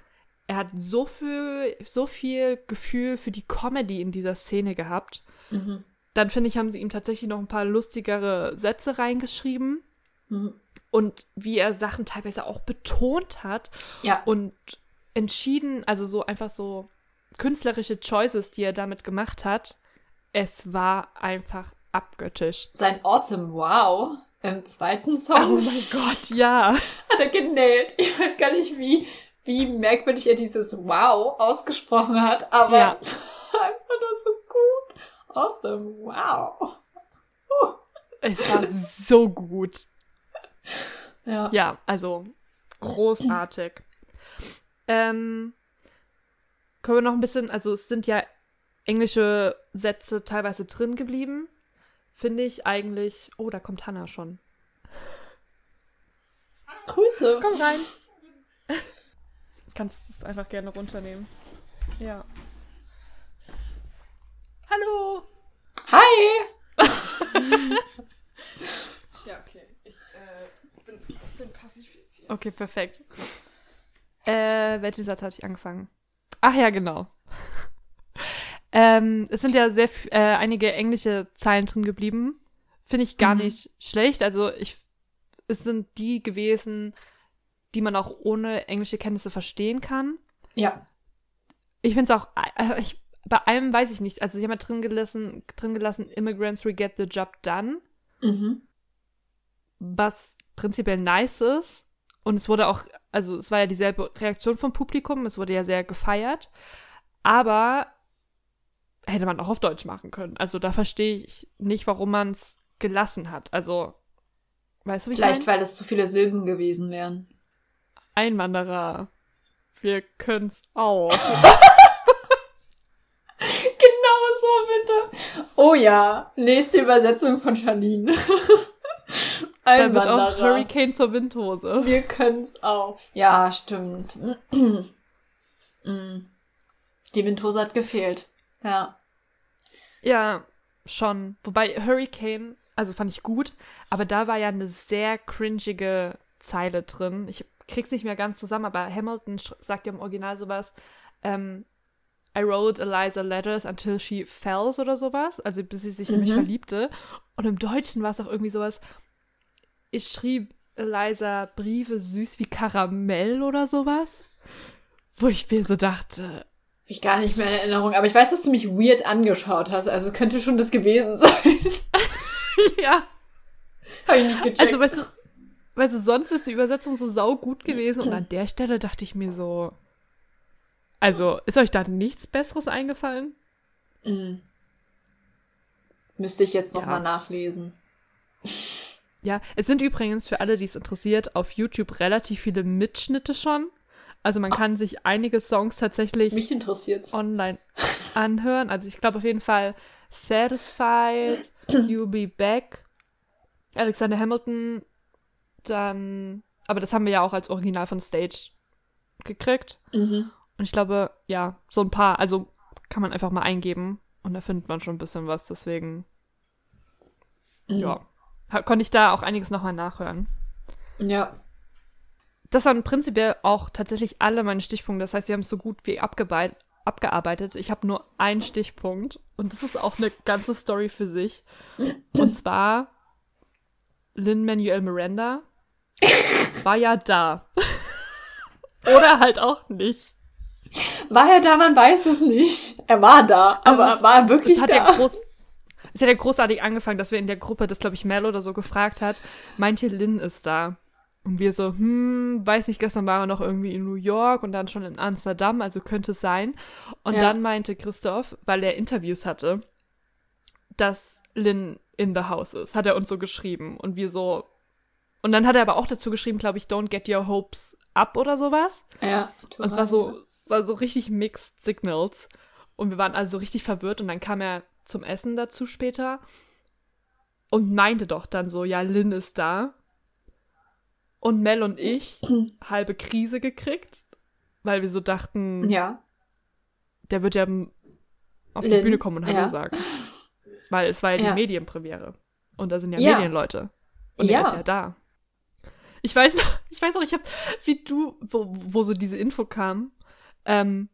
Er hat so viel, so viel Gefühl für die Comedy in dieser Szene gehabt. Mhm. Dann finde ich, haben sie ihm tatsächlich noch ein paar lustigere Sätze reingeschrieben. Mhm. Und wie er Sachen teilweise auch betont hat Ja. und entschieden, also so einfach so künstlerische Choices, die er damit gemacht hat. Es war einfach abgöttisch. Sein Awesome Wow im zweiten Song Oh mein Gott, ja. hat er genäht. Ich weiß gar nicht, wie, wie merkwürdig er dieses Wow ausgesprochen hat, aber Ja. es war einfach nur so gut. Awesome Wow. Es war so gut. Ja. Ja, also großartig. Ähm, können wir noch ein bisschen, also es sind ja englische Sätze teilweise drin geblieben. Finde ich eigentlich. Oh, da kommt Hannah schon. Grüße. Komm rein. Kannst es einfach gerne runternehmen. Ja. Hallo. Hi. Ja, okay. Ich äh, bin ein bisschen hier. Okay, perfekt. Äh, welchen Satz habe ich angefangen? Ach ja, genau. ähm, es sind ja sehr äh, einige englische Zeilen drin geblieben. Finde ich gar Mhm. nicht schlecht. Also ich, es sind die gewesen, die man auch ohne englische Kenntnisse verstehen kann. Ja. Ich finde es auch, äh, ich, bei allem weiß ich nicht. Also ich habe mal drin gelassen, drin gelassen, Immigrants will get the job done Mhm. was prinzipiell nice ist. Und es wurde auch, also es war ja dieselbe Reaktion vom Publikum, es wurde ja sehr gefeiert. Aber hätte man auch auf Deutsch machen können. Also da verstehe ich nicht, warum man es gelassen hat. Also, weißt du, wie ich Vielleicht, mein? weil es zu viele Silben gewesen wären. Einwanderer. Wir können's auch. So, bitte. Oh ja. Nächste Übersetzung von Janine. da wird auch. Hurricane zur Windhose. Wir können's auch. Ja, stimmt. Mm. Die Windhose hat gefehlt. Ja. Ja, schon. Wobei Hurricane, also fand ich gut, aber da war ja eine sehr cringige Zeile drin. Ich krieg's nicht mehr ganz zusammen, aber Hamilton sagt ja im Original sowas, ähm, I wrote Eliza letters until she fells oder sowas, also bis sie sich in mich Mhm. verliebte. Und im Deutschen war es auch irgendwie sowas, ich schrieb Eliza Briefe süß wie Karamell oder sowas. Wo ich mir so dachte, Hab ich gar nicht mehr in Erinnerung. Aber ich weiß, dass du mich weird angeschaut hast. Also es könnte schon das gewesen sein. ja. Hab ich nicht gecheckt. Also, weißt du, weißt du, sonst ist die Übersetzung so saugut gewesen und an der Stelle dachte ich mir so, also, ist euch da nichts Besseres eingefallen? Mm. Müsste ich jetzt noch Ja. mal nachlesen. Ja, es sind übrigens für alle, die es interessiert, auf YouTube relativ viele Mitschnitte schon. Also man kann sich einige Songs tatsächlich online anhören. Also ich glaube auf jeden Fall Satisfied, You'll Be Back, Alexander Hamilton, dann, aber das haben wir ja auch als Original von Stage gekriegt. Mhm. Und ich glaube, ja, so ein paar, also kann man einfach mal eingeben und da findet man schon ein bisschen was, deswegen, Mhm. ja, konnte ich da auch einiges nochmal nachhören. Ja. Das waren prinzipiell auch tatsächlich alle meine Stichpunkte. Das heißt, wir haben es so gut wie abgearbeitet. Ich habe nur einen Stichpunkt und das ist auch eine ganze Story für sich. Und zwar Lin-Manuel Miranda war ja da. Oder halt auch nicht. War er da? Man weiß es nicht. Er war da, aber war er wirklich da? ja groß, es hat ja großartig angefangen, dass wir in der Gruppe, das glaube ich Mel oder so gefragt hat, meinte Lynn ist da. Und wir so, hm, weiß nicht, gestern war er noch irgendwie in New York und dann schon in Amsterdam, also könnte es sein. Und Ja. dann meinte Christoph, weil er Interviews hatte, dass Lynn in the house ist, hat er uns so geschrieben. Und wir so, und dann hat er aber auch dazu geschrieben, glaube ich, don't get your hopes up oder sowas. ja. Und es war so, es war so richtig mixed signals. Und wir waren also so richtig verwirrt und dann kam er zum Essen dazu später und meinte doch dann so, ja, Lynn ist da. Und Mel und ich halbe Krise gekriegt, weil wir so dachten, Ja. der wird ja auf die Lynn, Bühne kommen und Hallo ja. sagen. Weil es war ja die Ja. Medienpremiere. Und da sind ja, Ja. Medienleute. Und Ja. er ist ja da. Ich weiß noch, ich weiß noch, ich hab, wie du, wo, wo so diese Info kam, ähm,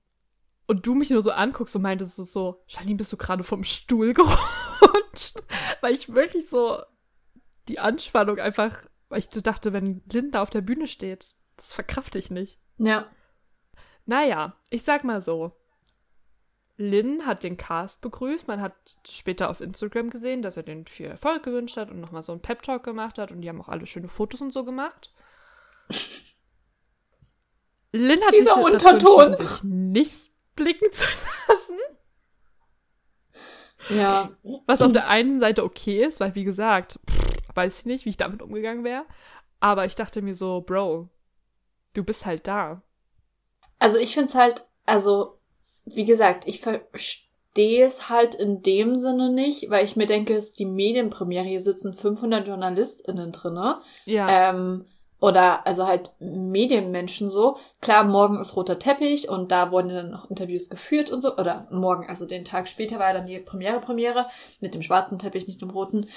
und du mich nur so anguckst und meintest so, so Janine, bist du gerade vom Stuhl gerutscht? Weil ich wirklich so die Anspannung einfach, weil ich so dachte, wenn Linda auf der Bühne steht, das verkrafte ich nicht. Ja. Naja, ich sag mal so. Lynn hat den Cast begrüßt. Man hat später auf Instagram gesehen, dass er den viel Erfolg gewünscht hat und nochmal so einen Pep-Talk gemacht hat. Und die haben auch alle schöne Fotos und so gemacht. Lynn hat Dieser sich Unterton. entschieden, sich nicht blicken zu lassen. Ja. Was auf der einen Seite okay ist, weil wie gesagt, pff, weiß ich nicht, wie ich damit umgegangen wäre. Aber ich dachte mir so, Bro, du bist halt da. Also ich find's halt, also, wie gesagt, ich verstehe es halt in dem Sinne nicht, weil ich mir denke, es ist die Medienpremiere, hier sitzen 500 JournalistInnen drinne. Ja. Ähm, oder also halt Medienmenschen so. Klar, morgen ist roter Teppich und da wurden dann noch Interviews geführt und so. Oder morgen, also den Tag später war dann die Premiere, Premiere mit dem schwarzen Teppich, nicht dem roten.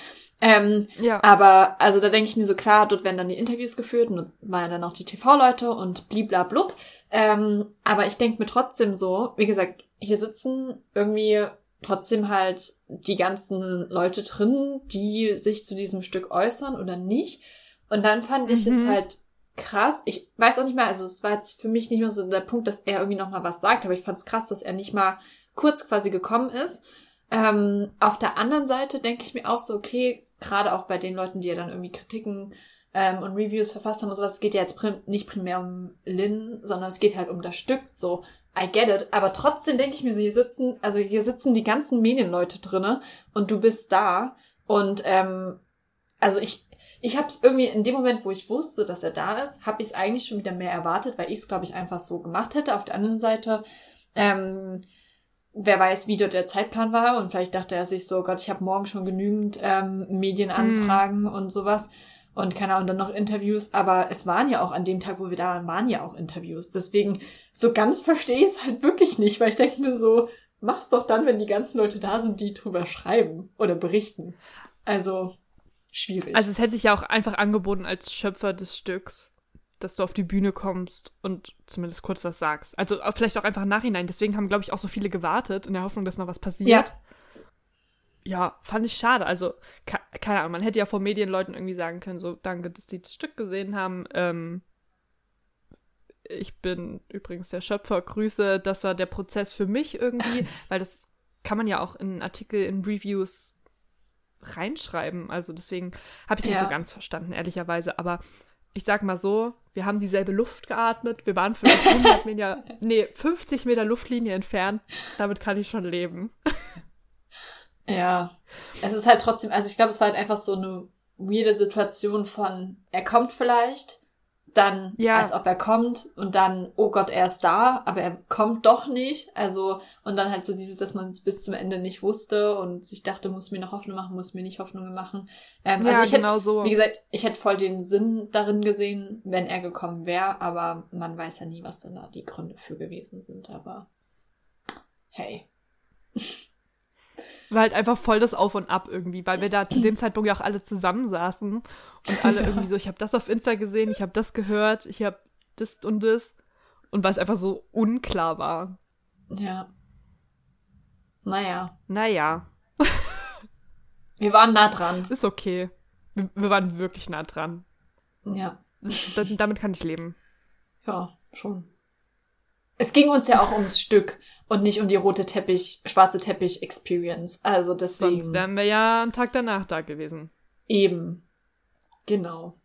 Ähm, ja. aber also da denke ich mir so, klar, dort werden dann die Interviews geführt und waren dann auch die TV-Leute und bliblablub. Ähm, aber ich denke mir trotzdem so, wie gesagt, hier sitzen irgendwie trotzdem halt die ganzen Leute drin, die sich zu diesem Stück äußern oder nicht. Und dann fand ich es Mhm. halt krass. Ich weiß auch nicht mehr, also es war jetzt für mich nicht mehr so der Punkt, dass er irgendwie noch mal was sagt, aber ich fand es krass, dass er nicht mal kurz quasi gekommen ist. Ähm, auf der anderen Seite denke ich mir auch so, okay, gerade auch bei den Leuten, die ja dann irgendwie Kritiken ähm, und Reviews verfasst haben und sowas, es geht ja jetzt prim nicht primär um Lynn, sondern es geht halt um das Stück, so, I get it, aber trotzdem denke ich mir so, hier sitzen, also hier sitzen die ganzen Medienleute drinne und du bist da und ähm, also ich ich habe es irgendwie in dem Moment, wo ich wusste, dass er da ist, habe ich es eigentlich schon wieder mehr erwartet, weil ich es, glaube ich, einfach so gemacht hätte. Auf der anderen Seite, ähm, wer weiß, wie dort der Zeitplan war und vielleicht dachte er sich so, Gott, ich habe morgen schon genügend ähm, Medienanfragen und sowas und keine Ahnung, dann noch Interviews, aber es waren ja auch an dem Tag, wo wir da waren, waren ja auch Interviews. Deswegen, so ganz verstehe ich es halt wirklich nicht, weil ich denke mir so, mach's doch dann, wenn die ganzen Leute da sind, die drüber schreiben oder berichten. Also, schwierig. Also es hätte sich ja auch einfach angeboten als Schöpfer des Stücks, dass du auf die Bühne kommst und zumindest kurz was sagst. Also vielleicht auch einfach im Nachhinein. Deswegen haben, glaube ich, auch so viele gewartet in der Hoffnung, dass noch was passiert. Ja. Ja, fand ich schade. Also, ke keine Ahnung, man hätte ja vor Medienleuten irgendwie sagen können, so, danke, dass sie das Stück gesehen haben. Ähm, ich bin übrigens der Schöpfer, Grüße. Das war der Prozess für mich irgendwie, weil das kann man ja auch in Artikel, in Reviews reinschreiben. Also deswegen habe ich es nicht Ja. so ganz verstanden, ehrlicherweise. Aber ich sag mal so, wir haben dieselbe Luft geatmet. Wir waren vielleicht 100 Meter, nee, 50 Meter Luftlinie entfernt. Damit kann ich schon leben. Ja, es ist halt trotzdem, also ich glaube, es war halt einfach so eine weirde Situation von, er kommt vielleicht, dann Ja. als ob er kommt und dann, oh Gott, er ist da, aber er kommt doch nicht. Also, und dann halt so dieses, dass man es bis zum Ende nicht wusste und sich dachte, muss mir noch Hoffnung machen, muss mir nicht Hoffnungen machen. Ähm, also ich genau hätte, so. wie gesagt, ich hätte voll den Sinn darin gesehen, wenn er gekommen wäre, aber man weiß ja nie, was denn da die Gründe für gewesen sind, aber hey. War halt einfach voll das Auf und Ab irgendwie, weil wir da zu dem Zeitpunkt ja auch alle zusammensaßen und alle irgendwie so, ich habe das auf Insta gesehen, ich habe das gehört, ich habe das und das und weil es einfach so unklar war. Ja. Naja. Naja, Wir waren nah dran. ist okay. Wir, wir waren wirklich nah dran. Ja. Das, damit kann ich leben. Ja, schon. Es ging uns ja auch ums Stück und nicht um die rote Teppich, schwarze Teppich Experience. Also deswegen Sonst wären wir ja einen Tag danach da gewesen. eben. Genau.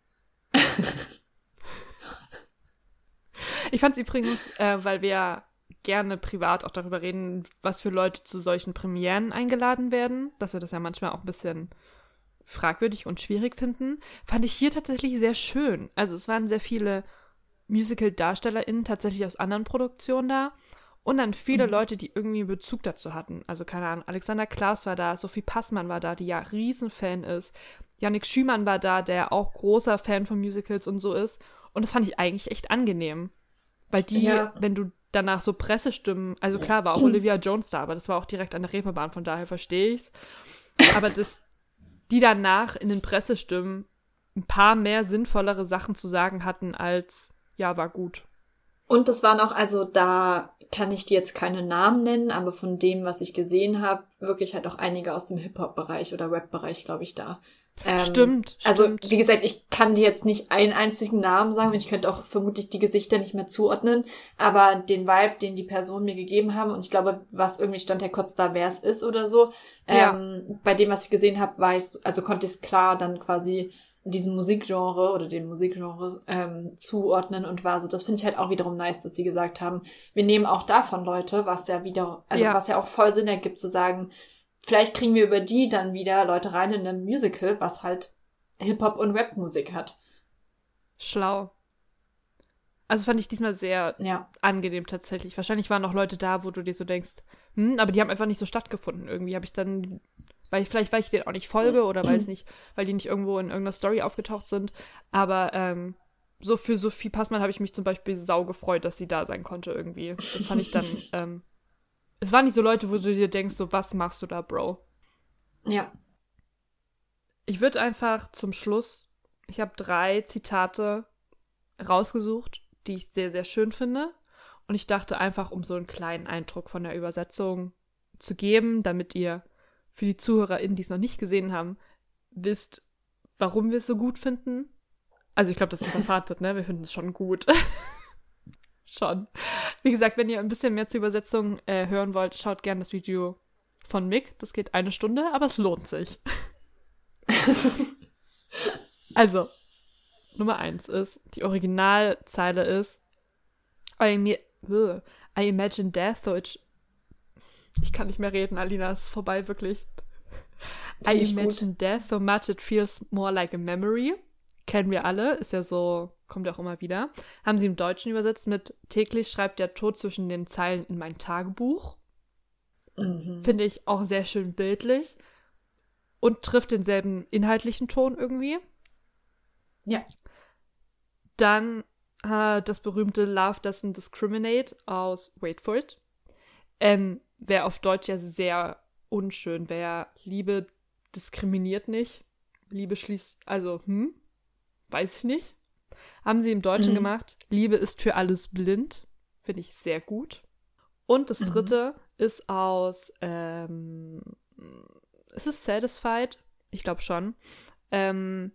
Ich fand es übrigens, äh, weil wir gerne privat auch darüber reden, was für Leute zu solchen Premieren eingeladen werden, dass wir das ja manchmal auch ein bisschen fragwürdig und schwierig finden, fand ich hier tatsächlich sehr schön. Also es waren sehr viele Musical-DarstellerInnen tatsächlich aus anderen Produktionen da und dann viele Mhm. Leute, die irgendwie einen Bezug dazu hatten. Also keine Ahnung, Alexander Klaas war da, Sophie Passmann war da, die ja Riesenfan ist. Yannick Schümann war da, der auch großer Fan von Musicals und so ist. Und das fand ich eigentlich echt angenehm. Weil die, Ja. wenn du danach so Pressestimmen, also klar war auch Olivia Jones da, aber das war auch direkt an der Reeperbahn, von daher verstehe ich's. Aber das, die danach in den Pressestimmen ein paar mehr sinnvollere Sachen zu sagen hatten als, ja, war gut. Und das waren auch, also da kann ich dir jetzt keine Namen nennen, aber von dem, was ich gesehen habe, wirklich halt auch einige aus dem Hip-Hop-Bereich oder Rap-Bereich, glaube ich, da. Ähm, stimmt. Also, stimmt. wie gesagt, ich kann dir jetzt nicht einen einzigen Namen sagen und ich könnte auch vermutlich die Gesichter nicht mehr zuordnen, aber den Vibe, den die Personen mir gegeben haben und ich glaube, was irgendwie stand ja kurz da, wer es ist oder so, Ja. ähm, bei dem, was ich gesehen habe, war ich, also konnte ich es klar dann quasi diesem Musikgenre oder dem Musikgenre ähm, zuordnen und war so, das finde ich halt auch wiederum nice, dass sie gesagt haben, wir nehmen auch davon Leute, was ja wieder, also Ja. was ja auch voll Sinn ergibt zu sagen, vielleicht kriegen wir über die dann wieder Leute rein in ein Musical, was halt Hip-Hop und Rap-Musik hat. Schlau. Also fand ich diesmal sehr Ja. angenehm tatsächlich. Wahrscheinlich waren auch Leute da, wo du dir so denkst, hm, aber die haben einfach nicht so stattgefunden. Irgendwie habe ich dann, weil vielleicht, weil ich denen auch nicht folge oder weiß nicht, weil die nicht irgendwo in irgendeiner Story aufgetaucht sind. Aber ähm, so für Sophie Passmann habe ich mich zum Beispiel sau gefreut, dass sie da sein konnte irgendwie. Das fand ich dann, ähm, es waren nicht so Leute, wo du dir denkst, so, was machst du da, Bro? Ja. Ich würde einfach zum Schluss, ich habe drei Zitate rausgesucht, die ich sehr, sehr schön finde. Und ich dachte einfach, um so einen kleinen Eindruck von der Übersetzung zu geben, damit ihr für die ZuhörerInnen, die es noch nicht gesehen haben, wisst, warum wir es so gut finden. Also ich glaube, das ist erwartet, ne? Wir finden es schon gut. schon. Wie gesagt, wenn ihr ein bisschen mehr zur Übersetzung äh, hören wollt, schaut gerne das Video von Mick. Das geht eine Stunde, aber es lohnt sich. also, Nummer eins ist, die Originalzeile ist, I. I imagine death, so it, ich kann nicht mehr reden, Alina, es ist vorbei, wirklich. I ich gut. imagine death so much it feels more like a memory. Kennen wir alle, ist ja so, kommt ja auch immer wieder. Haben sie im Deutschen übersetzt mit täglich schreibt der Tod zwischen den Zeilen in mein Tagebuch. Mhm. Finde ich auch sehr schön bildlich. Und trifft denselben inhaltlichen Ton irgendwie. Ja. Dann äh, das berühmte Love Doesn't Discriminate aus Wait for It. Ähm, Wäre auf Deutsch ja sehr unschön. Wäre Liebe diskriminiert nicht. Liebe schließt, also, hm, weiß ich nicht. Haben sie im Deutschen Mhm. gemacht. Liebe ist für alles blind. Finde ich sehr gut. Und das Mhm. dritte ist aus, ähm, ist es Satisfied? Ich glaube schon. Ähm,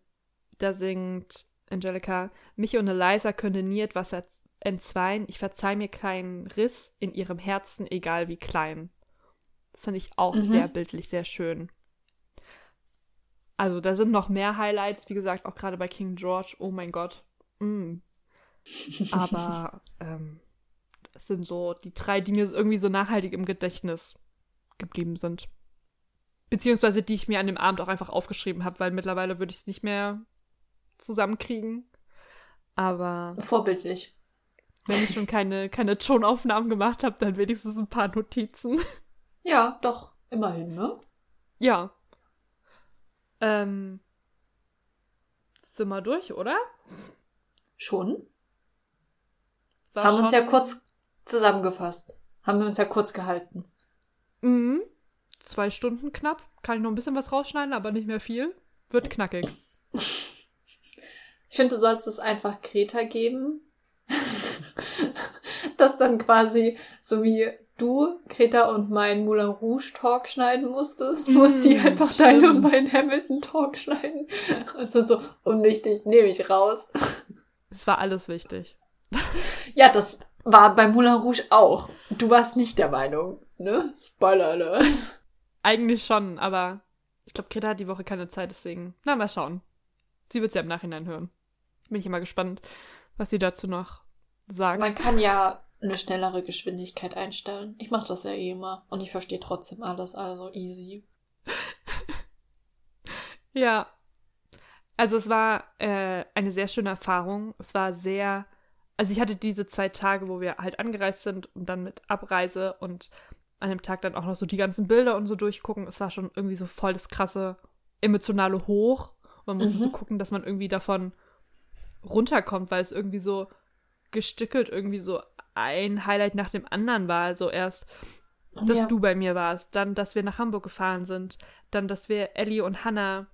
da singt Angelica, mich und Eliza könnte nie etwas entzweien. Ich verzeih mir keinen Riss in ihrem Herzen, egal wie klein. Das fand ich auch Mhm. sehr bildlich, sehr schön. Also, da sind noch mehr Highlights, wie gesagt, auch gerade bei King George. Oh mein Gott. Mm. Aber ähm, das sind so die drei, die mir so irgendwie so nachhaltig im Gedächtnis geblieben sind. Beziehungsweise die ich mir an dem Abend auch einfach aufgeschrieben habe, weil mittlerweile würde ich es nicht mehr zusammenkriegen. Aber Vorbildlich. Wenn ich schon keine, keine Tonaufnahmen gemacht habe, dann wenigstens ein paar Notizen. Ja, doch. Immerhin, ne? Ja. Ähm. Sind wir durch, oder? Schon. War Haben uns schon- ja kurz zusammengefasst. Haben wir uns ja kurz gehalten. Mhm. Zwei Stunden knapp. Kann ich noch ein bisschen was rausschneiden, aber nicht mehr viel. Wird knackig. Ich finde, du sollst es einfach Kreta geben. das dann quasi, so wie du, Kreta und mein Moulin Rouge Talk schneiden musstest, muss sie Mm, einfach deine und stimmt. meinen Hamilton Talk schneiden. Und so, so unwichtig, nehme ich raus. Es war alles wichtig. Ja, das war bei Moulin Rouge auch. Du warst nicht der Meinung, ne? Spoiler alert. Eigentlich schon, aber ich glaube, Greta hat die Woche keine Zeit, deswegen. Na, mal schauen. Sie wird es ja im Nachhinein hören. Bin ich immer gespannt, was sie dazu noch sagt. Man kann ja eine schnellere Geschwindigkeit einstellen. Ich mache das ja eh immer. Und ich verstehe trotzdem alles, also easy. Ja. Also es war äh, eine sehr schöne Erfahrung. Es war sehr, also ich hatte diese zwei Tage, wo wir halt angereist sind und dann mit Abreise und an dem Tag dann auch noch so die ganzen Bilder und so durchgucken. Es war schon irgendwie so voll das krasse emotionale Hoch. Man musste Mhm. so gucken, dass man irgendwie davon runterkommt, weil es irgendwie so gestückelt irgendwie so ein Highlight nach dem anderen war. Also erst, dass Ja. du bei mir warst, dann, dass wir nach Hamburg gefahren sind, dann, dass wir Ellie und Hannah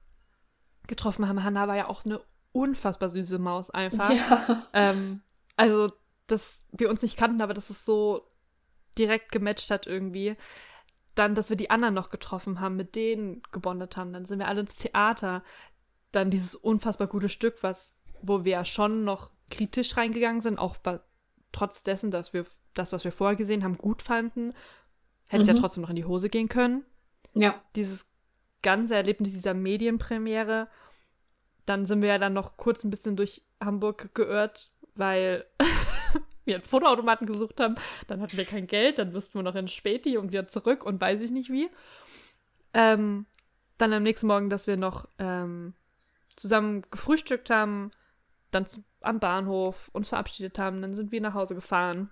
getroffen haben. Hannah war ja auch eine unfassbar süße Maus einfach. Ja. Ähm, also, dass wir uns nicht kannten, aber dass es so direkt gematcht hat irgendwie. Dann, dass wir die anderen noch getroffen haben, mit denen gebondet haben. Dann sind wir alle ins Theater. Dann dieses unfassbar gute Stück, was, wo wir ja schon noch kritisch reingegangen sind, auch bei, trotz dessen, dass wir das, was wir vorher gesehen haben, gut fanden, hätte es ja Mhm. trotzdem noch in die Hose gehen können Ja. dieses ganze Erlebnis dieser Medienpremiere. Dann sind wir ja dann noch kurz ein bisschen durch Hamburg geirrt, weil wir einen Fotoautomaten gesucht haben. Dann hatten wir kein Geld, dann mussten wir noch in Späti und wieder zurück und weiß ich nicht wie. Ähm, dann am nächsten Morgen, dass wir noch ähm, zusammen gefrühstückt haben, dann am Bahnhof uns verabschiedet haben, dann sind wir nach Hause gefahren,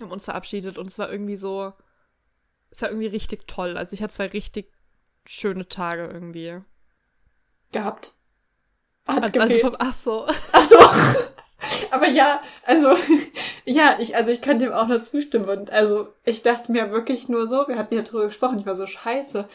haben uns verabschiedet und es war irgendwie so, es war irgendwie richtig toll. Also ich hatte zwei richtig schöne Tage irgendwie. Gehabt. Hat Also gefehlt. vom, ach so. Ach so. Aber ja, also, ja, ich, also ich kann dem auch nur zustimmen. Und also, ich dachte mir wirklich nur so, wir hatten ja drüber gesprochen, ich war so scheiße.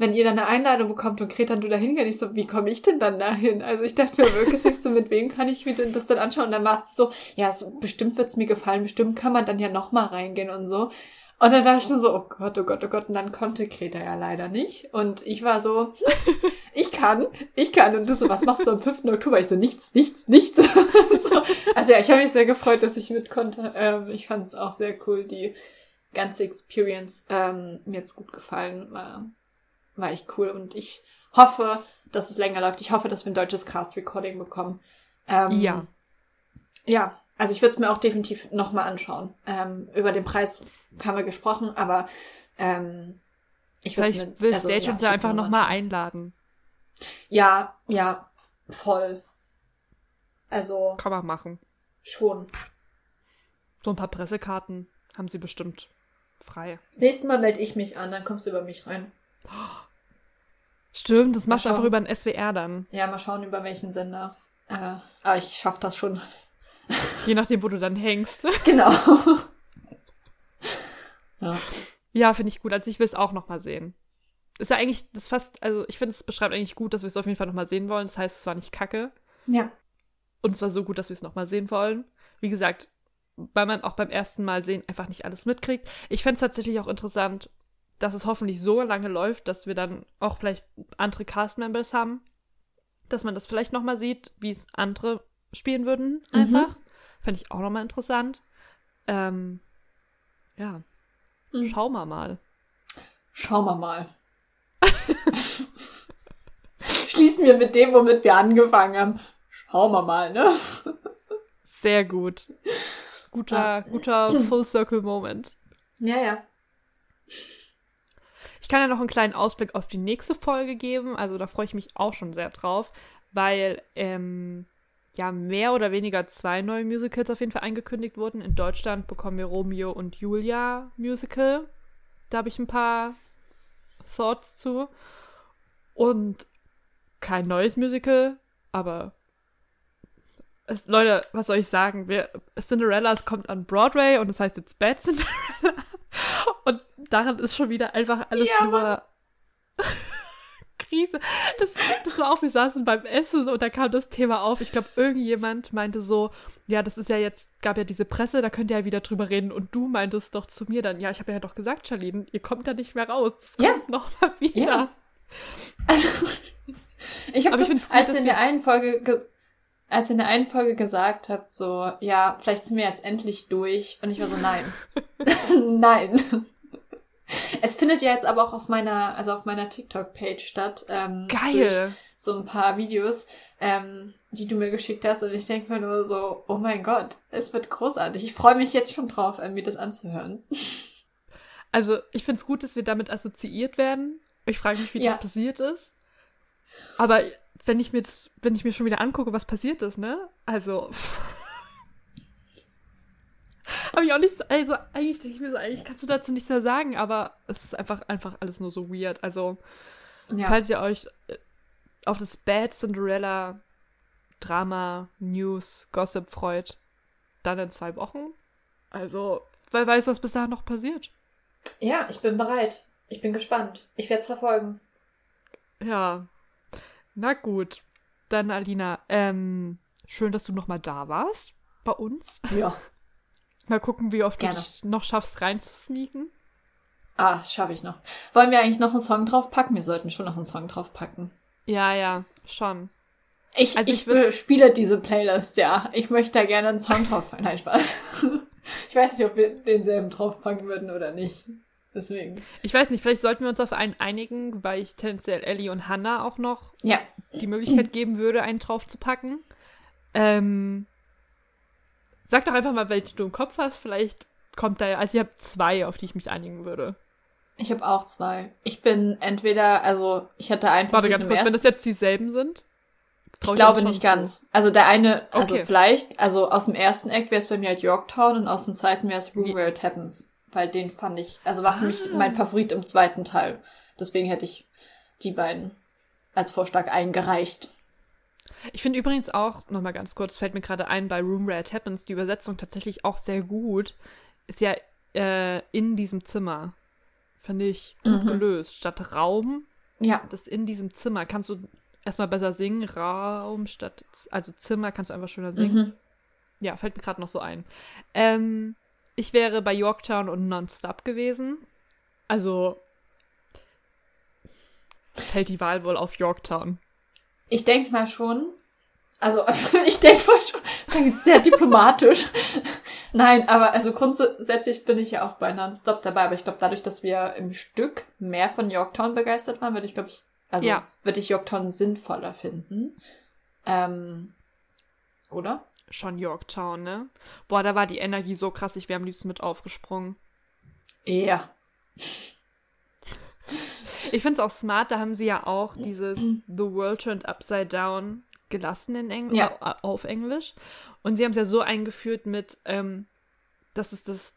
Wenn ihr dann eine Einladung bekommt und Greta und du da hingehst, ich so, wie komme ich denn dann dahin? Also ich dachte mir wirklich so, mit wem kann ich mir denn das dann anschauen? Und dann warst du so, ja, so, bestimmt wird's mir gefallen, bestimmt kann man dann ja nochmal reingehen und so. Und dann dachte ich nur so, oh Gott, oh Gott, oh Gott. Und dann konnte Greta ja leider nicht. Und ich war so, ich kann, ich kann. Und du so, was machst du am 5. Oktober? Ich so, nichts, nichts, nichts. so. Also ja, ich habe mich sehr gefreut, dass ich mit konnte. Ähm, ich fand es auch sehr cool, die ganze Experience. Ähm, mir jetzt gut gefallen. War, war echt cool. Und ich hoffe, dass es länger läuft. Ich hoffe, dass wir ein deutsches Cast-Recording bekommen. Ähm, Ja. Ja, also ich würde es mir auch definitiv nochmal anschauen. Ähm, über den Preis haben wir gesprochen, aber ähm, ich würd's Vielleicht mir- will also, Stage ja, uns ja einfach nochmal einladen. Ja, ja, voll. Also Kann man machen. schon. So ein paar Pressekarten haben sie bestimmt frei. Das nächste Mal melde ich mich an, dann kommst du über mich rein. Stimmt, das machst du einfach über den SWR dann. Ja, mal schauen, über welchen Sender. Äh, aber ich schaff das schon. Je nachdem, wo du dann hängst. genau. ja. Ja, finde ich gut. Also ich will es auch nochmal sehen. Ist ja eigentlich, das fast, also ich finde, es beschreibt eigentlich gut, dass wir es auf jeden Fall nochmal sehen wollen. Das heißt, es war nicht kacke. Ja. Und es war so gut, dass wir es nochmal sehen wollen. Wie gesagt, weil man auch beim ersten Mal sehen einfach nicht alles mitkriegt. Ich fände es tatsächlich auch interessant, dass es hoffentlich so lange läuft, dass wir dann auch vielleicht andere Cast-Members haben. Dass man das vielleicht nochmal sieht, wie es andere spielen würden, einfach. Fände ich auch nochmal interessant. Ähm, ja. Mhm. Schauen wir mal. Schauen wir mal. Schließen wir mit dem, womit wir angefangen haben. Schauen wir mal, ne? Sehr gut. Guter, guter Full Circle Moment. Ja, ja. Ich kann ja noch einen kleinen Ausblick auf die nächste Folge geben. Also da freue ich mich auch schon sehr drauf, weil ähm, ja mehr oder weniger zwei neue Musicals auf jeden Fall angekündigt wurden. In Deutschland bekommen wir Romeo und Julia Musical. Da habe ich ein paar Thoughts zu. Und kein neues Musical, aber Leute, was soll ich sagen? Wir, Cinderella kommt an Broadway und es heißt jetzt Bad Cinderella. Und daran ist schon wieder einfach alles Ja, nur Krise. Das, das war auch, wir saßen beim Essen und da kam das Thema auf. Ich glaube, irgendjemand meinte so, ja, das ist ja jetzt, gab ja diese Presse, da könnt ihr ja wieder drüber reden. Und du meintest doch zu mir dann, ja, ich habe ja doch gesagt, Charlene, ihr kommt da nicht mehr raus. Das Ja. kommt noch mal wieder. Ja. Also, ich habe das, gut, als in der einen Folge, ge- als in der einen Folge gesagt habe, so, ja, vielleicht sind wir jetzt endlich durch. Und ich war so, nein. nein. Es findet ja jetzt aber auch auf meiner, also auf meiner TikTok-Page statt. Ähm, Geil. so ein paar Videos, ähm, die du mir geschickt hast. Und ich denke mir nur so, oh mein Gott, es wird großartig. Ich freue mich jetzt schon drauf, äh, mir das anzuhören. Also, ich finde es gut, dass wir damit assoziiert werden. Ich frage mich, wie Ja. das passiert ist. Aber wenn ich mir das, wenn ich mir schon wieder angucke, was passiert ist, ne? Also. Habe ich auch nichts, also eigentlich denke ich mir so, eigentlich kannst du dazu nichts mehr sagen, aber es ist einfach, einfach alles nur so weird. Also, Ja. falls ihr euch äh, auf das Bad Cinderella Drama, News, Gossip freut, dann in zwei Wochen. Also, wer weiß, was bis dahin noch passiert. Ja, ich bin bereit. Ich bin gespannt. Ich werde es verfolgen. Ja. Na gut. Dann, Alina, ähm, schön, dass du nochmal da warst bei uns. Ja. Mal gucken, wie oft Gerne. du dich noch schaffst, reinzusneaken. Ah, das schaffe ich noch. Wollen wir eigentlich noch einen Song draufpacken? Wir sollten schon noch einen Song draufpacken. Ja, ja, schon. Ich, Also ich, ich spiele diese Playlist, ja. Ich möchte da gerne einen Song draufpacken. Nein, Spaß. Ich weiß nicht, ob wir denselben draufpacken würden oder nicht. Deswegen. Ich weiß nicht, vielleicht sollten wir uns auf einen einigen, weil ich tendenziell Ellie und Hannah auch noch Ja. die Möglichkeit geben würde, einen draufzupacken. Ähm, sag doch einfach mal, welche du im Kopf hast. Vielleicht kommt da ja, also ich habe zwei, auf die ich mich einigen würde. Ich habe auch zwei. Ich bin entweder, also ich hatte einen Warte ganz kurz, wenn das jetzt dieselben sind? Ich glaube nicht zu. ganz. Also der eine, also Okay. vielleicht, also aus dem ersten Act wäre es bei mir halt Yorktown und aus dem zweiten wäre es Room Where It Happens. Weil den fand ich, also war für mich Ah. mein Favorit im zweiten Teil. Deswegen hätte ich die beiden als Vorschlag eingereicht. Ich finde übrigens auch, nochmal ganz kurz, fällt mir gerade ein, bei Room Where It Happens, die Übersetzung tatsächlich auch sehr gut. Ist ja äh, in diesem Zimmer. Finde ich gut Mhm. gelöst. Statt Raum, Ja. das in diesem Zimmer. Kannst du erstmal besser singen. Raum statt, also Zimmer kannst du einfach schöner singen. Mhm. Ja, fällt mir gerade noch so ein. Ähm, ich wäre bei Yorktown und Nonstop gewesen. Also fällt die Wahl wohl auf Yorktown. Ich denke mal schon. Also, ich denke mal schon. Das klingt sehr diplomatisch. Nein, aber also grundsätzlich bin ich ja auch bei Nonstop dabei. Aber ich glaube, dadurch, dass wir im Stück mehr von Yorktown begeistert waren, würde ich, glaube ich, also Ja. würde ich Yorktown sinnvoller finden. Ähm, oder? Schon Yorktown, ne? Boah, da war die Energie so krass, ich wäre am liebsten mit aufgesprungen. Ja. Ich finde es auch smart, da haben sie ja auch dieses The World Turned Upside Down gelassen in Eng Ja. auf Englisch. Und sie haben es ja so eingeführt mit, ähm, das ist das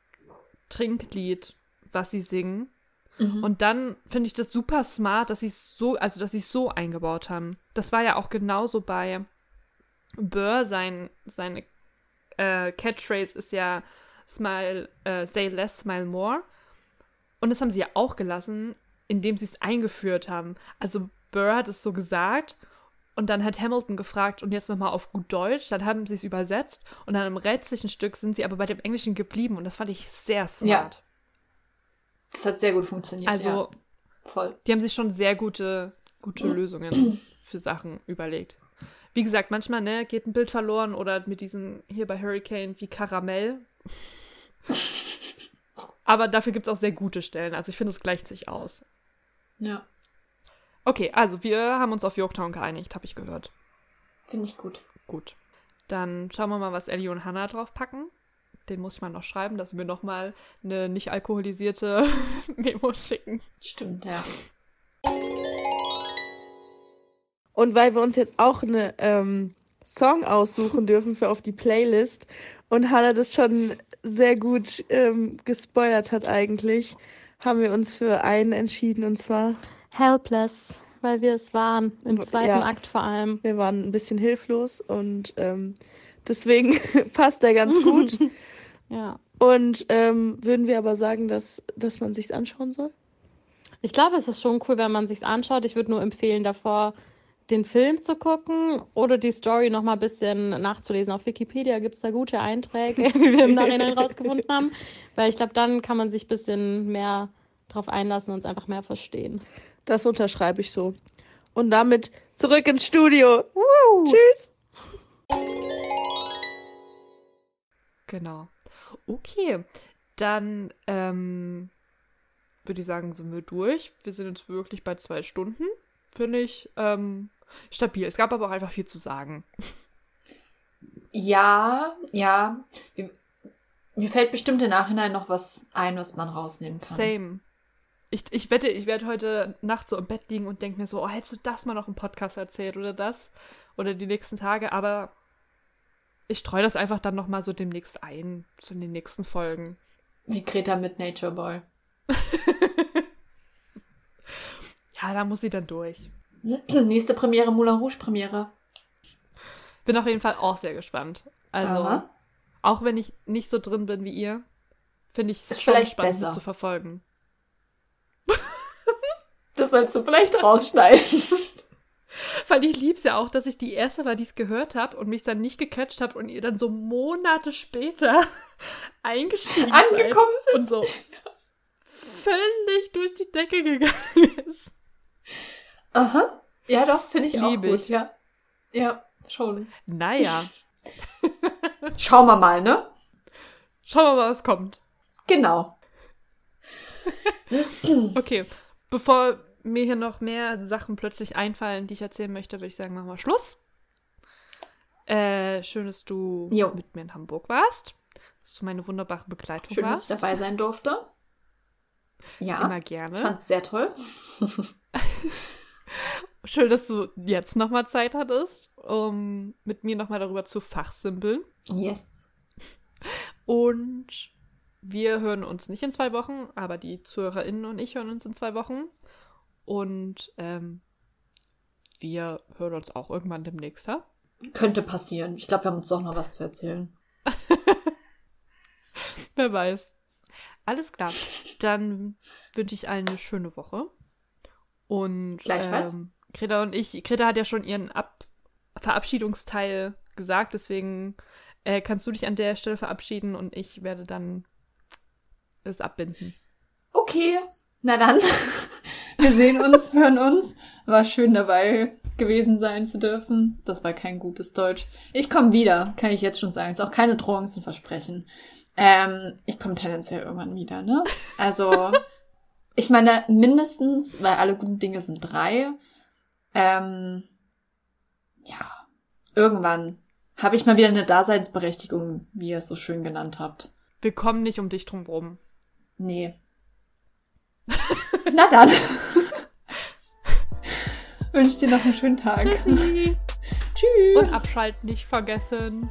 Trinklied, was sie singen. Mhm. Und dann finde ich das super smart, dass sie es so, also dass sie es so eingebaut haben. Das war ja auch genauso bei Burr, sein, seine äh, Catchphrase ist ja Smile, äh, say less, smile more. Und das haben sie ja auch gelassen, indem sie es eingeführt haben. Also Burr hat es so gesagt und dann hat Hamilton gefragt und jetzt nochmal auf gut Deutsch, dann haben sie es übersetzt und dann im restlichen Stück sind sie aber bei dem Englischen geblieben und das fand ich sehr smart. Das hat sehr gut funktioniert. Also ja. Voll. die haben sich schon sehr gute, gute Lösungen für Sachen überlegt. Wie gesagt, manchmal ne, geht ein Bild verloren oder mit diesen hier bei Hurricane wie Karamell. Aber dafür gibt es auch sehr gute Stellen. Also ich finde, es gleicht sich aus. Ja. Okay, also wir haben uns auf Yorktown geeinigt, habe ich gehört. Finde ich gut. Gut. Dann schauen wir mal, was Ellie und Hannah draufpacken. Den muss ich mal noch schreiben, dass sie mir nochmal eine nicht alkoholisierte Memo schicken. Stimmt, ja. Und weil wir uns jetzt auch eine ähm, Song aussuchen dürfen für auf die Playlist und Hannah das schon sehr gut ähm, gespoilert hat eigentlich, haben wir uns für einen entschieden und zwar, Helpless, weil wir es waren, im Ja. zweiten Akt vor allem. wir waren ein bisschen hilflos und ähm, deswegen passt er ganz gut. Ja. Und ähm, würden wir aber sagen, dass, dass man sich's anschauen soll? Ich glaube, es ist schon cool, wenn man sich's anschaut. Ich würde nur empfehlen, davor den Film zu gucken oder die Story noch mal ein bisschen nachzulesen. Auf Wikipedia gibt es da gute Einträge, wie wir im Nachhinein rausgefunden haben. Weil ich glaube, dann kann man sich ein bisschen mehr drauf einlassen und es einfach mehr verstehen. Das unterschreibe ich so. Und damit zurück ins Studio. Tschüss. Genau. Okay, dann ähm, würde ich sagen, sind wir durch. Wir sind jetzt wirklich bei zwei Stunden. Finde ich ähm, stabil. Es gab aber auch einfach viel zu sagen. Ja, ja. Mir- fällt bestimmt im Nachhinein noch was ein, was man rausnehmen kann. Same. Ich, ich wette, ich werde heute Nacht so im Bett liegen und denke mir so, oh, hättest du das mal noch im Podcast erzählt oder das? Oder die nächsten Tage, aber ich streue das einfach dann nochmal so demnächst ein, so in den nächsten Folgen. Wie Greta mit Nature Boy. Ja, da muss sie dann durch. Nächste Premiere, Moulin Rouge Premiere. Bin auf jeden Fall auch sehr gespannt. Also, Aha. Auch wenn ich nicht so drin bin wie ihr, finde ich es schon vielleicht spannend besser. zu verfolgen. Das sollst du vielleicht rausschneiden. Weil ich lieb's ja auch, dass ich die erste war, die es gehört habe und mich dann nicht gecatcht habe und ihr dann so Monate später eingestiegen Angekommen seid und so völlig durch die Decke gegangen ist. Aha. Ja, doch, finde ich auch Liebe gut, ich. ja. Ja, schon. Naja, Schauen wir mal, ne? schauen wir mal, was kommt. Genau. Okay, bevor mir hier noch mehr Sachen plötzlich einfallen, die ich erzählen möchte, würde ich sagen, machen wir Schluss. Äh, schön, dass du Jo. mit mir in Hamburg warst. Dass du meine wunderbare Begleitung Schön, dass warst. ich dabei sein durfte. Ja, Immer gerne. ich fand es sehr toll. Schön, dass du jetzt nochmal Zeit hattest, um mit mir nochmal darüber zu fachsimpeln. Yes. Und wir hören uns nicht in zwei Wochen, aber die ZuhörerInnen und ich hören uns in zwei Wochen. Und ähm, wir hören uns auch irgendwann demnächst, ja? Könnte passieren. Ich glaube, wir haben uns doch noch was zu erzählen. Wer weiß. Alles klar. Dann wünsche ich allen eine schöne Woche. Und Gleichfalls. Ähm, Greta und ich, Greta hat ja schon ihren Ab Verabschiedungsteil gesagt, deswegen äh, kannst du dich an der Stelle verabschieden und ich werde dann es abbinden. Okay, na dann. Wir sehen uns, hören uns. War schön dabei gewesen sein zu dürfen. Das war kein gutes Deutsch. Ich komme wieder, kann ich jetzt schon sagen. Ist auch keine Drohung, ist ein Versprechen. Ähm, ich komme tendenziell irgendwann wieder, ne? Also, ich meine, mindestens, weil alle guten Dinge sind drei. Ähm, ja, irgendwann habe ich mal wieder eine Daseinsberechtigung, wie ihr es so schön genannt habt. Wir kommen nicht um dich drum rum. Nee. Na dann. Wünsche dir noch einen schönen Tag. Tschüssi. Tschüss. Und abschalten nicht vergessen.